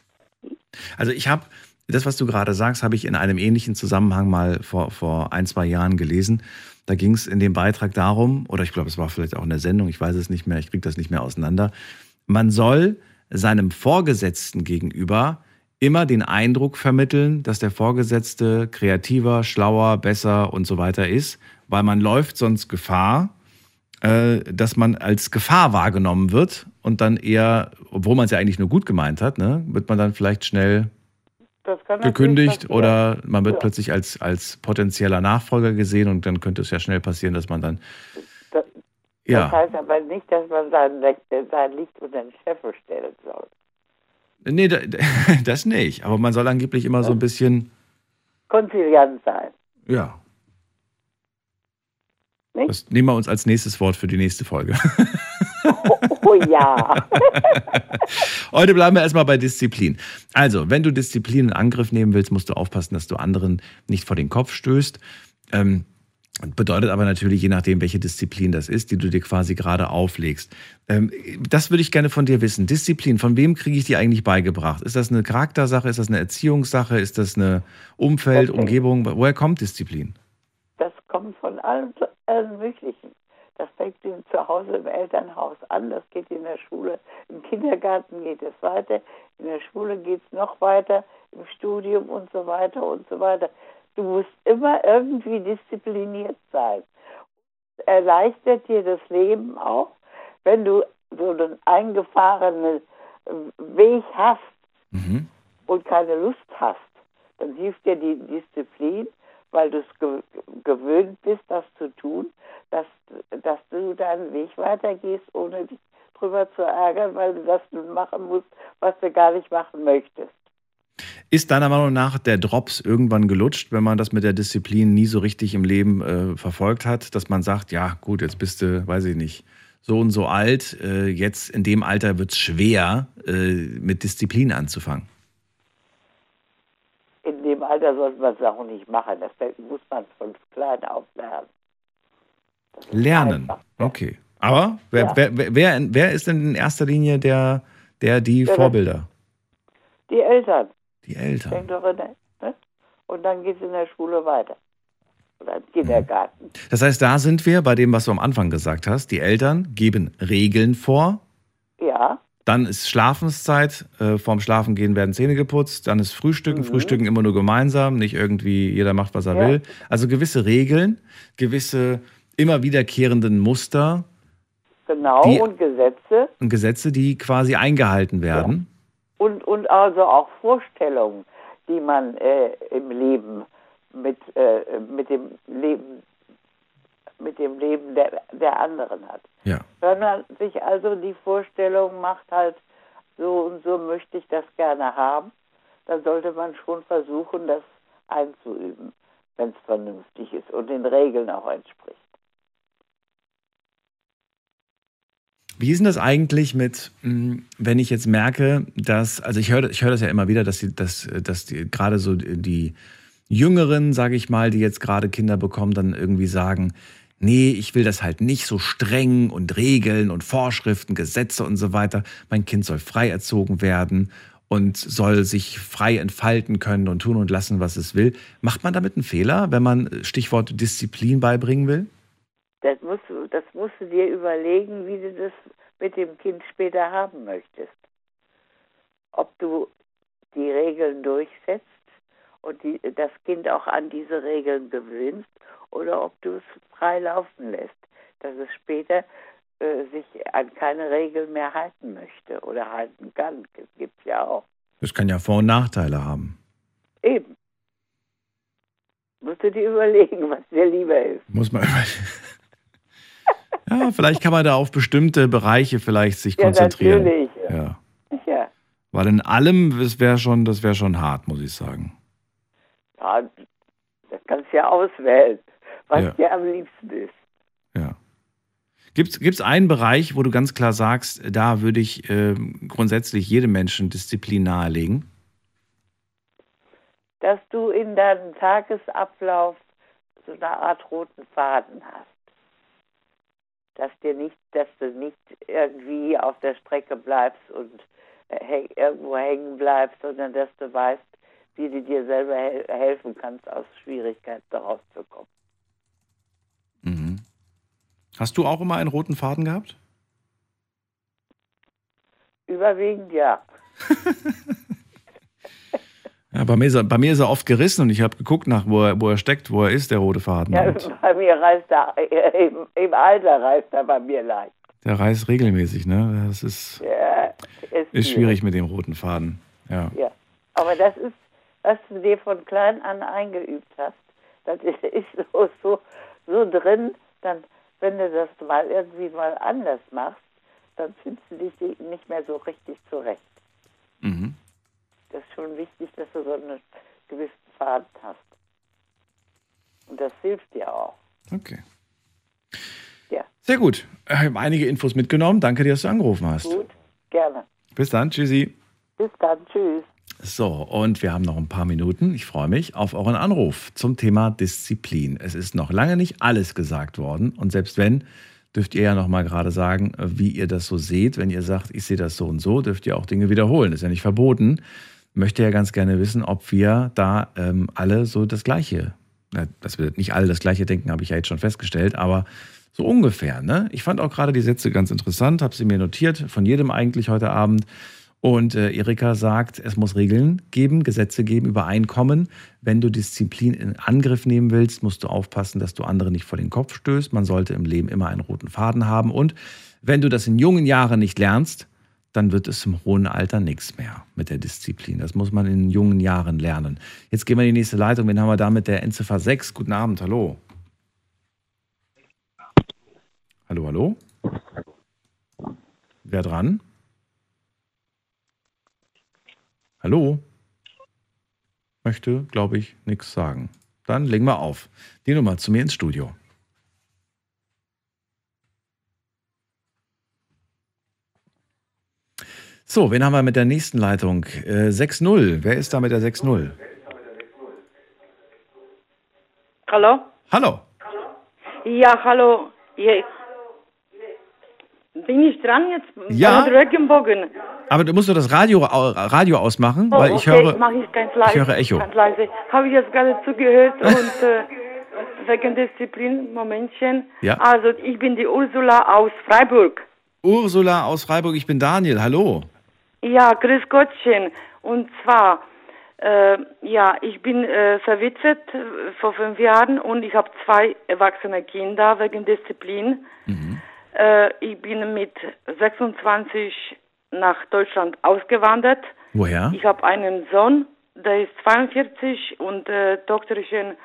Also ich habe, das, was du gerade sagst, habe ich in einem ähnlichen Zusammenhang mal vor, vor ein, zwei Jahren gelesen. Da ging es in dem Beitrag darum, oder ich glaube, es war vielleicht auch in der Sendung, ich weiß es nicht mehr, ich kriege das nicht mehr auseinander. Man soll seinem Vorgesetzten gegenüber immer den Eindruck vermitteln, dass der Vorgesetzte kreativer, schlauer, besser und so weiter ist, weil man läuft sonst Gefahr, dass man als Gefahr wahrgenommen wird und dann eher, obwohl man es ja eigentlich nur gut gemeint hat, ne, wird man dann vielleicht schnell gekündigt oder man wird Ja. plötzlich als, als potenzieller Nachfolger gesehen und dann könnte es ja schnell passieren, dass man dann. Das, Ja. das heißt aber nicht, dass man sein, sein Licht unter den Scheffel stellen soll. Nee, da- das nicht. Aber man soll angeblich immer so ein bisschen, Konziliant sein. ja. Nicht? Das nehmen wir uns als nächstes Wort für die nächste Folge. Oh ja. Heute bleiben wir erstmal bei Disziplin. Also, wenn du Disziplin in Angriff nehmen willst, musst du aufpassen, dass du anderen nicht vor den Kopf stößt. Ähm, bedeutet aber natürlich, je nachdem, welche Disziplin das ist, die du dir quasi gerade auflegst. Ähm, das würde ich gerne von dir wissen. Disziplin, von wem kriege ich die eigentlich beigebracht? Ist das eine Charaktersache? Ist das eine Erziehungssache? Ist das eine Umfeld, Okay. Umgebung? Woher kommt Disziplin? Das kommt von allem, Möglichen. Das fängt im Zuhause im Elternhaus an, das geht in der Schule, im Kindergarten geht es weiter, in der Schule geht es noch weiter, im Studium und so weiter und so weiter. Du musst immer irgendwie diszipliniert sein. Erleichtert dir das Leben auch, wenn du so einen eingefahrenen Weg hast und keine Lust hast, dann hilft dir die Disziplin, weil du es ge gewöhnt bist, das zu tun, dass, dass du deinen Weg weitergehst, ohne dich drüber zu ärgern, weil du das nun machen musst, was du gar nicht machen möchtest. Ist deiner Meinung nach der Drops irgendwann gelutscht, wenn man das mit der Disziplin nie so richtig im Leben äh, verfolgt hat, dass man sagt, ja gut, jetzt bist du, weiß ich nicht, so und so alt, äh, jetzt in dem Alter wird es schwer, äh, mit Disziplin anzufangen. Alter sollte man es auch nicht machen. Das muss man von klein auf lernen. Lernen. Okay. Aber wer, Ja. wer, wer, wer, ist denn in erster Linie der, der die Ja, Vorbilder? Die Eltern. Die Eltern. In, ne? und dann geht es in der Schule weiter. Oder im Kindergarten. Das heißt, da sind wir bei dem, was du am Anfang gesagt hast. Die Eltern geben Regeln vor. Ja, Dann ist Schlafenszeit. Äh, vorm Schlafengehen werden Zähne geputzt. Dann ist Frühstücken. Frühstücken immer nur gemeinsam. Nicht irgendwie jeder macht, was er Mhm. Ja. will. Also gewisse Regeln, gewisse immer wiederkehrenden Muster genau. Die- und Gesetze und Gesetze, die quasi eingehalten werden. und, und also auch Vorstellungen, die man äh, im Leben mit, äh, mit dem Leben mit dem Leben der, der anderen hat. Ja. Wenn man sich also die Vorstellung macht, halt so und so möchte ich das gerne haben, dann sollte man schon versuchen, das einzuüben, wenn es vernünftig ist und den Regeln auch entspricht. Wie ist denn das eigentlich mit, mh, wenn ich jetzt merke, dass, also ich höre ich höre das ja immer wieder, dass die, dass, dass die, gerade so die Jüngeren, sage ich mal, die jetzt gerade Kinder bekommen, dann irgendwie sagen, nee, ich will das halt nicht so streng und Regeln und Vorschriften, Gesetze und so weiter. Mein Kind soll frei erzogen werden und soll sich frei entfalten können und tun und lassen, was es will. Macht man damit einen Fehler, wenn man Stichwort Disziplin beibringen will? Das musst, du, das musst du dir überlegen, wie du das mit dem Kind später haben möchtest. Ob du die Regeln durchsetzt und die, das Kind auch an diese Regeln gewöhnst oder ob du es frei laufen lässt, dass es später äh, sich an keine Regeln mehr halten möchte oder halten kann. Das gibt es ja auch. Das kann ja Vor- und Nachteile haben. Eben. Musst du dir überlegen, was dir lieber ist. Muss man Ja, vielleicht kann man da auf bestimmte Bereiche vielleicht sich Ja, konzentrieren. natürlich. Ja. Ja. Weil in allem, das wäre schon, das wäre schon hart, muss ich sagen. ja, das kannst du ja auswählen, was Ja. dir am liebsten ist. Gibt es einen Bereich, wo du ganz klar sagst, da würde ich ähm, grundsätzlich jedem Menschen Disziplin nahelegen? dass du in deinem Tagesablauf so eine Art roten Faden hast. Dass dir nicht, dass du nicht irgendwie auf der Strecke bleibst und äh, häng- irgendwo hängen bleibst, sondern dass du weißt, wie du dir selber hel helfen kannst, aus Schwierigkeiten rauszukommen. Hast du auch immer einen roten Faden gehabt? Überwiegend ja. Ja, bei mir, ist er, bei mir ist er oft gerissen und ich habe geguckt, nach, wo, er, wo er steckt, wo er ist, der rote Faden. ja bei mir reißt er, äh, im, im Alter reißt er bei mir leicht. der reißt regelmäßig, ne? Das ist, Ja, ist, ist schwierig mit dem roten Faden. Ja. Ja, aber das ist, was du dir von klein an eingeübt hast. Das ist, ist so, so, so drin, dann, wenn du das mal irgendwie mal anders machst, dann findest du dich nicht mehr so richtig zurecht. Mhm. Das ist schon wichtig, dass du so einen gewissen Faden hast. Und das hilft dir auch. Okay. Ja. Sehr gut. Ich habe einige Infos mitgenommen. Danke dir, dass du angerufen hast. Gut, gerne. Bis dann. Tschüssi. Bis dann, tschüss. So, und wir haben noch ein paar Minuten. Ich freue mich auf euren Anruf zum Thema Disziplin. Es ist noch lange nicht alles gesagt worden. Und selbst wenn, dürft ihr ja noch mal gerade sagen, wie ihr das so seht. Wenn ihr sagt, ich sehe das so und so, dürft ihr auch Dinge wiederholen. Ist ja nicht verboten. Möchte ja ganz gerne wissen, ob wir da ähm, alle so das Gleiche, na, dass wir nicht alle das Gleiche denken, habe ich ja jetzt schon festgestellt, aber so ungefähr. Ne? Ich fand auch gerade die Sätze ganz interessant, habe sie mir notiert, von jedem eigentlich heute Abend. Und äh, Erika sagt, es muss Regeln geben, Gesetze geben, Übereinkommen. Wenn du Disziplin in Angriff nehmen willst, musst du aufpassen, dass du andere nicht vor den Kopf stößt. Man sollte im Leben immer einen roten Faden haben. Und wenn du das in jungen Jahren nicht lernst, dann wird es im hohen Alter nichts mehr mit der Disziplin. Das muss man in jungen Jahren lernen. Jetzt gehen wir in die nächste Leitung. Wen haben wir da mit der Endziffer 6? Guten Abend, hallo. Hallo, hallo. Wer dran? Hallo? Möchte, glaube ich, nichts sagen. Dann legen wir auf. Die Nummer zu mir ins Studio. So, wen haben wir mit der nächsten Leitung? Äh, 6-0. Wer ist da mit der 6-0? Hallo? Hallo. Ja, hallo. Ja, bin ich dran jetzt? Ja. Aber du musst doch das Radio, Radio ausmachen, Oh, weil ich okay, höre. mach ich ganz leise. ich höre Echo. Ganz leise. Habe ich jetzt gerade zugehört und äh, wegen Disziplin, Momentchen. Ja. Also ich bin die Ursula aus Freiburg. Ursula aus Freiburg, ich bin Daniel. Hallo. Ja, grüß Gottchen. Und zwar, äh, ja, ich bin äh, verwitwet äh, vor fünf Jahren und ich habe zwei erwachsene Kinder wegen Disziplin. Äh, ich bin mit 26 nach Deutschland ausgewandert. Woher? Ich habe einen Sohn, der ist 42 und äh, Tochterchen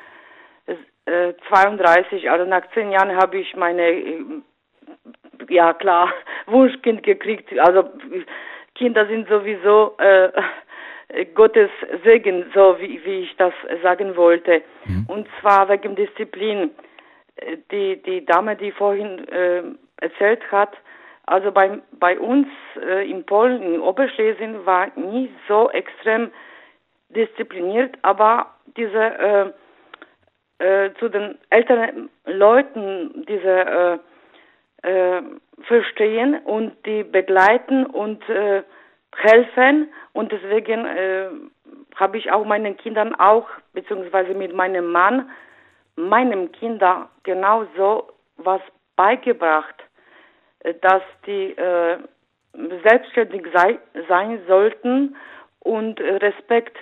äh, 32. Also nach zehn Jahren habe ich meine, äh, ja klar, Wunschkind gekriegt. Also Kinder sind sowieso äh, Gottes Segen, so wie, wie ich das sagen wollte. Und zwar wegen Disziplin. Äh, Die, die Dame, die vorhin äh, erzählt hat, also bei, bei uns äh, in Polen, in Oberschlesien, war nie so extrem diszipliniert, aber diese äh, äh, zu den älteren Leuten diese äh, äh, verstehen und die begleiten und äh, helfen. Und deswegen habe ich auch meinen Kindern auch beziehungsweise mit meinem Mann meinem Kinder genauso was beigebracht, dass die äh, selbstständig sei, sein sollten und äh, Respekt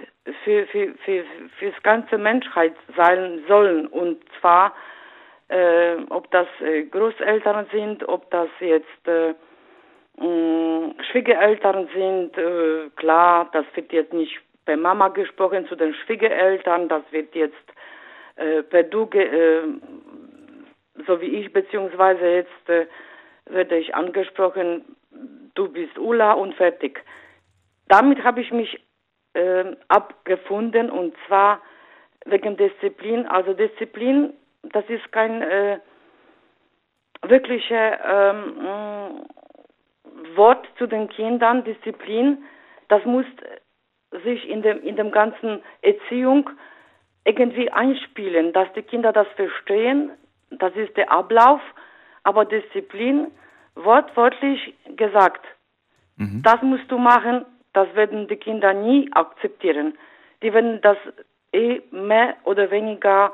für, für, für, für das ganze Menschheit sein sollen. Und zwar, äh, ob das äh, Großeltern sind, ob das jetzt äh, Schwiegereltern sind, äh, klar, das wird jetzt nicht bei Mama gesprochen zu den Schwiegereltern, das wird jetzt äh, per Du, äh, so wie ich, beziehungsweise jetzt äh, werde ich angesprochen, du bist Ulla und fertig. Damit habe ich mich äh, abgefunden und zwar wegen Disziplin. Also Disziplin, das ist kein äh, wirkliche ähm, mh, Wort zu den Kindern, Disziplin. Das muss sich in dem, in dem ganzen Erziehung irgendwie einspielen, dass die Kinder das verstehen. Das ist der Ablauf. Aber Disziplin, wortwörtlich gesagt, das musst du machen, das werden die Kinder nie akzeptieren. Die werden das eh mehr oder weniger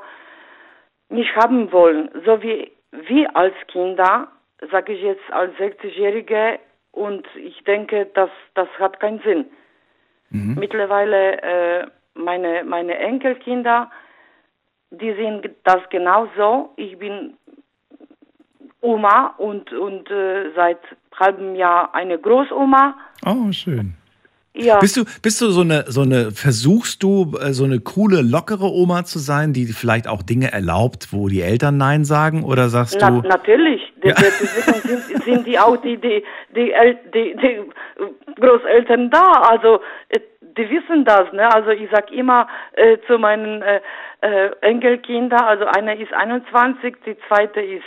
nicht haben wollen. So wie wir als Kinder, sage ich jetzt als 60-Jährige, und ich denke, das, das hat keinen Sinn. Mittlerweile äh, meine, meine Enkelkinder, die sehen das genauso. Ich bin Oma und, und äh, seit halbem Jahr eine Großoma. Oh, schön. Ja. Bist du, bist du so eine, so eine, versuchst du, äh, so eine coole, lockere Oma zu sein, die vielleicht auch Dinge erlaubt, wo die Eltern Nein sagen? Oder sagst Na, du, natürlich. De- Deswegen sind, sind die auch die, die, die, El- die, die Großeltern da. Also äh, die wissen das. Ne? Also ich sag immer äh, zu meinen äh, äh, Enkelkindern, also eine ist 21, die zweite ist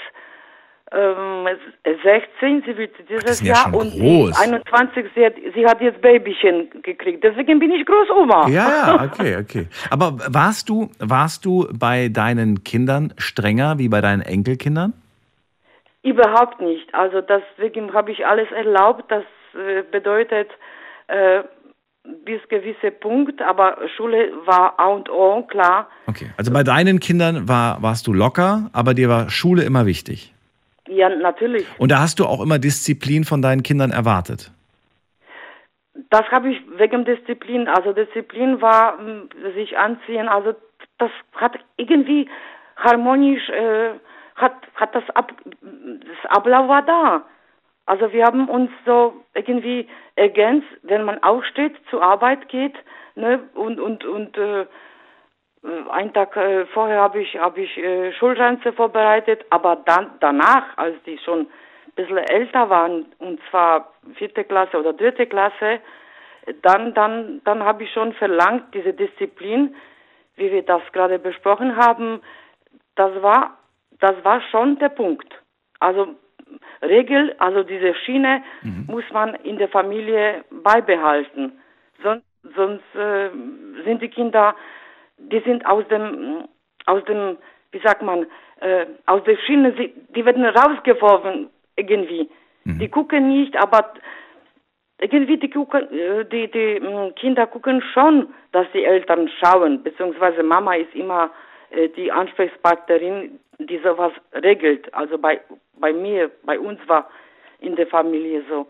ähm, 16, sie wird dieses ja Jahr und groß. die 21, sie hat, sie hat jetzt Babychen gekriegt. Deswegen bin ich Großoma. Ja, ja, okay, okay. Aber warst du, warst du bei deinen Kindern strenger wie bei deinen Enkelkindern? Überhaupt nicht. Also deswegen habe ich alles erlaubt. Das äh, bedeutet äh, bis gewisse Punkt, aber Schule war A und O, klar. Okay. Also bei deinen Kindern war, warst du locker, aber dir war Schule immer wichtig. Ja, natürlich. Und da hast du auch immer Disziplin von deinen Kindern erwartet. Das habe ich wegen Disziplin. Also Disziplin war mh, sich anziehen. Also das hat irgendwie harmonisch, äh, hat, hat das, Ab, das Ablauf war da. Also wir haben uns so irgendwie ergänzt, wenn man aufsteht, zur Arbeit geht, ne, und, und, und, äh, einen Tag äh, vorher habe ich, habe ich äh, Schulranze vorbereitet, aber dann, danach, als die schon ein bisschen älter waren, und zwar vierte Klasse oder dritte Klasse, dann, dann, dann habe ich schon verlangt, diese Disziplin, wie wir das gerade besprochen haben, das war, das war schon der Punkt. Also Regel, also diese Schiene muss man in der Familie beibehalten. Sonst, sonst äh, sind die Kinder, die sind aus dem, aus dem, wie sagt man, äh, aus der Schiene, sie- die werden rausgeworfen irgendwie. Die gucken nicht, aber irgendwie die, gucken, äh, die, die mh, Kinder gucken schon, dass die Eltern schauen, beziehungsweise Mama ist immer äh, die Ansprechpartnerin, die sowas regelt. Also bei, bei mir, bei uns war in der Familie so.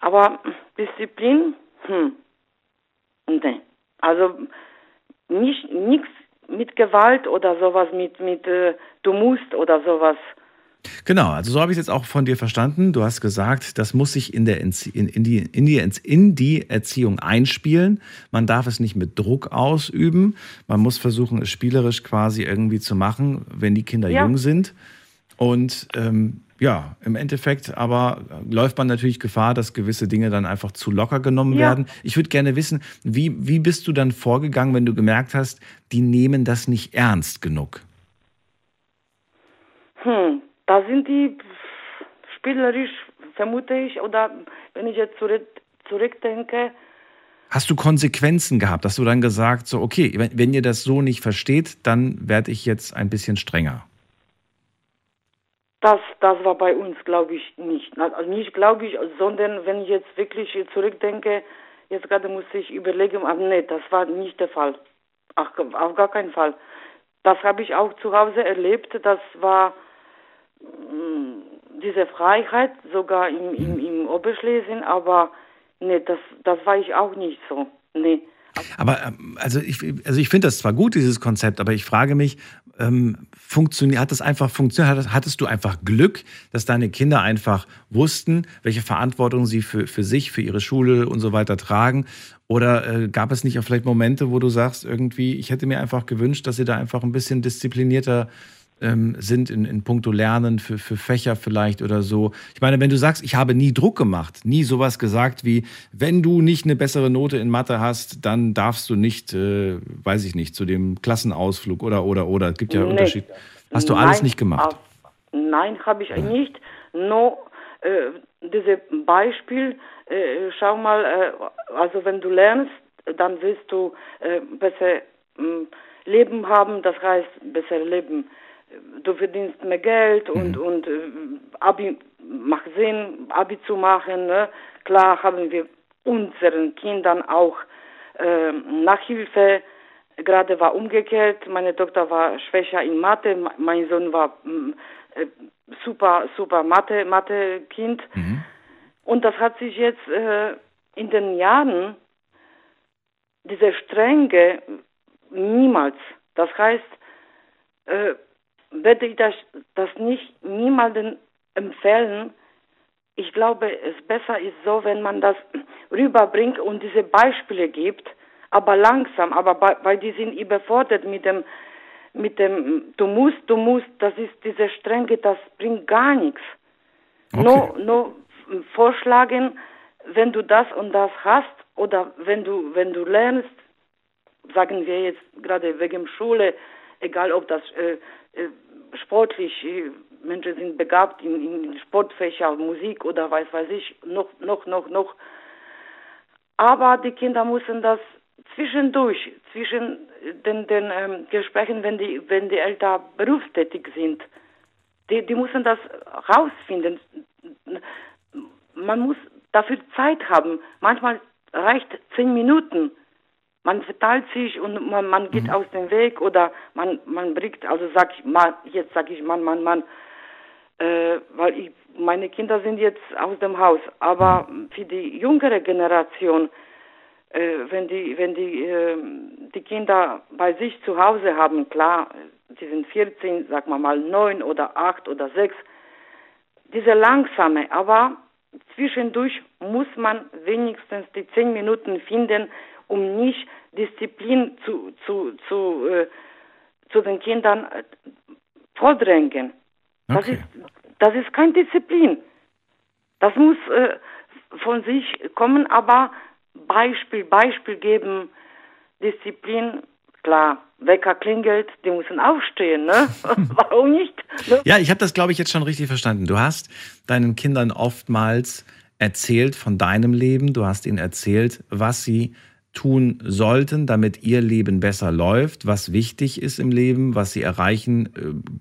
Aber Disziplin, hm, nee. Also nicht nichts mit Gewalt oder sowas, mit, mit äh, du musst oder sowas. Genau, also so habe ich es jetzt auch von dir verstanden. Du hast gesagt, das muss sich in, der, in, in, die, in, die, in die Erziehung einspielen. Man darf es nicht mit Druck ausüben. Man muss versuchen, es spielerisch quasi irgendwie zu machen, wenn die Kinder Ja. jung sind. Und ähm, ja, im Endeffekt aber läuft man natürlich Gefahr, dass gewisse Dinge dann einfach zu locker genommen Ja. werden. Ich würde gerne wissen, wie, wie bist du dann vorgegangen, wenn du gemerkt hast, die nehmen das nicht ernst genug? Hm, da sind die spielerisch, vermute ich, oder wenn ich jetzt zurück, zurückdenke, Hast du Konsequenzen gehabt? Hast du dann gesagt, so, okay, wenn, wenn ihr das so nicht versteht, dann werde ich jetzt ein bisschen strenger? Das, das war bei uns, glaube ich, nicht. Also nicht, glaube ich, sondern wenn ich jetzt wirklich zurückdenke, jetzt gerade muss ich überlegen, aber nee, das war nicht der Fall. Ach, auf gar keinen Fall. Das habe ich auch zu Hause erlebt. Das war mh, diese Freiheit, sogar im, im, im Oberschlesien, aber nee, das, das war ich auch nicht so. Nee. Aber ähm, also ich, also ich finde das zwar gut, dieses Konzept, aber ich frage mich, ähm, funktioniert, hat das einfach funktioniert? Hattest, du einfach Glück, dass deine Kinder einfach wussten, welche Verantwortung sie für, für sich, für ihre Schule und so weiter tragen? Oder äh, gab es nicht auch vielleicht Momente, wo du sagst, irgendwie, ich hätte mir einfach gewünscht, dass sie da einfach ein bisschen disziplinierter ähm, sind in, in puncto Lernen für, für Fächer vielleicht oder so. Ich meine, wenn du sagst, ich habe nie Druck gemacht, nie sowas gesagt wie, wenn du nicht eine bessere Note in Mathe hast, dann darfst du nicht, äh, weiß ich nicht, zu dem Klassenausflug oder, oder, oder. Es gibt ja Nee. Unterschied. Hast du alles Nein, nicht gemacht? auf- Nein, habe ich nicht. Nur äh, dieses Beispiel, äh, schau mal, äh, also wenn du lernst, dann willst du äh, besser mh, Leben haben, das heißt besser leben. Du verdienst mehr Geld und, und äh, Abi macht Sinn, Abi zu machen. Ne? Klar haben wir unseren Kindern auch äh, Nachhilfe gerade war umgekehrt. Meine Tochter war schwächer in Mathe, me- mein Sohn war mm, äh, super, super Mathe, Mathe-Kind. Und das hat sich jetzt äh, in den Jahren, diese Strenge, niemals. Das heißt, werde ich das, das nicht niemandem empfehlen. Ich glaube, es besser ist so, wenn man das rüberbringt und diese Beispiele gibt, aber langsam, aber weil die sind überfordert mit dem, mit dem, du musst, du musst, das ist diese Strenge, das bringt gar nichts. Nur, nur vorschlagen, wenn du das und das hast oder wenn du, wenn du lernst, sagen wir jetzt gerade wegen Schule, egal ob das äh, sportlich, äh, Menschen sind begabt in, in Sportfächer, Musik oder weiß weiß ich, noch, noch, noch, noch. Aber die Kinder müssen das zwischendurch, zwischen den, den ähm, Gesprächen, wenn die, wenn die Eltern berufstätig sind, die, die müssen das rausfinden. Man muss dafür Zeit haben. Manchmal reicht zehn Minuten. Man verteilt sich und man, man geht aus dem Weg oder man, man bringt, also sag ich mal, jetzt sage ich Mann, Mann, Mann, äh, weil ich, meine Kinder sind jetzt aus dem Haus. Aber für die jüngere Generation, äh, wenn die, wenn die, äh, die Kinder bei sich zu Hause haben, klar, die sind 14, sag mal mal 9 oder 8 oder 6, diese langsame, aber zwischendurch muss man wenigstens die 10 Minuten finden, um nicht Disziplin zu, zu, zu, äh, zu den Kindern äh, vordrängen. Das, ist, das ist kein Disziplin. Das muss äh, von sich kommen, aber Beispiel, Beispiel geben, Disziplin, klar, Wecker klingelt, die müssen aufstehen, ne? Warum nicht? Ne? Ja, ich habe das, glaube ich, jetzt schon richtig verstanden. Du hast deinen Kindern oftmals erzählt von deinem Leben. Du hast ihnen erzählt, was sie tun sollten, damit ihr Leben besser läuft, was wichtig ist im Leben, was sie erreichen äh,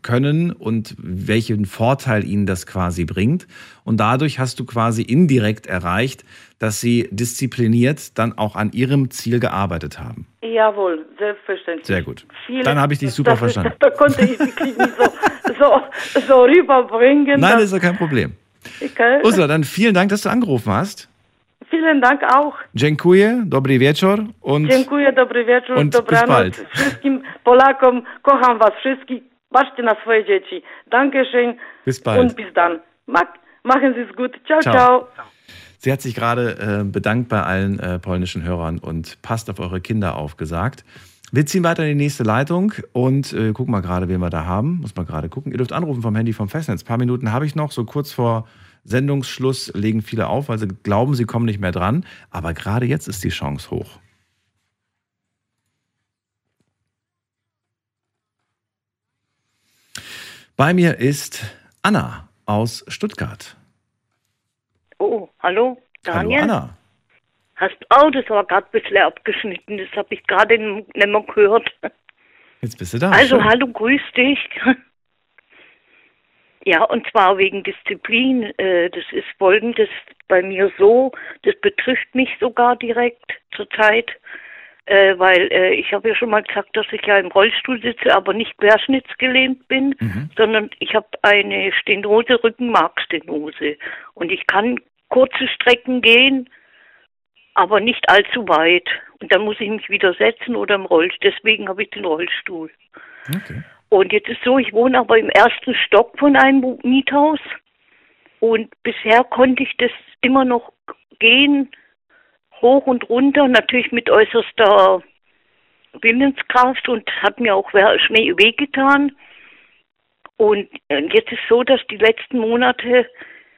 können und welchen Vorteil ihnen das quasi bringt. Und dadurch hast du quasi indirekt erreicht, dass sie diszipliniert dann auch an ihrem Ziel gearbeitet haben. Jawohl, selbstverständlich. Sehr gut. Viele- Dann habe ich dich super das, verstanden. Da konnte ich wirklich nicht so, so, so rüberbringen. Nein, dass- ist ja kein Problem. Okay. Ursula, dann vielen Dank, dass du angerufen hast. Vielen Dank auch. Dziękuję, dobry wieczór und Dziękuję, dobry wieczór, und bis dobranoc bald. wszystkim Polakom. Kocham was wszystkich. Patrzcie na swoje dzieci. Dankeschön bis bald. und bis dann. Ma- Machen Sie es gut. Ciao, Ciao. ciao. Sie hat sich gerade äh, bedankt bei allen äh, polnischen Hörern und passt auf eure Kinder auf gesagt. Wir ziehen weiter in die nächste Leitung und äh, gucken mal gerade, wen wir da haben. Muss mal gerade gucken. Ihr dürft anrufen vom Handy vom Festnetz. Ein paar Minuten habe ich noch. So kurz vor Sendungsschluss legen viele auf, weil sie glauben, sie kommen nicht mehr dran. Aber gerade jetzt ist die Chance hoch. Bei mir ist Anna aus Stuttgart. Oh, hallo, Daniel. Hallo Anna. Hast, oh, das war gerade ein bisschen abgeschnitten. Das habe ich gerade nicht mehr gehört. Jetzt bist du da. also, Schön. hallo, grüß dich. Ja, und zwar wegen Disziplin. Äh, Das ist folgendes bei mir so, das betrifft mich sogar direkt zurzeit, äh, weil äh, ich habe ja schon mal gesagt, dass ich ja im Rollstuhl sitze, aber nicht querschnittsgelähmt bin, sondern ich habe eine Stenose, Rückenmarkstenose. Und ich kann kurze Strecken gehen, aber nicht allzu weit. Und dann muss ich mich wieder setzen oder im Rollstuhl. Deswegen habe ich den Rollstuhl. Und jetzt ist so, ich wohne aber im ersten Stock von einem Miethaus. Und bisher konnte ich das immer noch gehen, hoch und runter, natürlich mit äußerster Willenskraft und hat mir auch schwer wehgetan. Und jetzt ist so, dass die letzten Monate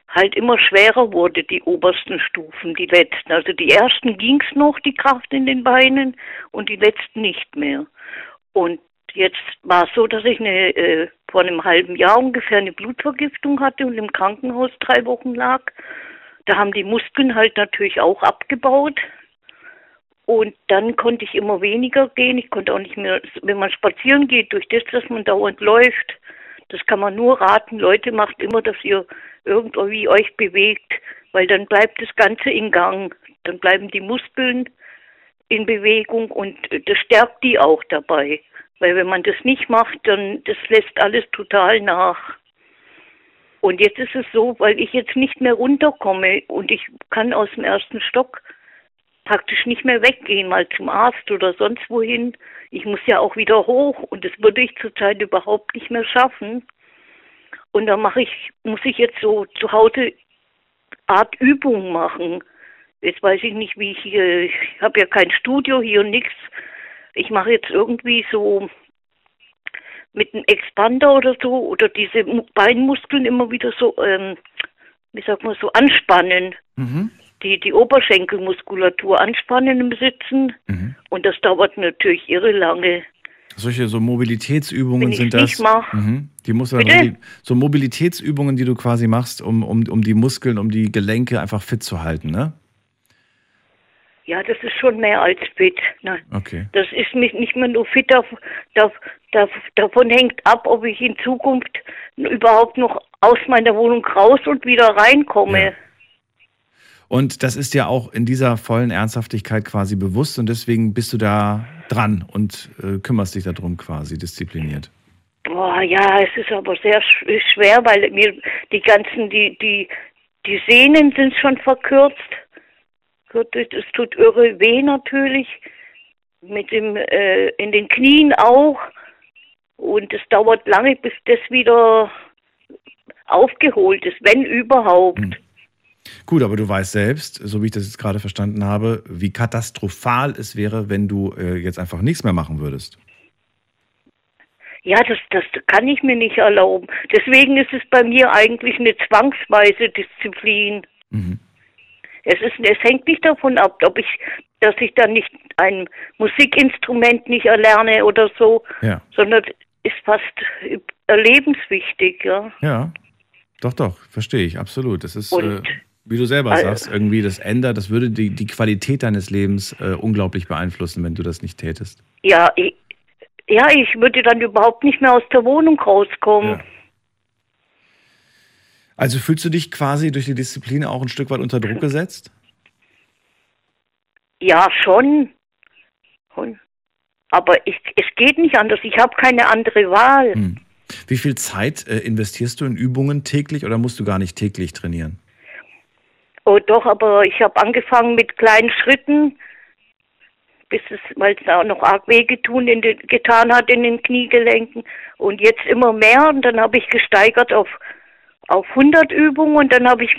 halt immer schwerer wurde, die obersten Stufen, die letzten. Also die ersten ging's noch, die Kraft in den Beinen, und die letzten nicht mehr. Und jetzt war es so, dass ich eine, äh, vor einem halben Jahr ungefähr eine Blutvergiftung hatte und im Krankenhaus drei Wochen lag. Da haben die Muskeln halt natürlich auch abgebaut. Und dann konnte ich immer weniger gehen. Ich konnte auch nicht mehr, wenn man spazieren geht, durch das, dass man dauernd läuft, das kann man nur raten. Leute, macht immer, dass ihr irgendwie euch bewegt, weil dann bleibt das Ganze in Gang. Dann bleiben die Muskeln in Bewegung und äh, das stärkt die auch dabei. Weil wenn man das nicht macht, dann das lässt alles total nach. Und jetzt ist es so, weil ich jetzt nicht mehr runterkomme und ich kann aus dem ersten Stock praktisch nicht mehr weggehen, mal zum Arzt oder sonst wohin. Ich muss ja auch wieder hoch und das würde ich zurzeit überhaupt nicht mehr schaffen. Und da mache ich, muss ich jetzt so zu Hause Art Übung machen. Jetzt weiß ich nicht, wie ich hier, ich habe ja kein Studio hier, nix. Ich mache jetzt irgendwie so mit einem Expander oder so oder diese Mu- Beinmuskeln immer wieder so, ähm, wie sagt man, so anspannen. Mhm. Die, die Oberschenkelmuskulatur anspannen im Sitzen. Mhm. Und das dauert natürlich irre lange. Solche so Mobilitätsübungen sind das. Mhm. Die musst du die, so Mobilitätsübungen, die du quasi machst, um, um, um die Muskeln, um die Gelenke einfach fit zu halten, ne? Ja, das ist schon mehr als fit. Nein. Okay. Das ist nicht, nicht mehr nur fit, dav, dav, dav, davon hängt ab, ob ich in Zukunft überhaupt noch aus meiner Wohnung raus und wieder reinkomme. Und das ist ja auch in dieser vollen Ernsthaftigkeit quasi bewusst und deswegen bist du da dran und äh, kümmerst dich darum quasi diszipliniert. Boah, ja, es ist aber sehr sch schwer, weil mir die ganzen, die, die, die Sehnen sind schon verkürzt. Gut, Es tut irre weh natürlich. Mit dem, äh, in den Knien auch. Und es dauert lange, bis das wieder aufgeholt ist, wenn überhaupt. Gut, aber du weißt selbst, so wie ich das jetzt gerade verstanden habe, wie katastrophal es wäre, wenn du äh, jetzt einfach nichts mehr machen würdest. Ja, das, das kann ich mir nicht erlauben. Deswegen ist es bei mir eigentlich eine zwangsweise Disziplin. Es, ist, es hängt nicht davon ab, ob ich, dass ich dann nicht ein Musikinstrument nicht erlerne oder so, Ja. sondern ist fast überlebenswichtig, ja. Ja, doch, doch, verstehe ich, absolut. Das ist, Und äh, Wie du selber Also- sagst, irgendwie das ändert, das würde die, die Qualität deines Lebens äh, unglaublich beeinflussen, wenn du das nicht tätest. Ja, ich, ja, ich würde dann überhaupt nicht mehr aus der Wohnung rauskommen. Also fühlst du dich quasi durch die Disziplin auch ein Stück weit unter Druck gesetzt? Ja, schon. Aber ich, es geht nicht anders. Ich habe keine andere Wahl. Hm. Wie viel Zeit äh, investierst du in Übungen täglich oder musst du gar nicht täglich trainieren? Oh doch, aber ich habe angefangen mit kleinen Schritten, bis es, weil es auch noch arg wehgetun in den, getan hat in den Kniegelenken. Und jetzt immer mehr und dann habe ich gesteigert auf, auf 100 Übungen und dann habe ich,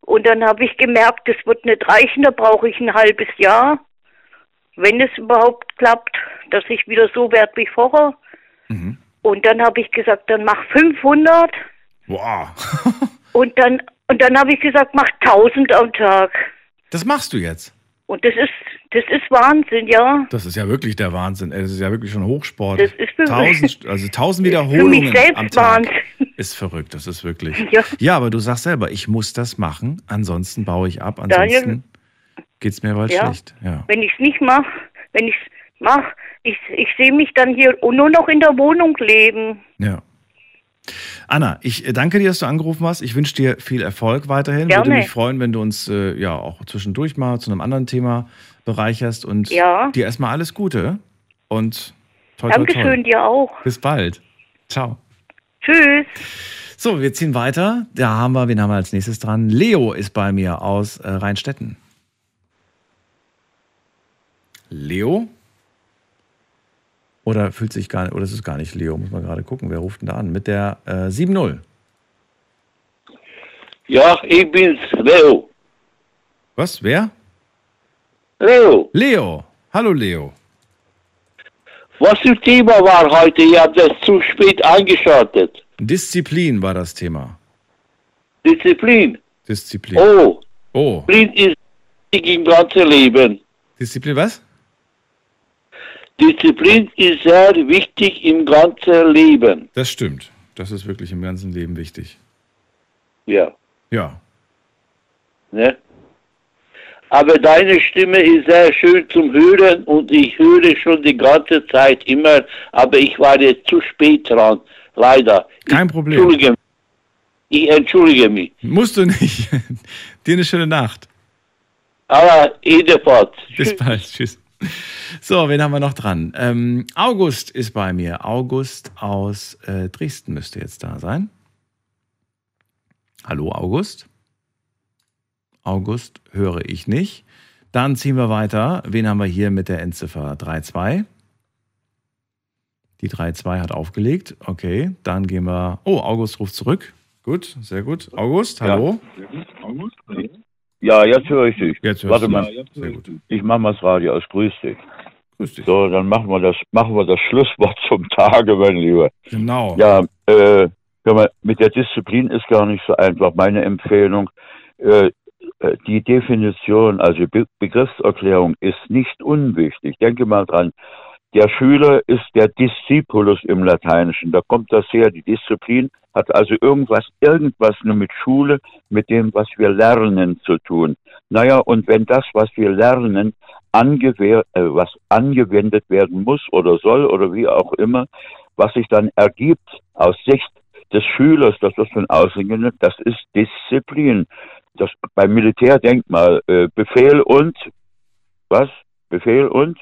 und dann habe ich gemerkt, das wird nicht reichen, da brauche ich ein halbes Jahr, wenn es überhaupt klappt, dass ich wieder so werde wie vorher. Und dann habe ich gesagt, dann mach 500 Wow. und dann, und dann habe ich gesagt, mach 1000 am Tag. Das machst du jetzt. Und das ist, das ist Wahnsinn, ja. Das ist ja wirklich der Wahnsinn. ey. Das ist ja wirklich schon Hochsport. Das ist für tausend, also tausend Für Wiederholungen mich selbst am Tag. Wahnsinn. Ist verrückt, das ist wirklich. Ja. Ja, aber du sagst selber, ich muss das machen, ansonsten baue ich ab, ansonsten geht's mir bald Ja. schlecht. Ja. Wenn ich es nicht mache, wenn ich es mache, ich, ich sehe mich dann hier nur noch in der Wohnung leben. Ja. Anna, ich äh, danke dir, dass du angerufen hast. Ich wünsche dir viel Erfolg weiterhin. Gerne. Würde mich freuen, wenn du uns äh, ja auch zwischendurch mal zu einem anderen Thema bereicherst und Ja. dir erstmal alles Gute und toi, toi, Dankeschön toi. dir auch. Bis bald. Ciao. Tschüss. So, wir ziehen weiter. Da haben wir, wen haben wir als nächstes dran? Leo ist bei mir aus äh, Rheinstetten. Leo? Oder fühlt sich gar nicht, oder ist es gar nicht Leo? Muss man gerade gucken. Wer ruft denn da an? Mit der äh, 7-0. Ja, ich bin's, Leo. Was? Wer? Leo, Leo. Hallo Leo. was für Thema war heute? Ihr habt das zu spät eingeschaltet. Disziplin war das Thema. Disziplin. Disziplin. Oh, Oh. Disziplin ist wichtig im ganzen Leben. Disziplin was? Disziplin ist sehr wichtig im ganzen Leben. Das stimmt. Das ist wirklich im ganzen Leben wichtig. Ja. Ja. Ne? Aber deine Stimme ist sehr schön zum Hören und ich höre schon die ganze Zeit immer, aber ich war jetzt zu spät dran, leider. Kein Problem. Entschuldige mich. Ich entschuldige mich. Musst du nicht. Dir eine schöne Nacht. Aber jedenfalls. Bis bald. Tschüss. So, wen haben wir noch dran? Ähm, August ist bei mir. August aus äh, Dresden müsste jetzt da sein. Hallo, August. August höre ich nicht. Dann ziehen wir weiter. Wen haben wir hier mit der Endziffer 3-2? Die 3-2 hat aufgelegt. Okay, dann gehen wir. Oh, August ruft zurück. Gut, sehr gut. August, hallo. Ja, jetzt höre ich dich. Jetzt hörst Warte mal. mich. Sehr gut. Ich mache mal das Radio aus. Grüß dich. Grüß dich. So, dann machen wir das, machen wir das Schlusswort zum Tage, mein Lieber. Genau. Ja, äh, mal, mit der Disziplin ist gar nicht so einfach. Meine Empfehlung, äh, die Definition, also Be Begriffserklärung ist nicht unwichtig. Denke mal dran. Der Schüler ist der Discipulus im Lateinischen. Da kommt das her. Die Disziplin hat also irgendwas, irgendwas nur mit Schule, mit dem, was wir lernen, zu tun. Naja, und wenn das, was wir lernen, angewehr, äh, was angewendet werden muss oder soll oder wie auch immer, was sich dann ergibt aus Sicht des Schülers, das wird von außen genannt, das ist Disziplin. Das beim Militärdenkmal äh, Befehl und was? Befehl und?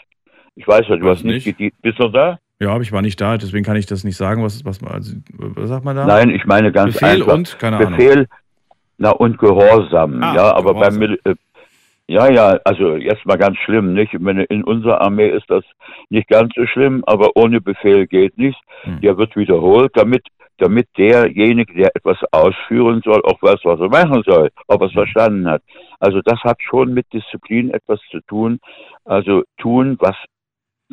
Ich weiß ja, du Weiß hast nicht, nicht. bist du da? Ja, aber ich war nicht da, deswegen kann ich das nicht sagen. Was, was, also, was sagt man da? Nein, ich meine ganz Befehl einfach. und, keine Ahnung. Befehl, na und Gehorsam, Ah, ja, aber beim Gehorsam. Mil äh, ja, ja, also jetzt mal ganz schlimm, nicht? Ich meine, in unserer Armee ist das nicht ganz so schlimm, aber ohne Befehl geht nichts. Hm. Der wird wiederholt, damit, damit derjenige, der etwas ausführen soll, auch weiß, was er machen soll, ob er es verstanden hat. Also das hat schon mit Disziplin etwas zu tun. Also tun, was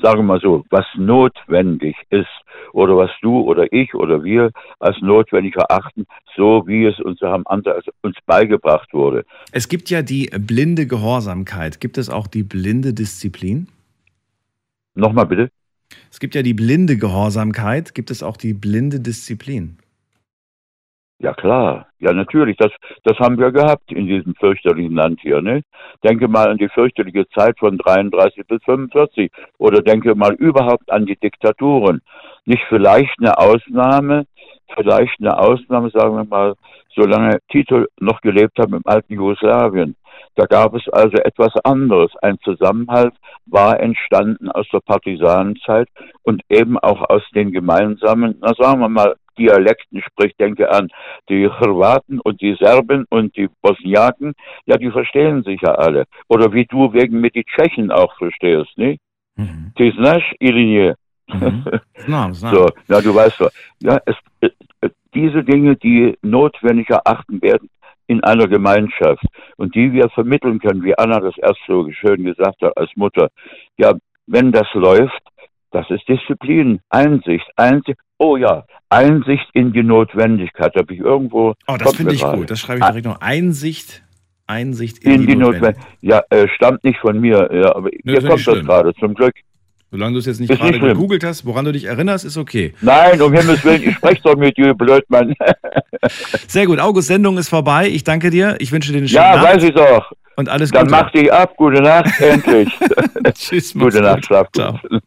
sagen wir mal so, was notwendig ist oder was du oder ich oder wir als notwendig erachten, so wie es uns, haben andere, also uns beigebracht wurde. Es gibt ja die blinde Gehorsamkeit. Gibt es auch die blinde Disziplin? Nochmal bitte. Es gibt ja die blinde Gehorsamkeit. Gibt es auch die blinde Disziplin? Ja klar, ja natürlich, das, das haben wir gehabt in diesem fürchterlichen Land hier. Ne? Denke mal an die fürchterliche Zeit von 33 bis 45 oder denke mal überhaupt an die Diktaturen. Nicht vielleicht eine Ausnahme, vielleicht eine Ausnahme, sagen wir mal, solange Tito noch gelebt hat im alten Jugoslawien. Da gab es also etwas anderes. Ein Zusammenhalt war entstanden aus der Partisanenzeit und eben auch aus den gemeinsamen, na sagen wir mal, Dialekten, sprich, denke an die Chorwaten und die Serben und die Bosniaken, ja, die verstehen sich ja alle. Oder wie du wegen mit die Tschechen auch verstehst, ne? Mhm. Nie? Mhm. Znam. So, na, du weißt doch. Ja, es, äh, diese Dinge, die notwendig erachten werden in einer Gemeinschaft und die wir vermitteln können, wie Anna das erst so schön gesagt hat als Mutter. Ja, wenn das läuft, das ist Disziplin, Einsicht, Einsicht. Oh ja, Einsicht in die Notwendigkeit. Habe ich irgendwo. Oh, das finde ich gut. Das schreibe ich direkt noch. Einsicht, Einsicht in, in die, die Notwendigkeit. Ja, äh, stammt nicht von mir, ja, aber Nö, hier kommt das gerade, zum Glück. Solange du es jetzt nicht gerade nicht gegoogelt hast, woran du dich erinnerst, ist okay. Nein, um Himmels Willen, ich spreche doch mit dir, Blödmann. Sehr gut. August, Sendung ist vorbei. Ich danke dir. Ich wünsche dir eine schöne ja, Nacht. weiß ich doch. Und alles Dann Gute. mach dich ab, gute Nacht, endlich. Tschüss, gute Nacht, gut. schlaf Ciao. gut.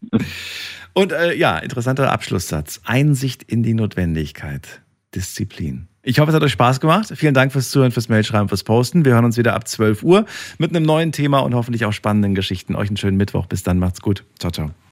Und äh, ja, interessanter Abschlusssatz. Einsicht in die Notwendigkeit. Disziplin. Ich hoffe, es hat euch Spaß gemacht. Vielen Dank fürs Zuhören, fürs Mailschreiben, fürs Posten. Wir hören uns wieder ab 12 Uhr mit einem neuen Thema und hoffentlich auch spannenden Geschichten. Euch einen schönen Mittwoch. Bis dann, macht's gut. Ciao, ciao.